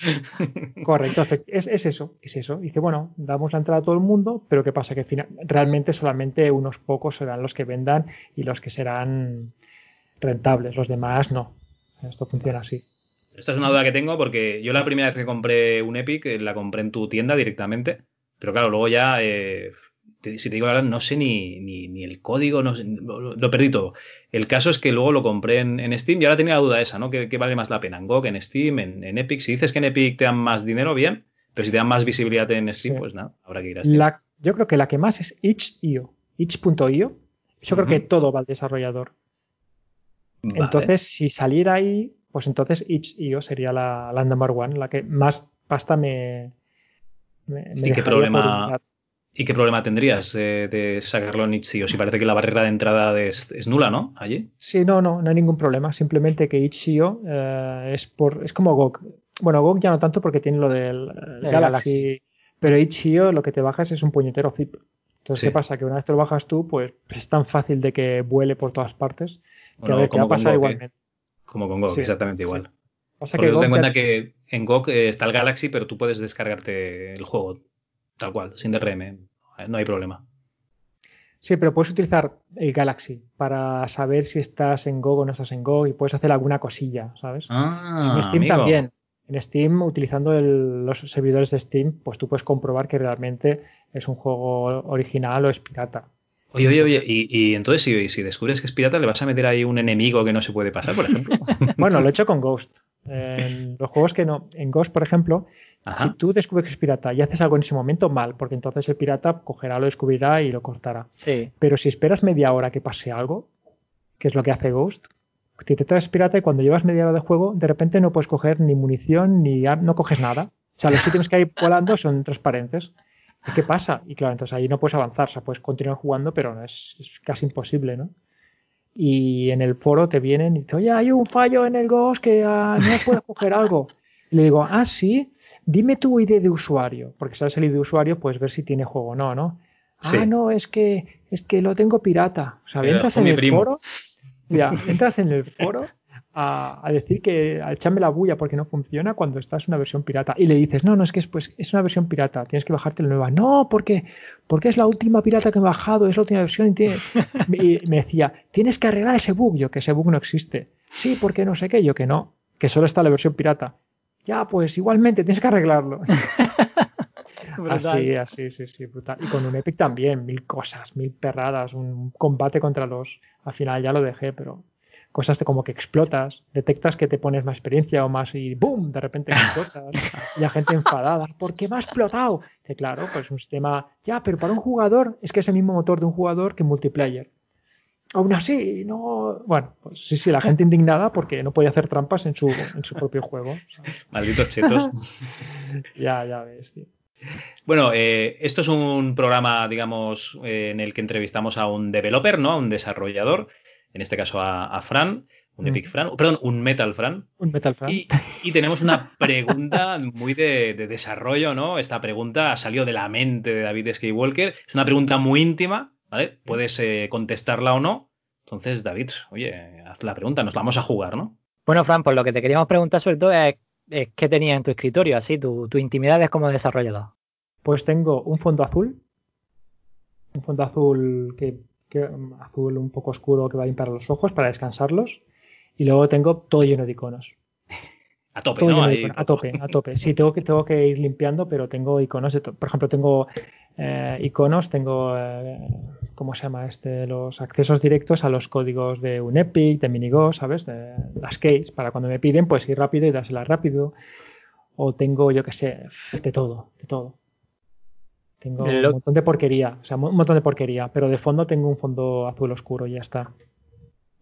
Correcto, es, es eso, es eso. Dice, bueno, damos la entrada a todo el mundo, pero ¿qué pasa? Que fina- realmente solamente unos pocos serán los que vendan y los que serán rentables. Los demás no. Esto funciona así. Esta es una duda que tengo porque yo la primera vez que compré un Epic eh, la compré en tu tienda directamente. Pero claro, luego ya, eh, te- si te digo la verdad, no sé ni, ni, ni el código, no sé, lo, perdí todo. El caso es que luego lo compré en, en Steam y ahora tenía la duda esa, ¿no? ¿Qué, qué vale más la pena? ¿En GOG, en Steam, en, en Epic? Si dices que en Epic te dan más dinero, bien. Pero si te dan más visibilidad en Steam, Sí. pues nada, habrá que ir a Steam. La, yo creo que la que más es itch.io. Itch.io. Yo creo que todo va al desarrollador. Vale. Entonces, si saliera ahí, pues entonces itch.io sería la, la number one, la que más pasta me, me, me ¿Y qué problema-. ¿Y qué problema tendrías eh, de sacarlo en itch.io? Si parece que la barrera de entrada es, es nula, ¿no? Allí. Sí, no, no, no hay ningún problema. Simplemente que itch.io eh, es por es como GOG. Bueno, GOG ya no tanto porque tiene lo del eh, El Galaxy, Galaxy. pero itch.io lo que te bajas es un puñetero zip. Entonces, Sí. ¿qué pasa? Que una vez te lo bajas tú, pues es tan fácil de que vuele por todas partes que Bueno, a ver, que va a como con pasar GOG, ¿eh? igualmente. Como con GOG, Sí, exactamente sí. igual. Pasa Porque que ten en cuenta ya- que en GOG eh, está el Galaxy, pero tú puedes descargarte el juego tal cual, sin DRM. No hay problema. Sí, pero puedes utilizar el Galaxy para saber si estás en GOG o no estás en GOG y puedes hacer alguna cosilla, ¿sabes? Ah, en Steam amigo. también. En Steam, utilizando el- los servidores de Steam, pues tú puedes comprobar que realmente es un juego original o es pirata. Oye, oye, oye, y, y entonces si, si descubres que es pirata, ¿le vas a meter ahí un enemigo que no se puede pasar, por ejemplo? Bueno, lo he hecho con Ghost. En los juegos que no. En Ghost, por ejemplo, Ajá. si tú descubres que es pirata y haces algo en ese momento, mal, porque entonces el pirata cogerá, lo descubrirá y lo cortará. Sí. Pero si esperas media hora que pase algo, que es lo que hace Ghost, si te traes pirata y cuando llevas media hora de juego, de repente no puedes coger ni munición, ni no coges nada. O sea, los ítems que hay volando son transparentes. ¿Y qué pasa? Y claro, entonces ahí no puedes avanzar, o sea, puedes continuar jugando, pero no es, es casi imposible, ¿no? Y en el foro te vienen y dicen, oye, hay un fallo en el Ghost que ah, no puedes coger algo. Y le digo, ah, sí, dime tu ID de usuario, porque sabes el ID de usuario, puedes ver si tiene juego o no, ¿no? Sí. Ah, no, es que, es que lo tengo pirata. O sea, Pero entras en el primo. foro, ya, entras en el foro a, a decir que, a echarme la bulla porque no funciona cuando estás en una versión pirata. Y le dices, no, no, es que es, pues, es una versión pirata, tienes que bajarte la nueva. No, porque, porque es la última pirata que he bajado, es la última versión. Y, tiene- y me decía, tienes que arreglar ese bug, yo que ese bug no existe. Sí, porque no sé qué, yo que no, que solo está la versión pirata. Ya, pues igualmente tienes que arreglarlo. Así, así, sí, sí, brutal. Y con un Epic también, mil cosas, mil perradas, un combate contra los. Al final ya lo dejé, pero cosas de como que explotas, detectas que te pones más experiencia o más y ¡boom! De repente explotas. y la gente enfadada, ¿por qué me ha explotado? Que claro, pues un sistema. Ya, pero para un jugador es que es el mismo motor de un jugador que multiplayer. Aún así, no. Bueno, pues sí, sí, la gente indignada porque no podía hacer trampas en su, en su propio juego. Malditos chetos. Ya, ya ves, tío. Bueno, eh, esto es un programa, digamos, eh, en el que entrevistamos a un developer, ¿no? A un desarrollador, en este caso a, a Fran, un Mm. Epic Fran, perdón, un Metal Fran. Un Metal Fran. Y, y tenemos una pregunta muy de, de desarrollo, ¿no? Esta pregunta salió de la mente de David Skywalker. Es una pregunta muy íntima, ¿vale? Puedes eh, contestarla o no. Entonces, David, oye, haz la pregunta, nos vamos a jugar, ¿no? Bueno, Fran, pues lo que te queríamos preguntar sobre todo es, es qué tenías en tu escritorio, así, tu, tu intimidad es como desarrollador. Pues tengo un fondo azul, un fondo azul que, que- azul un poco oscuro que va a limpiar los ojos para descansarlos, y luego tengo todo lleno de iconos. A tope, Todo ¿no? lleno de Ahí- iconos, a tope, a tope. Sí, tengo que, tengo que ir limpiando, pero tengo iconos de to- Por ejemplo, tengo eh, iconos, tengo, eh, ¿cómo se llama este? Los accesos directos a los códigos de un Epic, de Minigo, ¿sabes? De las keys, para cuando me piden, pues ir rápido y dárselas rápido. O tengo, yo qué sé, de todo, de todo. Tengo Lo- un montón de porquería, o sea, un montón de porquería, pero de fondo tengo un fondo azul oscuro y ya está.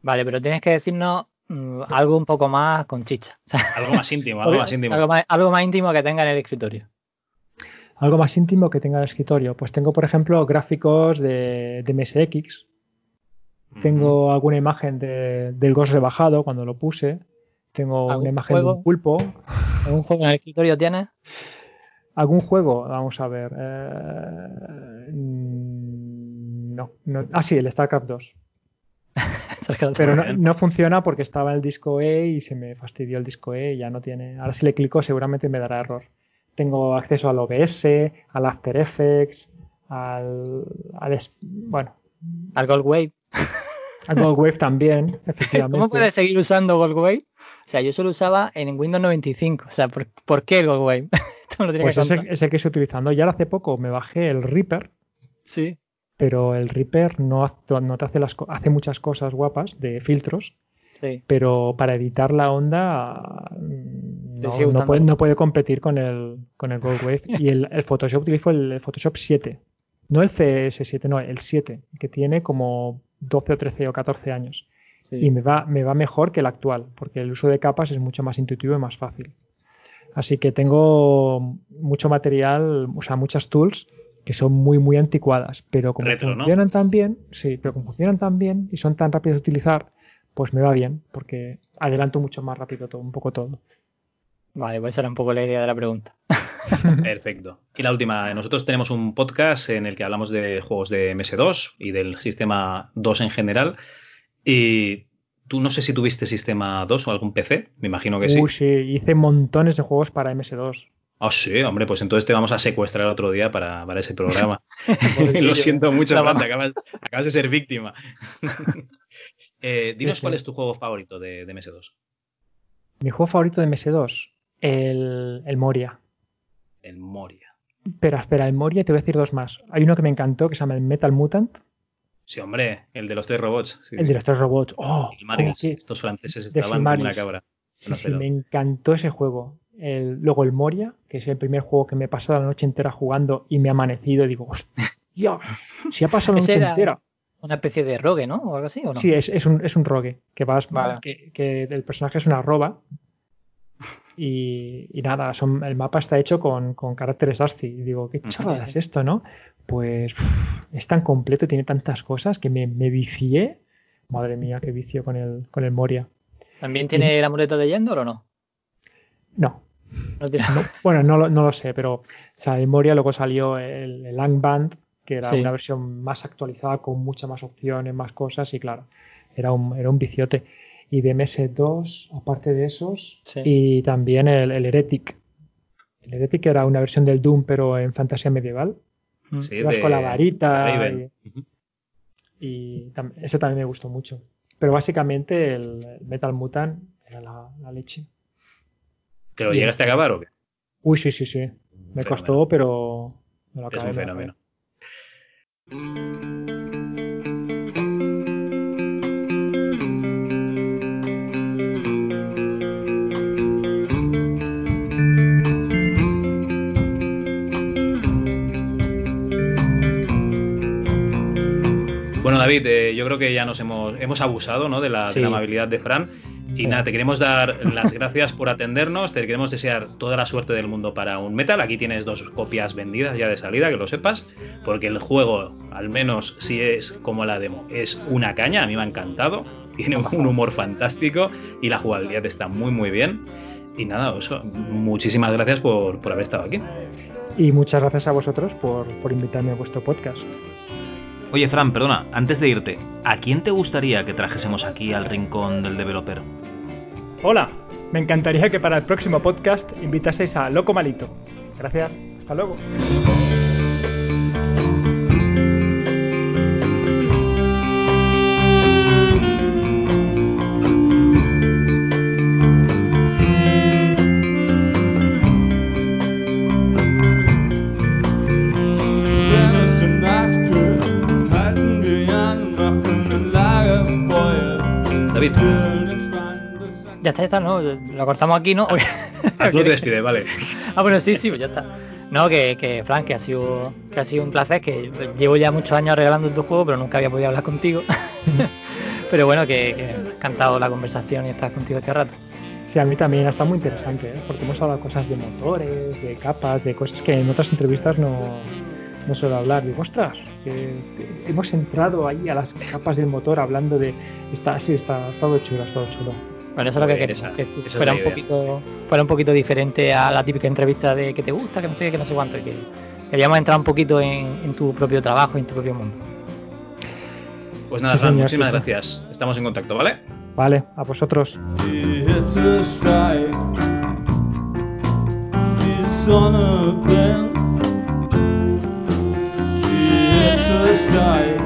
Vale, pero tienes que decirnos mm, algo un poco más con chicha. O sea, Algo más íntimo, algo más íntimo. algo más- algo más íntimo que tenga en el escritorio. Algo más íntimo que tenga el escritorio. Pues tengo, por ejemplo, gráficos de, de MSX. Tengo alguna imagen de- del Ghost rebajado cuando lo puse. Tengo ¿Algún una imagen de un pulpo. ¿Algún juego en el escritorio tienes? ¿Algún juego? Vamos a ver. eh, no, no. Ah, sí, el StarCraft 2. Pero no, no funciona porque estaba en el disco E y se me fastidió el disco E y ya no tiene. Ahora si le clico seguramente me dará error. Tengo acceso al OBS, al After Effects, al, al bueno, Al Gold Wave. al Gold Wave también, efectivamente. ¿Cómo puedes seguir usando Gold Wave? O sea, yo solo usaba en Windows 95. O sea, ¿por, por qué el Gold Wave? Esto lo tiene Pues que es el que estoy utilizando. Y ahora hace poco me bajé el Reaper, Sí. pero el Reaper no, hace- no te hace las hace muchas cosas guapas de filtros, Sí. pero para editar la onda no, sigue no gustando. puede, no puede competir con el, con el Gold Wave. y el, el Photoshop utilizo el, el Photoshop 7. No el CS7, no, el 7, que tiene como 12 o 13 o 14 años. sí. Y me va, me va mejor que el actual, porque el uso de capas es mucho más intuitivo y más fácil. Así que tengo mucho material, o sea, muchas tools que son muy, muy anticuadas, pero como Retro, ¿no? funcionan tan bien, sí, pero como funcionan tan bien y son tan rápidos de utilizar, pues me va bien, porque adelanto mucho más rápido todo, un poco todo. Vale, pues esa era un poco la idea de la pregunta. Perfecto. Y la última, nosotros tenemos un podcast en el que hablamos de juegos de MS2 y del sistema 2 en general. Y tú no sé si tuviste sistema 2 o algún PC, me imagino que sí. Uy, sí, hice montones de juegos para MS2. Ah, sí, hombre, pues entonces te vamos a secuestrar otro día para, para ese programa. Lo siento mucho, La Fran, acabas, acabas de ser víctima. Eh, dinos Sí, sí. cuál es tu juego favorito de, de MS2. Mi juego favorito de MS2, el, el Moria. El Moria. Espera, espera, el Moria te voy a decir dos más. Hay uno que me encantó que se llama el Metal Mutant, Sí, hombre, el de los tres robots. Sí, el sí. de los tres robots. ¡Oh! Filmaris. qué- Estos franceses estaban como una cabra. Sí, pero- me encantó ese juego. El- luego el Moria, que es el primer juego que me he pasado la noche entera jugando y me ha amanecido. Y digo, hostia, si ha pasado la noche era- entera. Una especie de rogue, ¿no? O algo así, ¿o no? Sí, es, es un, es un rogue, que vas, Vale. que, que el personaje es una arroba. Y, y nada, son, el mapa está hecho con, con caracteres ASCII. Y digo, qué chorrada es esto, ¿no? Pues uf, es tan completo, tiene tantas cosas que me, me vicié. Madre mía, qué vicio con el, con el Moria. ¿También tiene el amuleto de Yendor o no? No, No tiene. No, bueno, no, lo- no lo sé, pero o sea, en Moria luego salió el, el Angband, que era Sí. una versión más actualizada con muchas más opciones, más cosas, y claro, era un, era un viciote. Y de MS2, aparte de esos, Sí. y también el, el Heretic. El Heretic era una versión del Doom, pero en fantasía medieval. Mm. Sí, Ibas de- con la varita. Y, y tam- ese también me gustó mucho. Pero básicamente el, Metal Mutant era la, la leche. ¿Te lo llegaste a acabar o qué? Uy, sí, sí, sí. Me Fenómeno. costó, pero me lo Es acabé. un lo acabé. fenómeno. David, eh, yo creo que ya nos hemos, hemos abusado ¿no? de, la, de Sí. la amabilidad de Fran. Y nada, te queremos dar las gracias por atendernos, te queremos desear toda la suerte del mundo para un metal. Aquí tienes dos copias vendidas ya de salida, que lo sepas, porque el juego, al menos si es como la demo, es una caña, a mí me ha encantado, tiene un un humor fantástico y la jugabilidad está muy muy bien. Y nada, eso, muchísimas gracias por, por haber estado aquí. Y muchas gracias a vosotros por, por invitarme a vuestro podcast. Oye, Fran, perdona, antes de irte, ¿a quién te gustaría que trajésemos aquí al rincón del developer? Hola, me encantaría que para el próximo podcast invitaseis a Loco Malito. Gracias, hasta luego. Lo cortamos aquí, ¿no? tú te despides, vale. ah, bueno, sí, sí, pues ya está. No, que, que Frank, que ha sido que ha sido un placer, que llevo ya muchos años regalando tu juego, pero nunca había podido hablar contigo. pero bueno, que, que me ha encantado la conversación y estar contigo este rato. Sí, a mí también ha estado muy interesante, ¿eh? porque hemos hablado cosas de motores, de capas, de cosas que en otras entrevistas no, no suelo hablar. Digo, ostras, que, que hemos entrado ahí a las capas del motor hablando de... Está, sí, está, ha estado chulo, ha estado chulo. Bueno, eso es lo que esa- que fuera un poquito, fuera un poquito diferente a la típica entrevista de que te gusta, que no sé qué, que no sé cuánto, y que queríamos entrar un poquito en, en tu propio trabajo y en tu propio mundo. Pues nada, Sí, Fran, señor, muchísimas sí, sí. gracias. Estamos en contacto, ¿vale? Vale, a vosotros. A strike.